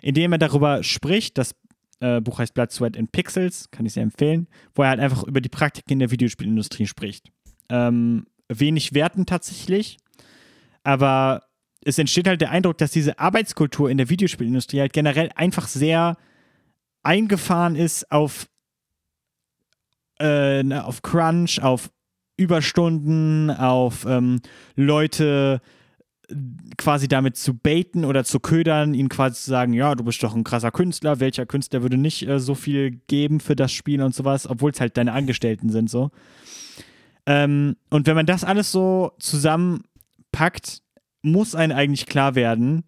Speaker 1: indem er darüber spricht, das äh, Buch heißt Blood, Sweat and Pixels, kann ich sehr empfehlen, wo er halt einfach über die Praktiken in der Videospielindustrie spricht. Ähm, wenig werten tatsächlich, aber es entsteht halt der Eindruck, dass diese Arbeitskultur in der Videospielindustrie halt generell einfach sehr eingefahren ist auf äh, ne, auf Crunch, auf Überstunden, auf ähm, Leute quasi damit zu baiten oder zu ködern, ihnen quasi zu sagen, ja, du bist doch ein krasser Künstler, welcher Künstler würde nicht äh, so viel geben für das Spiel und sowas, obwohl es halt deine Angestellten sind so. Ähm, und wenn man das alles so zusammenpackt, muss einem eigentlich klar werden,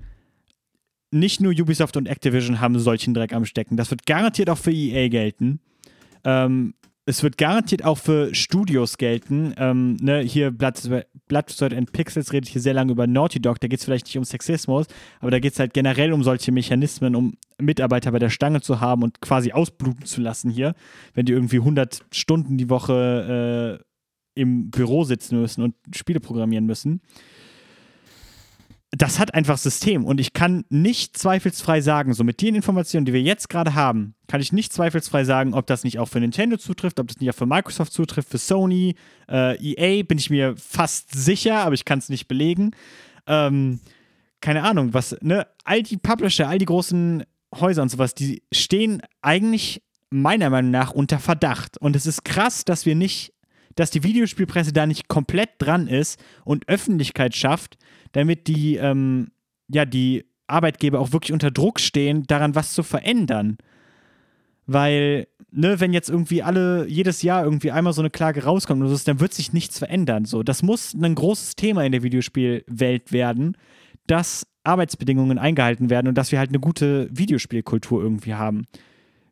Speaker 1: nicht nur Ubisoft und Activision haben solchen Dreck am Stecken. Das wird garantiert auch für EA gelten. Ähm, es wird garantiert auch für Studios gelten. Ähm, ne, hier Blood, Blood, and Pixels redet hier sehr lange über Naughty Dog. Da geht es vielleicht nicht um Sexismus, aber da geht es halt generell um solche Mechanismen, um Mitarbeiter bei der Stange zu haben und quasi ausbluten zu lassen hier, wenn die irgendwie 100 Stunden die Woche äh, im Büro sitzen müssen und Spiele programmieren müssen das hat einfach System und ich kann nicht zweifelsfrei sagen, so mit den Informationen, die wir jetzt gerade haben, kann ich nicht zweifelsfrei sagen, ob das nicht auch für Nintendo zutrifft, ob das nicht auch für Microsoft zutrifft, für Sony, äh, EA, bin ich mir fast sicher, aber ich kann es nicht belegen. Ähm, keine Ahnung, was, ne, all die Publisher, all die großen Häuser und sowas, die stehen eigentlich meiner Meinung nach unter Verdacht. Und es ist krass, dass wir nicht, dass die Videospielpresse da nicht komplett dran ist und Öffentlichkeit schafft, damit die, ähm, ja, die Arbeitgeber auch wirklich unter Druck stehen, daran was zu verändern. Weil, ne, wenn jetzt irgendwie alle, jedes Jahr irgendwie einmal so eine Klage rauskommt oder so, dann wird sich nichts verändern. So, das muss ein großes Thema in der Videospielwelt werden, dass Arbeitsbedingungen eingehalten werden und dass wir halt eine gute Videospielkultur irgendwie haben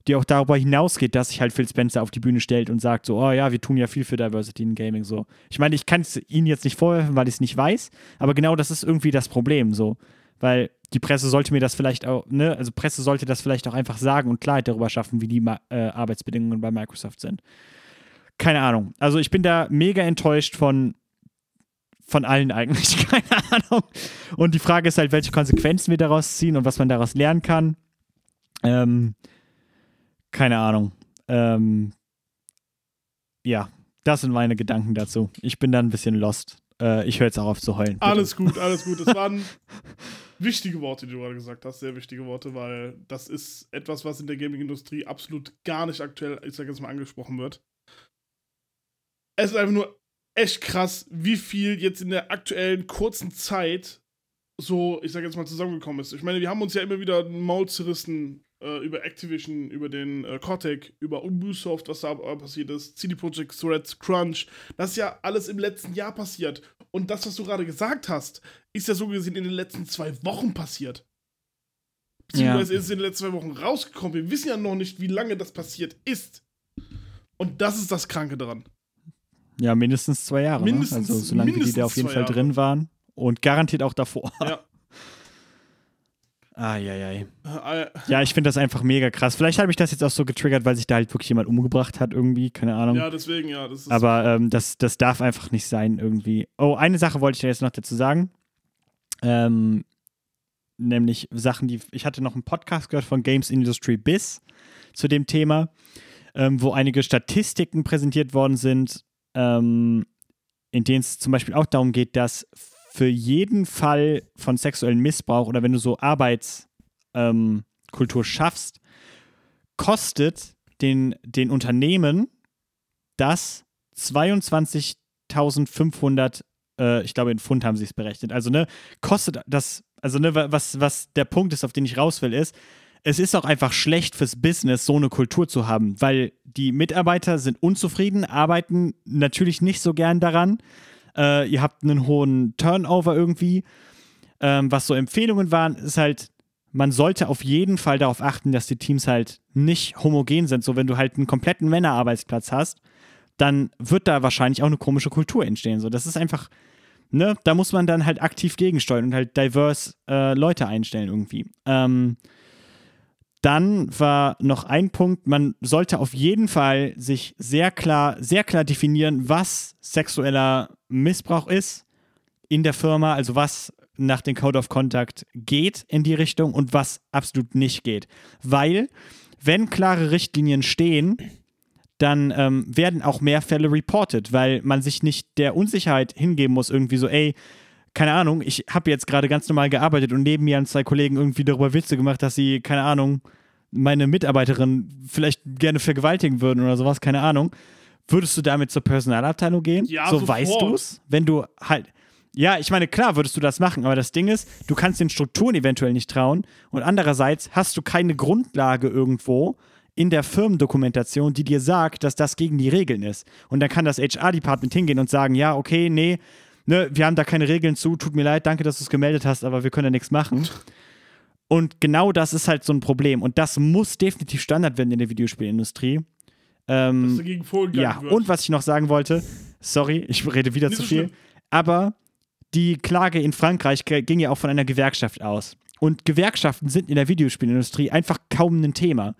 Speaker 1: die auch darüber hinausgeht, dass sich halt Phil Spencer auf die Bühne stellt und sagt so, oh ja, wir tun ja viel für Diversity in Gaming so. Ich meine, ich kann es ihnen jetzt nicht vorwerfen, weil ich es nicht weiß, aber genau das ist irgendwie das Problem so, weil die Presse sollte mir das vielleicht auch, ne, also Presse sollte das vielleicht auch einfach sagen und Klarheit darüber schaffen, wie die äh, Arbeitsbedingungen bei Microsoft sind. Keine Ahnung. Also ich bin da mega enttäuscht von von allen eigentlich, keine Ahnung. Und die Frage ist halt, welche Konsequenzen wir daraus ziehen und was man daraus lernen kann. Ähm, keine Ahnung. Ähm, ja, das sind meine Gedanken dazu. Ich bin da ein bisschen lost. Äh, ich höre jetzt auch auf zu heulen.
Speaker 2: Bitte. Alles gut, alles gut. Das waren wichtige Worte, die du gerade gesagt hast. Sehr wichtige Worte, weil das ist etwas, was in der Gaming-Industrie absolut gar nicht aktuell, ich sag jetzt mal, angesprochen wird. Es ist einfach nur echt krass, wie viel jetzt in der aktuellen kurzen Zeit so, ich sag jetzt mal, zusammengekommen ist. Ich meine, wir haben uns ja immer wieder Maul zerrissen äh, über Activision, über den äh, Cortec, über Ubisoft, was da passiert ist, CD Projekt Threads, Crunch. Das ist ja alles im letzten Jahr passiert. Und das, was du gerade gesagt hast, ist ja so gesehen in den letzten zwei Wochen passiert. Beziehungsweise ja. ist es in den letzten zwei Wochen rausgekommen. Wir wissen ja noch nicht, wie lange das passiert ist. Und das ist das Kranke daran.
Speaker 1: Ja, mindestens zwei Jahre. Mindestens, ne? Also solange die da auf jeden Fall Jahre. drin waren. Und garantiert auch davor. Ja. Äh, ja, ich finde das einfach mega krass. Vielleicht habe ich das jetzt auch so getriggert, weil sich da halt wirklich jemand umgebracht hat, irgendwie, keine Ahnung.
Speaker 2: Ja, deswegen, ja.
Speaker 1: Aber ähm, das, das darf einfach nicht sein, irgendwie. Oh, eine Sache wollte ich dir jetzt noch dazu sagen. Ähm, nämlich Sachen, die. Ich hatte noch einen Podcast gehört von Games Industry Biz zu dem Thema, ähm, wo einige Statistiken präsentiert worden sind, ähm, in denen es zum Beispiel auch darum geht, dass für jeden Fall von sexuellem Missbrauch oder wenn du so Arbeitskultur ähm, schaffst, kostet den, den Unternehmen das 22.500, äh, ich glaube in Pfund haben sie es berechnet. Also, ne, kostet das, also, ne, was, was der Punkt ist, auf den ich raus will, ist, es ist auch einfach schlecht fürs Business, so eine Kultur zu haben, weil die Mitarbeiter sind unzufrieden, arbeiten natürlich nicht so gern daran äh, ihr habt einen hohen Turnover irgendwie. Ähm, was so Empfehlungen waren, ist halt, man sollte auf jeden Fall darauf achten, dass die Teams halt nicht homogen sind. So, wenn du halt einen kompletten Männerarbeitsplatz hast, dann wird da wahrscheinlich auch eine komische Kultur entstehen. So, das ist einfach, ne, da muss man dann halt aktiv gegensteuern und halt diverse äh, Leute einstellen irgendwie. Ähm, dann war noch ein Punkt, man sollte auf jeden Fall sich sehr klar, sehr klar definieren, was sexueller Missbrauch ist in der Firma, also was nach dem Code of Conduct geht in die Richtung und was absolut nicht geht. Weil, wenn klare Richtlinien stehen, dann ähm, werden auch mehr Fälle reported, weil man sich nicht der Unsicherheit hingeben muss, irgendwie so, ey, keine Ahnung, ich habe jetzt gerade ganz normal gearbeitet und neben mir haben zwei Kollegen irgendwie darüber Witze gemacht, dass sie, keine Ahnung, meine Mitarbeiterin vielleicht gerne vergewaltigen würden oder sowas, keine Ahnung. Würdest du damit zur Personalabteilung gehen?
Speaker 2: Ja,
Speaker 1: so
Speaker 2: sofort.
Speaker 1: weißt du es, wenn du halt. Ja, ich meine, klar würdest du das machen, aber das Ding ist, du kannst den Strukturen eventuell nicht trauen und andererseits hast du keine Grundlage irgendwo in der Firmendokumentation, die dir sagt, dass das gegen die Regeln ist. Und dann kann das HR-Department hingehen und sagen, ja, okay, nee, ne, wir haben da keine Regeln zu, tut mir leid, danke, dass du es gemeldet hast, aber wir können da nichts machen. Und genau das ist halt so ein Problem. Und das muss definitiv Standard werden in der Videospielindustrie. Ähm,
Speaker 2: Dass dagegen vorgegangen
Speaker 1: ja, wird. und was ich noch sagen wollte, sorry, ich rede wieder Nicht zu so viel. Aber die Klage in Frankreich ging ja auch von einer Gewerkschaft aus. Und Gewerkschaften sind in der Videospielindustrie einfach kaum ein Thema.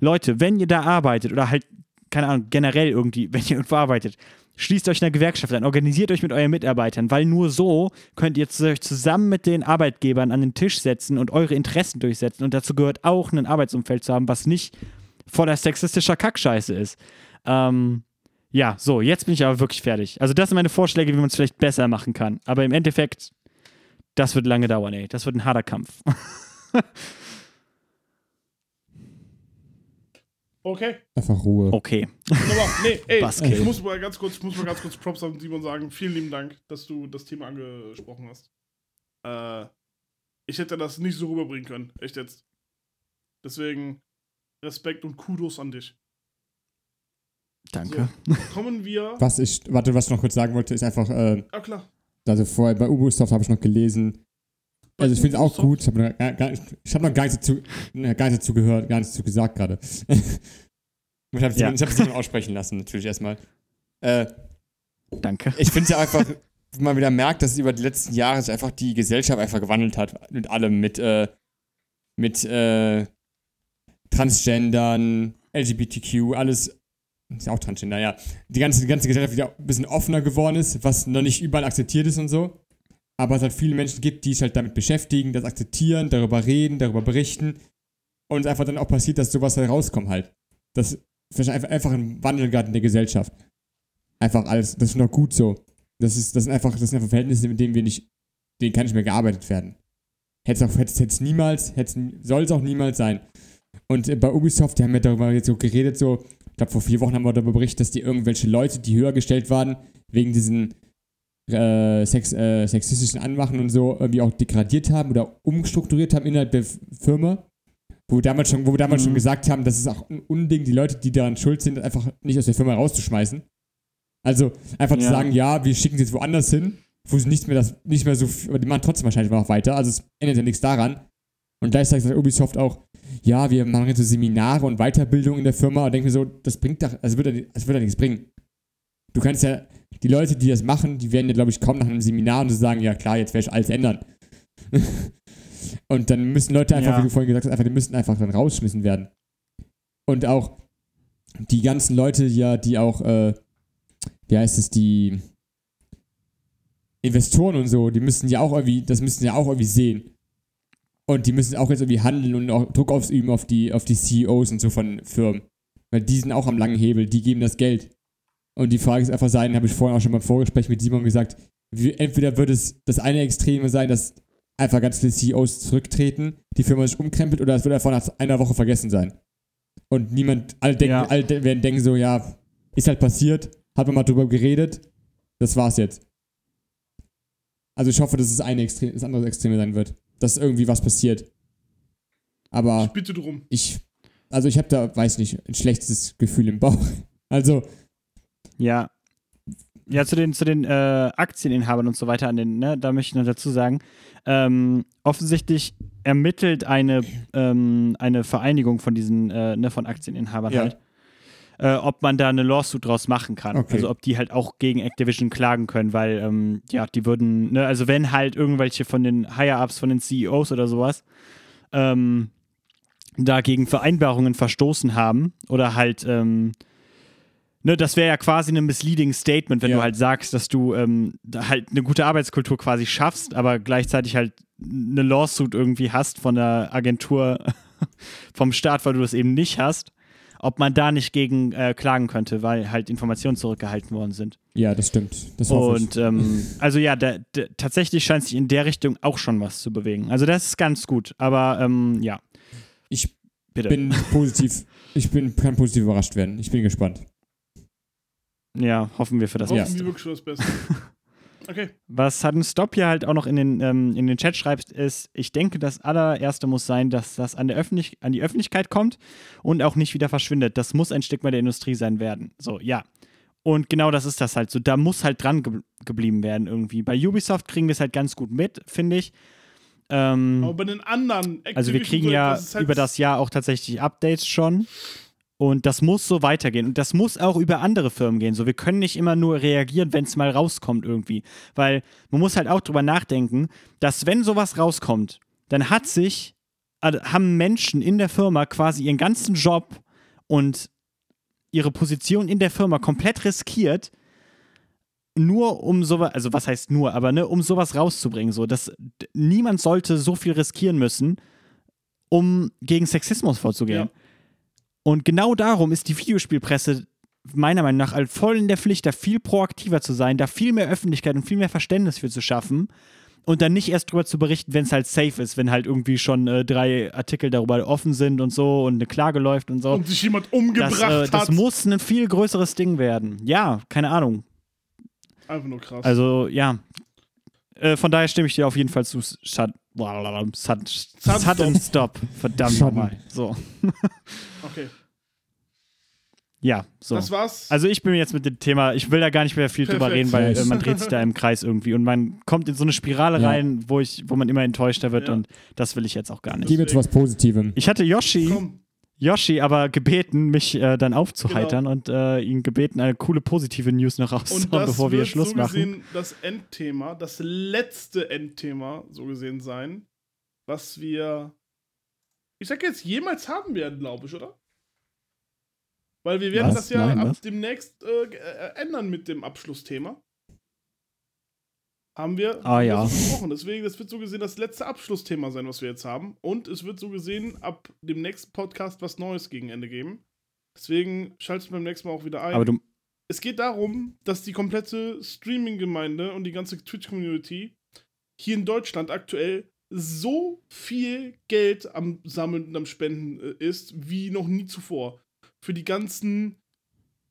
Speaker 1: Leute, wenn ihr da arbeitet oder halt, keine Ahnung, generell irgendwie, wenn ihr irgendwo arbeitet, schließt euch einer Gewerkschaft an, organisiert euch mit euren Mitarbeitern, weil nur so könnt ihr euch zusammen mit den Arbeitgebern an den Tisch setzen und eure Interessen durchsetzen. Und dazu gehört auch, ein Arbeitsumfeld zu haben, was nicht voller sexistischer Kackscheiße ist. Ähm, ja, so, jetzt bin ich aber wirklich fertig. Also, das sind meine Vorschläge, wie man es vielleicht besser machen kann. Aber im Endeffekt, das wird lange dauern, ey. Das wird ein harter Kampf.
Speaker 2: Okay.
Speaker 3: Einfach Ruhe.
Speaker 1: Okay.
Speaker 2: Aber nee, ey, ich muss mal ganz kurz, ich muss mal ganz kurz Props an Simon sagen. Vielen lieben Dank, dass du das Thema angesprochen hast. Äh, ich hätte das nicht so rüberbringen können, echt jetzt. Deswegen Respekt und Kudos an dich.
Speaker 1: Danke.
Speaker 2: Kommen wir.
Speaker 3: Was ich, warte, was ich noch kurz sagen wollte, ist einfach, äh,
Speaker 2: Ah klar.
Speaker 3: also vorher bei Ubisoft habe ich noch gelesen. Also ich finde es auch gut. Ich habe noch, hab noch gar nichts dazu, ne, gar nichts dazu gehört, gar nichts dazu gesagt gerade. ich habe
Speaker 1: Ja.
Speaker 3: es ja. Simon aussprechen lassen, natürlich erstmal. Äh,
Speaker 1: Danke.
Speaker 3: ich finde es ja einfach, wenn man wieder merkt, dass über die letzten Jahre sich einfach die Gesellschaft einfach gewandelt hat. Mit allem, mit, äh, mit äh, Transgendern, LGBTQ, alles. Ist ja auch Transgender, ja. Die ganze, die ganze Gesellschaft wieder ein bisschen offener geworden ist, was noch nicht überall akzeptiert ist und so. Aber es halt viele Menschen gibt, die sich halt damit beschäftigen, das akzeptieren, darüber reden, darüber berichten. Und es einfach dann auch passiert, dass sowas halt rauskommt halt. Das ist einfach, einfach ein Wandel gerade in der Gesellschaft. Einfach alles, das ist noch gut so. Das, ist, das, sind einfach, das sind einfach Verhältnisse, mit denen wir nicht, denen kann nicht mehr gearbeitet werden. Hätte es es niemals, soll es auch niemals sein. Und bei Ubisoft, die haben ja darüber jetzt so geredet, so, ich glaube vor vier Wochen haben wir darüber berichtet, dass die irgendwelche Leute, die höher gestellt waren, wegen diesen äh, sex, äh, sexistischen Anmachen und so, irgendwie auch degradiert haben oder umstrukturiert haben innerhalb der Firma. Wo wir damals schon, wo wir damals
Speaker 1: Mhm.
Speaker 3: schon gesagt haben, das ist auch ein Unding, die Leute, die daran schuld sind, einfach nicht aus der Firma rauszuschmeißen. Also einfach zu
Speaker 1: Ja.
Speaker 3: sagen, ja, wir schicken sie jetzt woanders hin, wo sie nicht mehr das, nicht mehr so, f- aber die machen trotzdem wahrscheinlich noch weiter. Also es ändert ja nichts daran. Und gleichzeitig sagt Ubisoft auch, ja, wir machen jetzt so Seminare und Weiterbildung in der Firma und denke mir so, das bringt doch, also wird das wird ja nichts bringen. Du kannst ja, die Leute, die das machen, die werden ja, glaube ich, kaum nach einem Seminar und so sagen, ja klar, jetzt werde ich alles ändern. und dann müssen Leute einfach,
Speaker 1: Ja.
Speaker 3: wie du vorhin gesagt hast, einfach, die müssen einfach dann rausgeschmissen werden. Und auch die ganzen Leute, ja, die auch, äh, wie heißt es, die Investoren und so, die müssen ja auch irgendwie, das müssen ja auch irgendwie sehen. Und die müssen auch jetzt irgendwie handeln und auch Druck ausüben auf die, auf die CEOs und so von Firmen. Weil die sind auch am langen Hebel, die geben das Geld. Und die Frage ist einfach sein, habe ich vorhin auch schon beim Vorgespräch mit Simon gesagt, wie, entweder wird es das eine Extreme sein, dass einfach ganz viele CEOs zurücktreten, die Firma sich umkrempelt, oder es wird einfach nach einer Woche vergessen sein. Und niemand, alle, denken,
Speaker 1: Ja.
Speaker 3: alle de- werden denken so, ja, ist halt passiert, hat man mal drüber geredet, das war's jetzt. Also ich hoffe, dass es eine Extrem, das andere Extreme sein wird. Dass irgendwie was passiert. Aber
Speaker 2: Ich bitte drum.
Speaker 3: ich, also ich habe da, weiß nicht, ein schlechtes Gefühl im Bauch. Also,
Speaker 1: Ja. Ja, zu den, zu den äh, Aktieninhabern und so weiter, an den, ne, da möchte ich noch dazu sagen, ähm, offensichtlich ermittelt eine, ähm, eine Vereinigung von diesen, äh, ne, von Aktieninhabern
Speaker 3: Ja.
Speaker 1: halt, äh, ob man da eine Lawsuit draus machen kann.
Speaker 3: Okay.
Speaker 1: Also ob die halt auch gegen Activision klagen können, weil, ähm, ja, die würden, ne, also wenn halt irgendwelche von den Higher-Ups, von den CEOs oder sowas, ähm, da gegen Vereinbarungen verstoßen haben oder halt, ähm, ne, das wäre ja quasi ein misleading Statement, wenn
Speaker 3: Ja.
Speaker 1: du halt sagst, dass du ähm, halt eine gute Arbeitskultur quasi schaffst, aber gleichzeitig halt eine Lawsuit irgendwie hast von der Agentur vom Staat, weil du das eben nicht hast, ob man da nicht gegen äh, klagen könnte, weil halt Informationen zurückgehalten worden sind.
Speaker 3: ja, das stimmt. Das
Speaker 1: Und ähm, also ja, da, da, tatsächlich scheint sich in der Richtung auch schon was zu bewegen. Also das ist ganz gut, aber ähm, ja,
Speaker 3: ich. Ich
Speaker 1: bitte.
Speaker 3: bin positiv, ich bin, kann positiv überrascht werden. Ich bin gespannt.
Speaker 1: Ja, hoffen wir für das
Speaker 2: Hoffen.
Speaker 1: Beste.
Speaker 2: wir wirklich für das Beste. Okay.
Speaker 1: Was Sudden Stop hier halt auch noch in den, ähm, in den Chat schreibt, ist, ich denke, das allererste muss sein, dass das an, der Öffentlich an die Öffentlichkeit kommt und auch nicht wieder verschwindet. Das muss ein Stigma der Industrie sein werden. So, ja. Und genau das ist das halt so. Da muss halt dran ge geblieben werden irgendwie. Bei Ubisoft kriegen wir es halt ganz gut mit, finde ich. Ähm,
Speaker 2: Aber bei den anderen
Speaker 1: also wir
Speaker 2: Activision
Speaker 1: kriegen ja
Speaker 2: halt
Speaker 1: über das Jahr auch tatsächlich Updates schon. Und das muss so weitergehen. Und das muss auch über andere Firmen gehen. So, wir können nicht immer nur reagieren, wenn es mal rauskommt irgendwie. Weil man muss halt auch drüber nachdenken, dass wenn sowas rauskommt, dann hat sich, also haben Menschen in der Firma quasi ihren ganzen Job und ihre Position in der Firma komplett riskiert, nur um sowas, also was heißt nur, aber ne, um sowas rauszubringen. So, dass niemand sollte so viel riskieren müssen, um gegen Sexismus vorzugehen.
Speaker 2: Ja.
Speaker 1: Und genau darum ist die Videospielpresse meiner Meinung nach halt voll in der Pflicht, da viel proaktiver zu sein, da viel mehr Öffentlichkeit und viel mehr Verständnis für zu schaffen und dann nicht erst drüber zu berichten, wenn es halt safe ist, wenn halt irgendwie schon äh, drei Artikel darüber offen sind und so und eine Klage läuft und so.
Speaker 2: Und sich jemand umgebracht
Speaker 1: das, äh, das
Speaker 2: hat.
Speaker 1: muss ein viel größeres Ding werden. Ja, keine Ahnung.
Speaker 2: Einfach nur krass.
Speaker 1: Also, ja. Äh, von daher stimme ich dir auf jeden Fall zu. Shut, shut, shut, shut and stop. Verdammt nochmal. So.
Speaker 2: okay.
Speaker 1: Ja, so.
Speaker 2: Das war's.
Speaker 1: Also ich bin jetzt mit dem Thema, ich will da gar nicht mehr viel drüber
Speaker 2: Perfekt.
Speaker 1: reden, weil äh, man dreht sich da im Kreis irgendwie und man kommt in so eine Spirale
Speaker 3: Ja.
Speaker 1: rein, wo ich, wo man immer enttäuschter wird
Speaker 2: Ja.
Speaker 1: und das will ich jetzt auch gar nicht.
Speaker 3: Gehen wir zu was Positivem.
Speaker 1: Ich hatte Yoshi,
Speaker 2: Komm,
Speaker 1: Yoshi aber gebeten, mich äh, dann aufzuheitern
Speaker 2: Genau.
Speaker 1: und äh, ihn gebeten, eine coole positive News noch rauszuhauen, bevor wir hier
Speaker 2: wird
Speaker 1: Schluss
Speaker 2: so
Speaker 1: machen.
Speaker 2: gesehen das Endthema, das letzte Endthema, so gesehen sein, was wir, ich sag jetzt, jemals haben werden, glaube ich, oder? Weil wir werden
Speaker 1: Was?
Speaker 2: das ja
Speaker 1: Nein,
Speaker 2: ab
Speaker 1: was?
Speaker 2: demnächst äh, äh, ändern mit dem Abschlussthema. Haben wir
Speaker 1: Ah, ja.
Speaker 2: besprochen. Deswegen, das wird so gesehen das letzte Abschlussthema sein, was wir jetzt haben. Und es wird so gesehen ab dem nächsten Podcast was Neues gegen Ende geben. Deswegen schaltet beim nächsten Mal auch wieder ein.
Speaker 1: Aber du,
Speaker 2: Es geht darum, dass die komplette Streaming-Gemeinde und die ganze Twitch-Community hier in Deutschland aktuell so viel Geld am Sammeln und am Spenden äh, ist, wie noch nie zuvor. Für die ganzen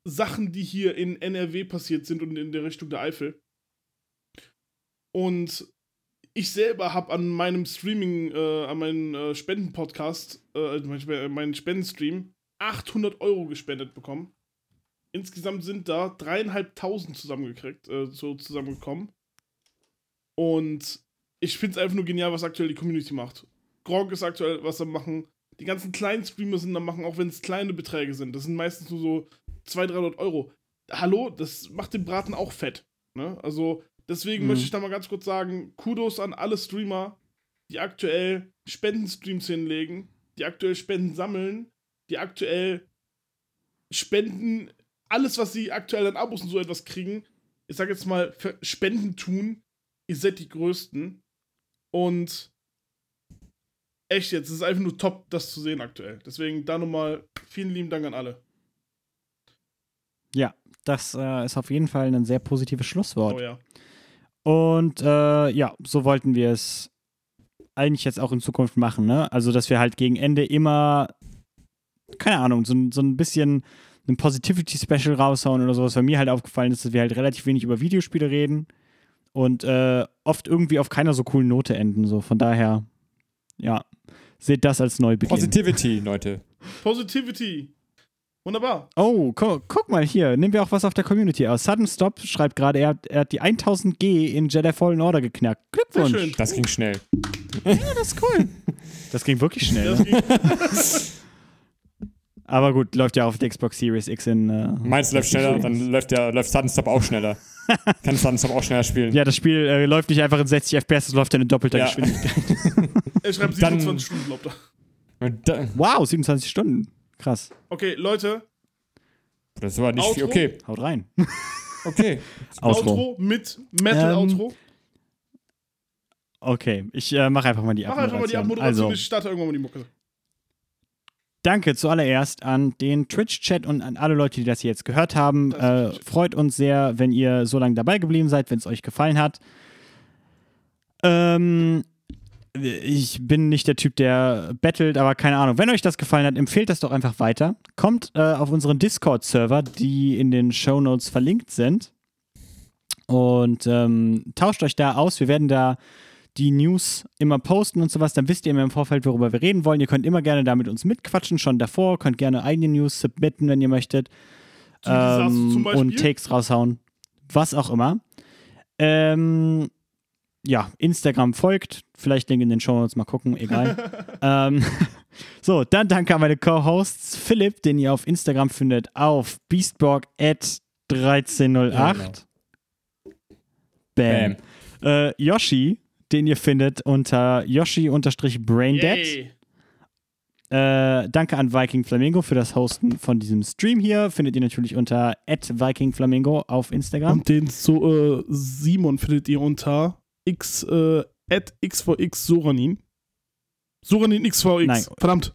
Speaker 2: Sachen, die hier in NRW passiert sind und in der Richtung der Eifel. Und ich selber habe an meinem Streaming, äh, an meinem äh, Spenden-Podcast, äh, mein- meinen Spendenstream, 800 Euro gespendet bekommen. Insgesamt sind da dreieinhalbtausend zusammengekriegt, äh, so zusammengekommen. Und ich finde es einfach nur genial, was aktuell die Community macht. Gronk ist aktuell, was er machen. Die ganzen kleinen Streamer sind da machen, auch wenn es kleine Beträge sind. Das sind meistens nur so 200, 300 Euro. Hallo, das macht den Braten auch fett. Ne? Also, deswegen
Speaker 1: Mhm.
Speaker 2: möchte ich da mal ganz kurz sagen: Kudos an alle Streamer, die aktuell Spendenstreams hinlegen, die aktuell Spenden sammeln, die aktuell Spenden, alles, was sie aktuell an Abos und so etwas kriegen, ich sag jetzt mal, Spenden tun, ihr seid die Größten. Und echt jetzt, es ist einfach nur top, das zu sehen aktuell. Deswegen da nochmal vielen lieben Dank an alle.
Speaker 1: ja, das äh, ist auf jeden Fall ein sehr positives Schlusswort.
Speaker 2: Oh ja.
Speaker 1: Und äh, ja, so wollten wir es eigentlich jetzt auch in Zukunft machen, ne? Also, dass wir halt gegen Ende immer, keine Ahnung, so, ein- so ein bisschen ein Positivity-Special raushauen oder sowas. Weil mir halt aufgefallen ist, dass wir halt relativ wenig über Videospiele reden und äh, oft irgendwie auf keiner so coolen Note enden. So, von daher, ja, seht das als Neubeginn.
Speaker 3: Positivity, Leute.
Speaker 2: Positivity. Wunderbar.
Speaker 1: Oh, gu guck mal hier, nehmen wir auch was auf der Community aus. Sudden Stop schreibt gerade, er, hat- er hat die 1000G in Jedi Fallen Order geknackt.
Speaker 2: Sehr
Speaker 1: Glückwunsch.
Speaker 2: schön.
Speaker 3: Das ging schnell.
Speaker 1: Das ist cool. Das ging wirklich schnell.
Speaker 2: Das
Speaker 1: Ne?
Speaker 2: ging,
Speaker 1: Aber gut, läuft ja auf der Xbox Series X in. Äh,
Speaker 3: Meins läuft schneller, dann läuft der läuft Sudden Stop auch schneller. Kann Sudden Stop auch schneller spielen.
Speaker 1: ja, das Spiel äh, läuft nicht einfach in 60 FPS, es läuft ja in doppelter
Speaker 3: Ja.
Speaker 1: Geschwindigkeit.
Speaker 2: er schreibt
Speaker 3: Dann-
Speaker 2: 27 Stunden, glaubt er.
Speaker 1: Wow, 27 Stunden. Krass.
Speaker 2: Okay, Leute,
Speaker 3: Das war nicht viel.
Speaker 2: Outro?
Speaker 3: Okay,
Speaker 1: Haut rein.
Speaker 3: okay.
Speaker 1: Outro.
Speaker 2: Outro mit Metal-Outro.
Speaker 1: Okay, ich äh, mache einfach mal die
Speaker 2: Mach einfach mal die
Speaker 1: Abmoderation.
Speaker 2: Abmoderation,
Speaker 1: Also,
Speaker 2: ich starte irgendwann mal die Mucke.
Speaker 1: Danke zuallererst an den Twitch-Chat und an alle Leute, die das hier jetzt gehört haben. Äh, freut uns sehr, wenn ihr so lange dabei geblieben seid, wenn es euch gefallen hat. Ähm, ich bin nicht der Typ, der bettelt, aber keine Ahnung. Wenn euch das gefallen hat, empfehlt das doch einfach weiter. Kommt äh, auf unseren Discord-Server, die in den Shownotes verlinkt sind. Und ähm, tauscht euch da aus. Wir werden da die News immer posten und sowas. Dann wisst ihr immer im Vorfeld, worüber wir reden wollen. Ihr könnt immer gerne da mit uns mitquatschen, schon davor. Könnt gerne eigene News submitten, wenn ihr möchtet. Ähm, und Takes raushauen. Was auch immer. Ähm, ja, Instagram folgt. Vielleicht Link in den Show Notes mal gucken, egal. ähm, So, dann danke an meine Co-Hosts. Philipp, den ihr auf Instagram findet, auf beastborg1308.
Speaker 3: Ja, genau.
Speaker 1: Bam. Äh, Yoshi, den ihr findet unter Yoshi-Braindead. Äh, danke an Viking Flamingo für das Hosten von diesem Stream hier. Findet ihr natürlich unter @vikingflamingo auf Instagram.
Speaker 2: Und den so, äh, Simon findet ihr unter x, äh, at xvx Soranin. Soranin xvx.
Speaker 1: Nein.
Speaker 2: Verdammt.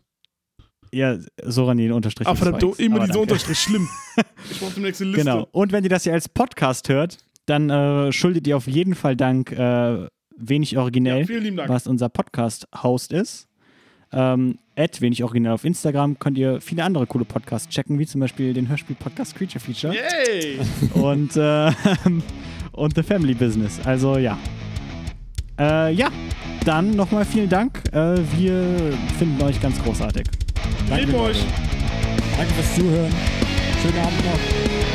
Speaker 1: ja, Soranin unterstrich.
Speaker 2: Ah, verdammt,
Speaker 1: X2X.
Speaker 2: immer
Speaker 1: Aber
Speaker 2: dieser. Unterstrich. Schlimm. Ich brauche die nächste Liste.
Speaker 1: Genau. Und wenn ihr das hier als Podcast hört, dann äh, schuldet ihr auf jeden Fall Dank äh, wenig originell,
Speaker 2: Ja, vielen lieben Dank.
Speaker 1: was unser Podcast-Host ist. Ähm, wenig originell auf Instagram könnt ihr viele andere coole Podcasts checken, wie zum Beispiel den Hörspiel-Podcast Creature Feature
Speaker 2: Yay!
Speaker 1: und, äh, und The Family Business. Also ja. Äh, ja, dann nochmal vielen Dank. Äh, wir finden euch ganz großartig.
Speaker 3: Danke,
Speaker 2: euch.
Speaker 3: Danke fürs Zuhören. Schönen Abend noch.